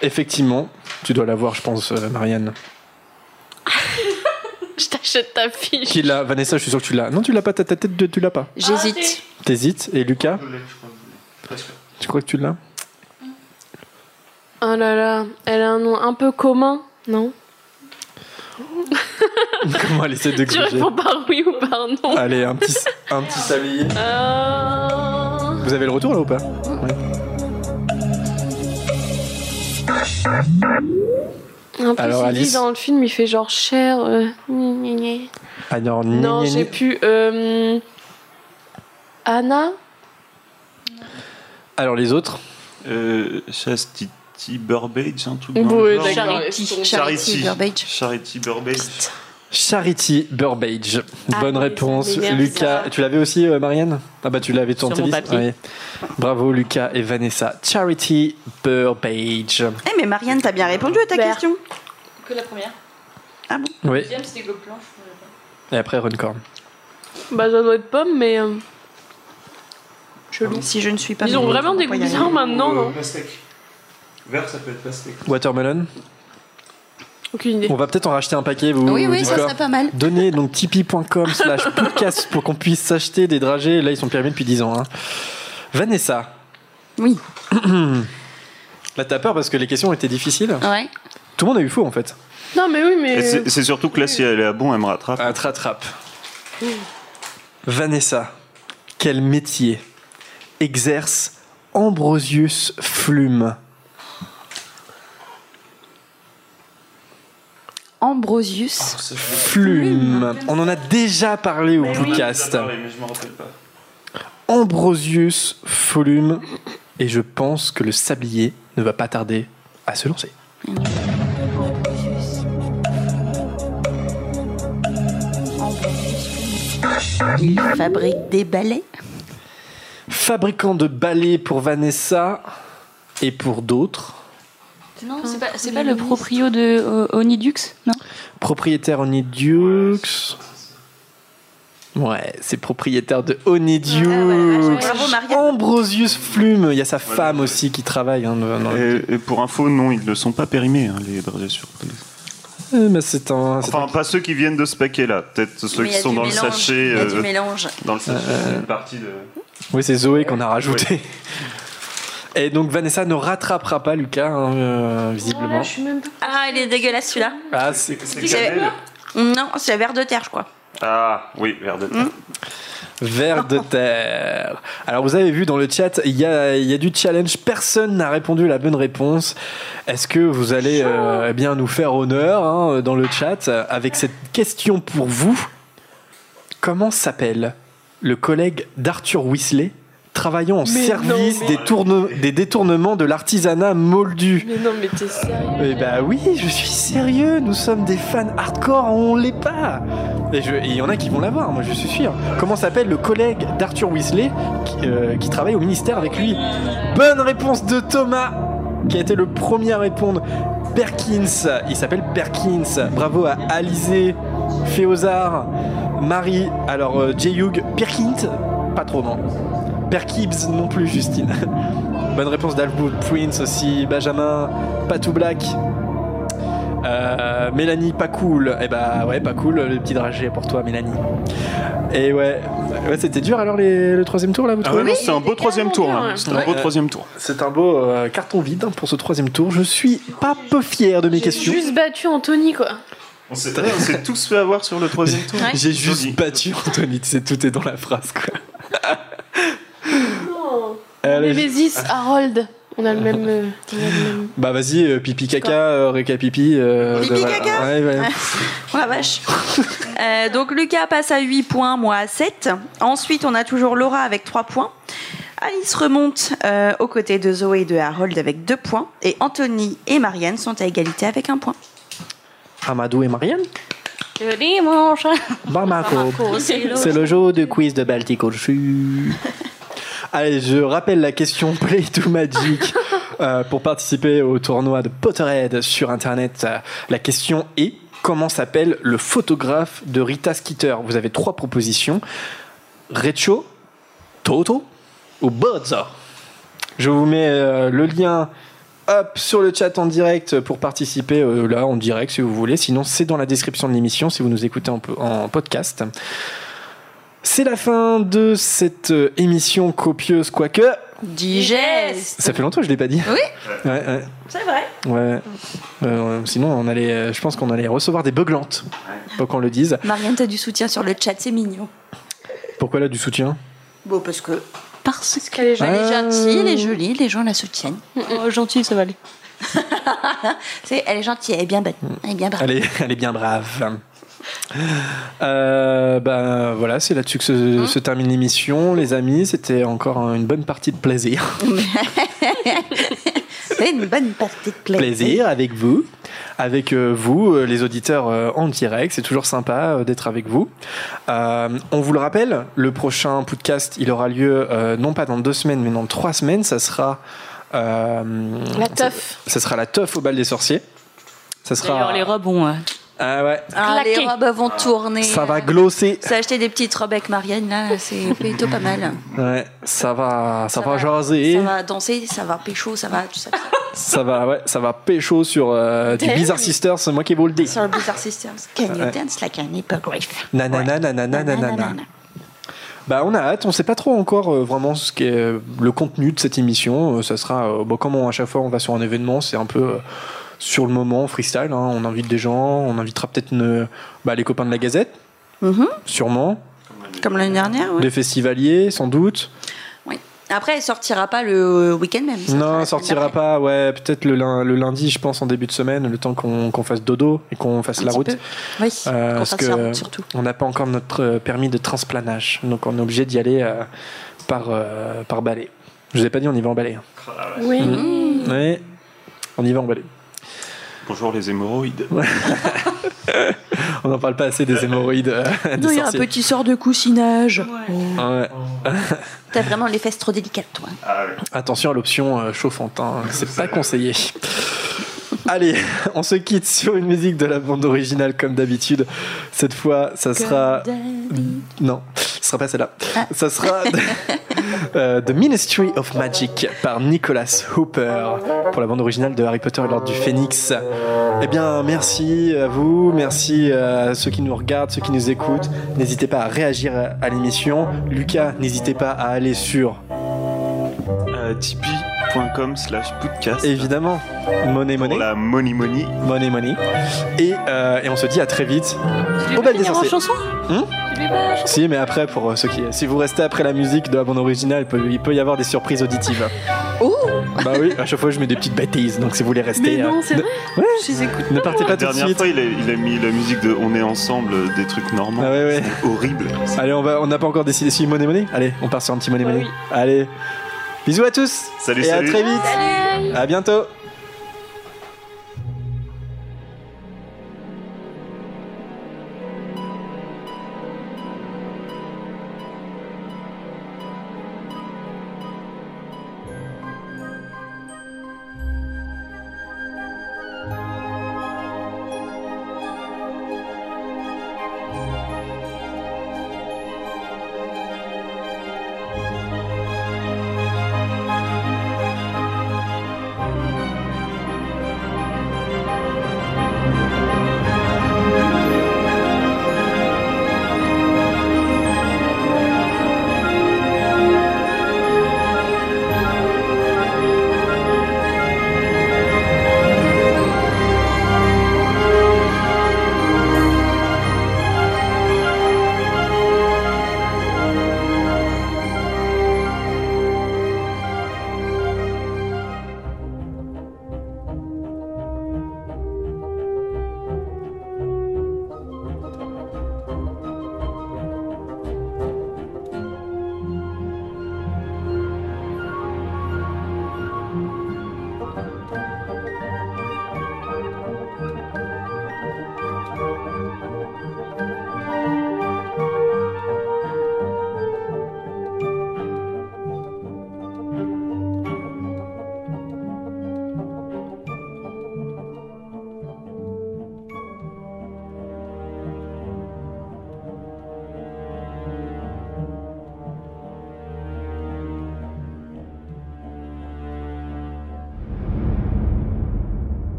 Effectivement, tu dois l'avoir je pense euh, Marianne. Je t'achète ta fiche. Qui l'a Vanessa, je suis sûr que tu l'as. Non, tu l'as pas, ta tête, tu l'as pas. J'hésite. T'hésites. Et Lucas, Je l'ai, je crois, je l'ai. Presque. tu crois que tu l'as Oh là là, elle a un nom un peu commun, non Comment elle essaie de Tu gruger réponds par oui ou par non Allez, un petit, un petit sablier. Euh... Vous avez le retour là ou pas? Ouais. En plus, Alors, il Alice dit dans le film, il fait genre cher. euh. Alors, Non, gna, gna, j'ai pu. Euh... Anna Alors les autres Euh, Chastity Burbage, un truc Oui, dans le genre. d'accord. Charity. Charity. Charity Burbage. Charity Burbage. Charity Burbage. Bonne Ah, réponse. ça m'énerve, Lucas, ça. tu l'avais aussi, euh, Marianne Ah bah tu l'avais Sur tenté. papier. Bravo Lucas et Vanessa. Charity Burbage. Eh mais Marianne, t'as bien répondu à ta question. Que la première. Ah bon Oui. Deuxième, c'était Globe Blanche. Et après Runcorn. Bah, ça doit être pomme, mais. euh, Chelou. Si je ne suis pas. Ils ont vraiment des goûts maintenant, non Pastèque. Vert, ça peut être pastèque. Watermelon. Aucune idée. On va peut-être en racheter un paquet. Vous, Oui, vous oui, dites ça serait pas mal. Donnez donc tipeee.com slash podcast pour qu'on puisse s'acheter des dragées. Là, ils sont périmés depuis 10 ans. hein. Vanessa. Oui. Là, t'as peur parce que les questions étaient difficiles. Ouais. Tout le monde a eu faux en fait. Non, mais oui, mais. c'est surtout que là, si elle est à bon, elle me rattrape. Ah, te rattrape. Vanessa, quel métier exerce Ambrosius Flume? Ambrosius. Flume. On en a déjà parlé au podcast. Ambrosius Folume. Et je pense que le sablier ne va pas tarder à se lancer. Il fabrique des balais. Fabricant de balais pour Vanessa et pour d'autres. Non, c'est pas, le proprio de euh, Onidux, non Propriétaire Onidux. Ouais, c'est propriétaire de Onidux. Bravo, Marianne. Ambrosius Flume. Il y a sa femme aussi qui travaille. hein, dans- dans- Et, et pour info, non, ils ne sont pas périmés, hein, les brasiers surprises. Euh, mais c'est un. Enfin, pas ceux qui viennent de ce paquet-là. Peut-être ceux Mais qui sont dans mélange, le sachet. il y a du euh, mélange. Dans le sachet, Euh, c'est une partie de. Oui, c'est Zoé qu'on a rajouté. Et donc Vanessa ne rattrapera pas Lucas, hein, euh, visiblement. Ah, il est dégueulasse celui-là. Ah, c'est C'est- Non, c'est vers de terre, je crois. Ah, oui, vers de terre. Vers de terre. Alors vous avez vu dans le chat, il y a, il y a du challenge. Personne n'a répondu la bonne réponse. Est-ce que vous allez euh, eh bien nous faire honneur hein, dans le chat avec cette question pour vous? Comment s'appelle le collègue d'Arthur Weasley? Travaillant en Mais service non, des, tourne- des détournements de l'artisanat moldu Mais non, mais t'es sérieux Eh bah oui, je suis sérieux, nous sommes des fans hardcore, on l'est pas. Et il y en a qui vont l'avoir, moi je suis sûr. Comment s'appelle le collègue d'Arthur Weasley qui, euh, qui travaille au ministère avec lui? Bonne réponse de Thomas, qui a été le premier à répondre. Perkins, il s'appelle Perkins. Bravo à Alizé, Féozard, Marie, alors euh, J. Hugh, Perkins, pas trop Perkibs non plus, Justine. Bonne réponse d'Alwood Prince aussi, Benjamin, Patou Black. Euh, Mélanie, pas cool. Eh bah ouais, pas cool, le petit dragé pour toi, Mélanie. Et ouais, ouais c'était dur alors les- le troisième tour là, vous Ah trouvez non, c'était un beau troisième tour. C'était un beau troisième tour. C'est un beau euh, carton vide hein, pour ce troisième tour. Je suis pas peu fier de mes J'ai questions. juste battu Anthony, quoi. On s'est on s'est tous fait avoir sur le troisième tour. J'ai juste battu Anthony, sais, tout est dans la phrase quoi. Allez, Némésis, Harold. On a le même. euh, on a le même- Bah vas-y, euh, pipi caca, euh, réca pipi. euh, Pipi voilà. caca Ouais, ouais. Oh la vache. Euh, donc Lucas passe à 8 points, moi à 7. Ensuite, on a toujours Laura avec 3 points. Alice remonte euh, aux côtés de Zoé et de Harold avec 2 points. Et Anthony et Marianne sont à égalité avec 1 point. Amadou et Marianne Le dimanche. Bamako. C'est le- jeu de quiz de Baltic Ocean. Allez, je rappelle la question Play to Magic. Euh, pour participer au tournoi de Potterhead sur Internet, euh, la question est comment s'appelle le photographe de Rita Skeeter? Vous avez trois propositions. Recho, Toto ou Bozzo Je vous mets euh, le lien hop, sur le chat en direct pour participer euh, là en direct si vous voulez. Sinon, c'est dans la description de l'émission si vous nous écoutez en podcast. C'est la fin de cette euh, émission copieuse, quoique. Digeste Ça fait longtemps que je l'ai pas dit. Oui. Ouais, ouais. C'est vrai. ouais. Euh, sinon, on allait, euh, je pense qu'on allait recevoir des beuglantes. Faut qu'on le dise. Marianne, t'as du soutien sur le chat, c'est mignon. Pourquoi là du soutien? Bon, parce que. Parce que. qu'elle est Elle est gentille, elle est jolie, les gens la soutiennent. Oh, gentil, ça va aller. C'est, elle est gentille, elle est bien bonne. Elle est bien brave. Elle est, elle est bien brave. Euh, ben voilà, c'est là-dessus que se, se termine l'émission, les amis. C'était encore une bonne partie de plaisir. C'est une bonne partie de plaisir. plaisir avec vous, avec euh, vous, euh, les auditeurs en direct. C'est toujours sympa d'être avec vous. Euh, on vous le rappelle, le prochain podcast, il aura lieu euh, non pas dans deux semaines, mais dans trois semaines. Ça sera euh, La teuf. ça sera la teuf au bal des sorciers. Ça sera. D'ailleurs, les robes ont. Ah ouais. Ah, les robes vont tourner. Ça va glosser. Ça acheté des petites robes avec Marianne, là, c'est plutôt pas mal. Ouais, ça va, ça, Ça va, va- jaser. Ça va danser, ça va pécho, ça va tout ça. Ça va, ouais, ça va pécho sur euh, du. Bizarre Sisters. C'est moi qui vous le dis. Sur le Bizarre Sisters. Can you Ouais. dance like an hippogriff? Nanana, nanana, nanana. Bah on a hâte, on sait pas trop encore euh, vraiment ce qu'est euh, le contenu de cette émission. Euh, ça sera, euh, bon, comme on- à chaque fois on va sur un événement, c'est un peu euh, sur le moment, freestyle. hein. On invite des gens, on invitera peut-être bah, les copains de la Gazette, Mhm. sûrement, Comme l'année dernière, oui. des festivaliers sans doute. Oui. Après, elle sortira pas le week-end même. ça sera Non, sortira pas, ouais, peut-être le, lundi, je pense, en début de semaine, le temps qu'on fasse dodo et qu'on fasse Un la route. peu. Oui, Euh, qu'on parce que route, surtout. on n'a pas encore notre euh, permis de transplanage, donc on est obligé d'y aller euh, par, euh, par balai. Je vous ai pas dit, on y va en balai. hein. Oui. Mm. Ouais, on y va en balai. Bonjour les hémorroïdes. On n'en parle pas assez des hémorroïdes. euh, des il y a un petit sort de coussinage. Ouais. T'as vraiment les fesses trop délicates, toi. Attention à l'option euh, chauffante, hein, c'est pas conseillé. Allez, on se quitte sur une musique de la bande originale comme d'habitude. Cette fois, ça sera. Non, ce sera pas celle-là. Ça sera euh, The Ministry of Magic par Nicholas Hooper pour la bande originale de Harry Potter et l'Ordre du Phénix. Eh bien, merci à vous, merci à ceux qui nous regardent, ceux qui nous écoutent. N'hésitez pas à réagir à l'émission. Lucas, n'hésitez pas à aller sur Euh, Tipeee.com slash podcast. Évidemment. Money Money. Pour la money money. Money Money. Et, euh, et on se dit à très vite. Au bal des finir en sorciers. chanson? Hum la si, mais après, pour euh, ceux qui. Si vous restez après la musique de la bande originale, il peut, il peut y avoir des surprises auditives. Oh Bah oui, à chaque fois je mets des petites bêtises, donc si vous voulez rester. Mais non, euh, c'est ne- vrai Ouais, Je les écoute. ne partez pas La tout de dernière suite. fois, il a, il a mis la musique de On est ensemble, euh, des trucs normands. Ah ouais, ouais. Horrible. Allez, on va, on n'a pas encore décidé si Money Money Allez, on part sur un petit Money Ouais, Money. oui. Allez, bisous à tous. Salut, et salut. à très vite. À bientôt.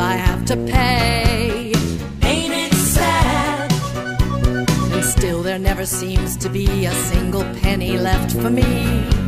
I have to pay. Ain't it sad? And still there never seems to be a single penny left for me.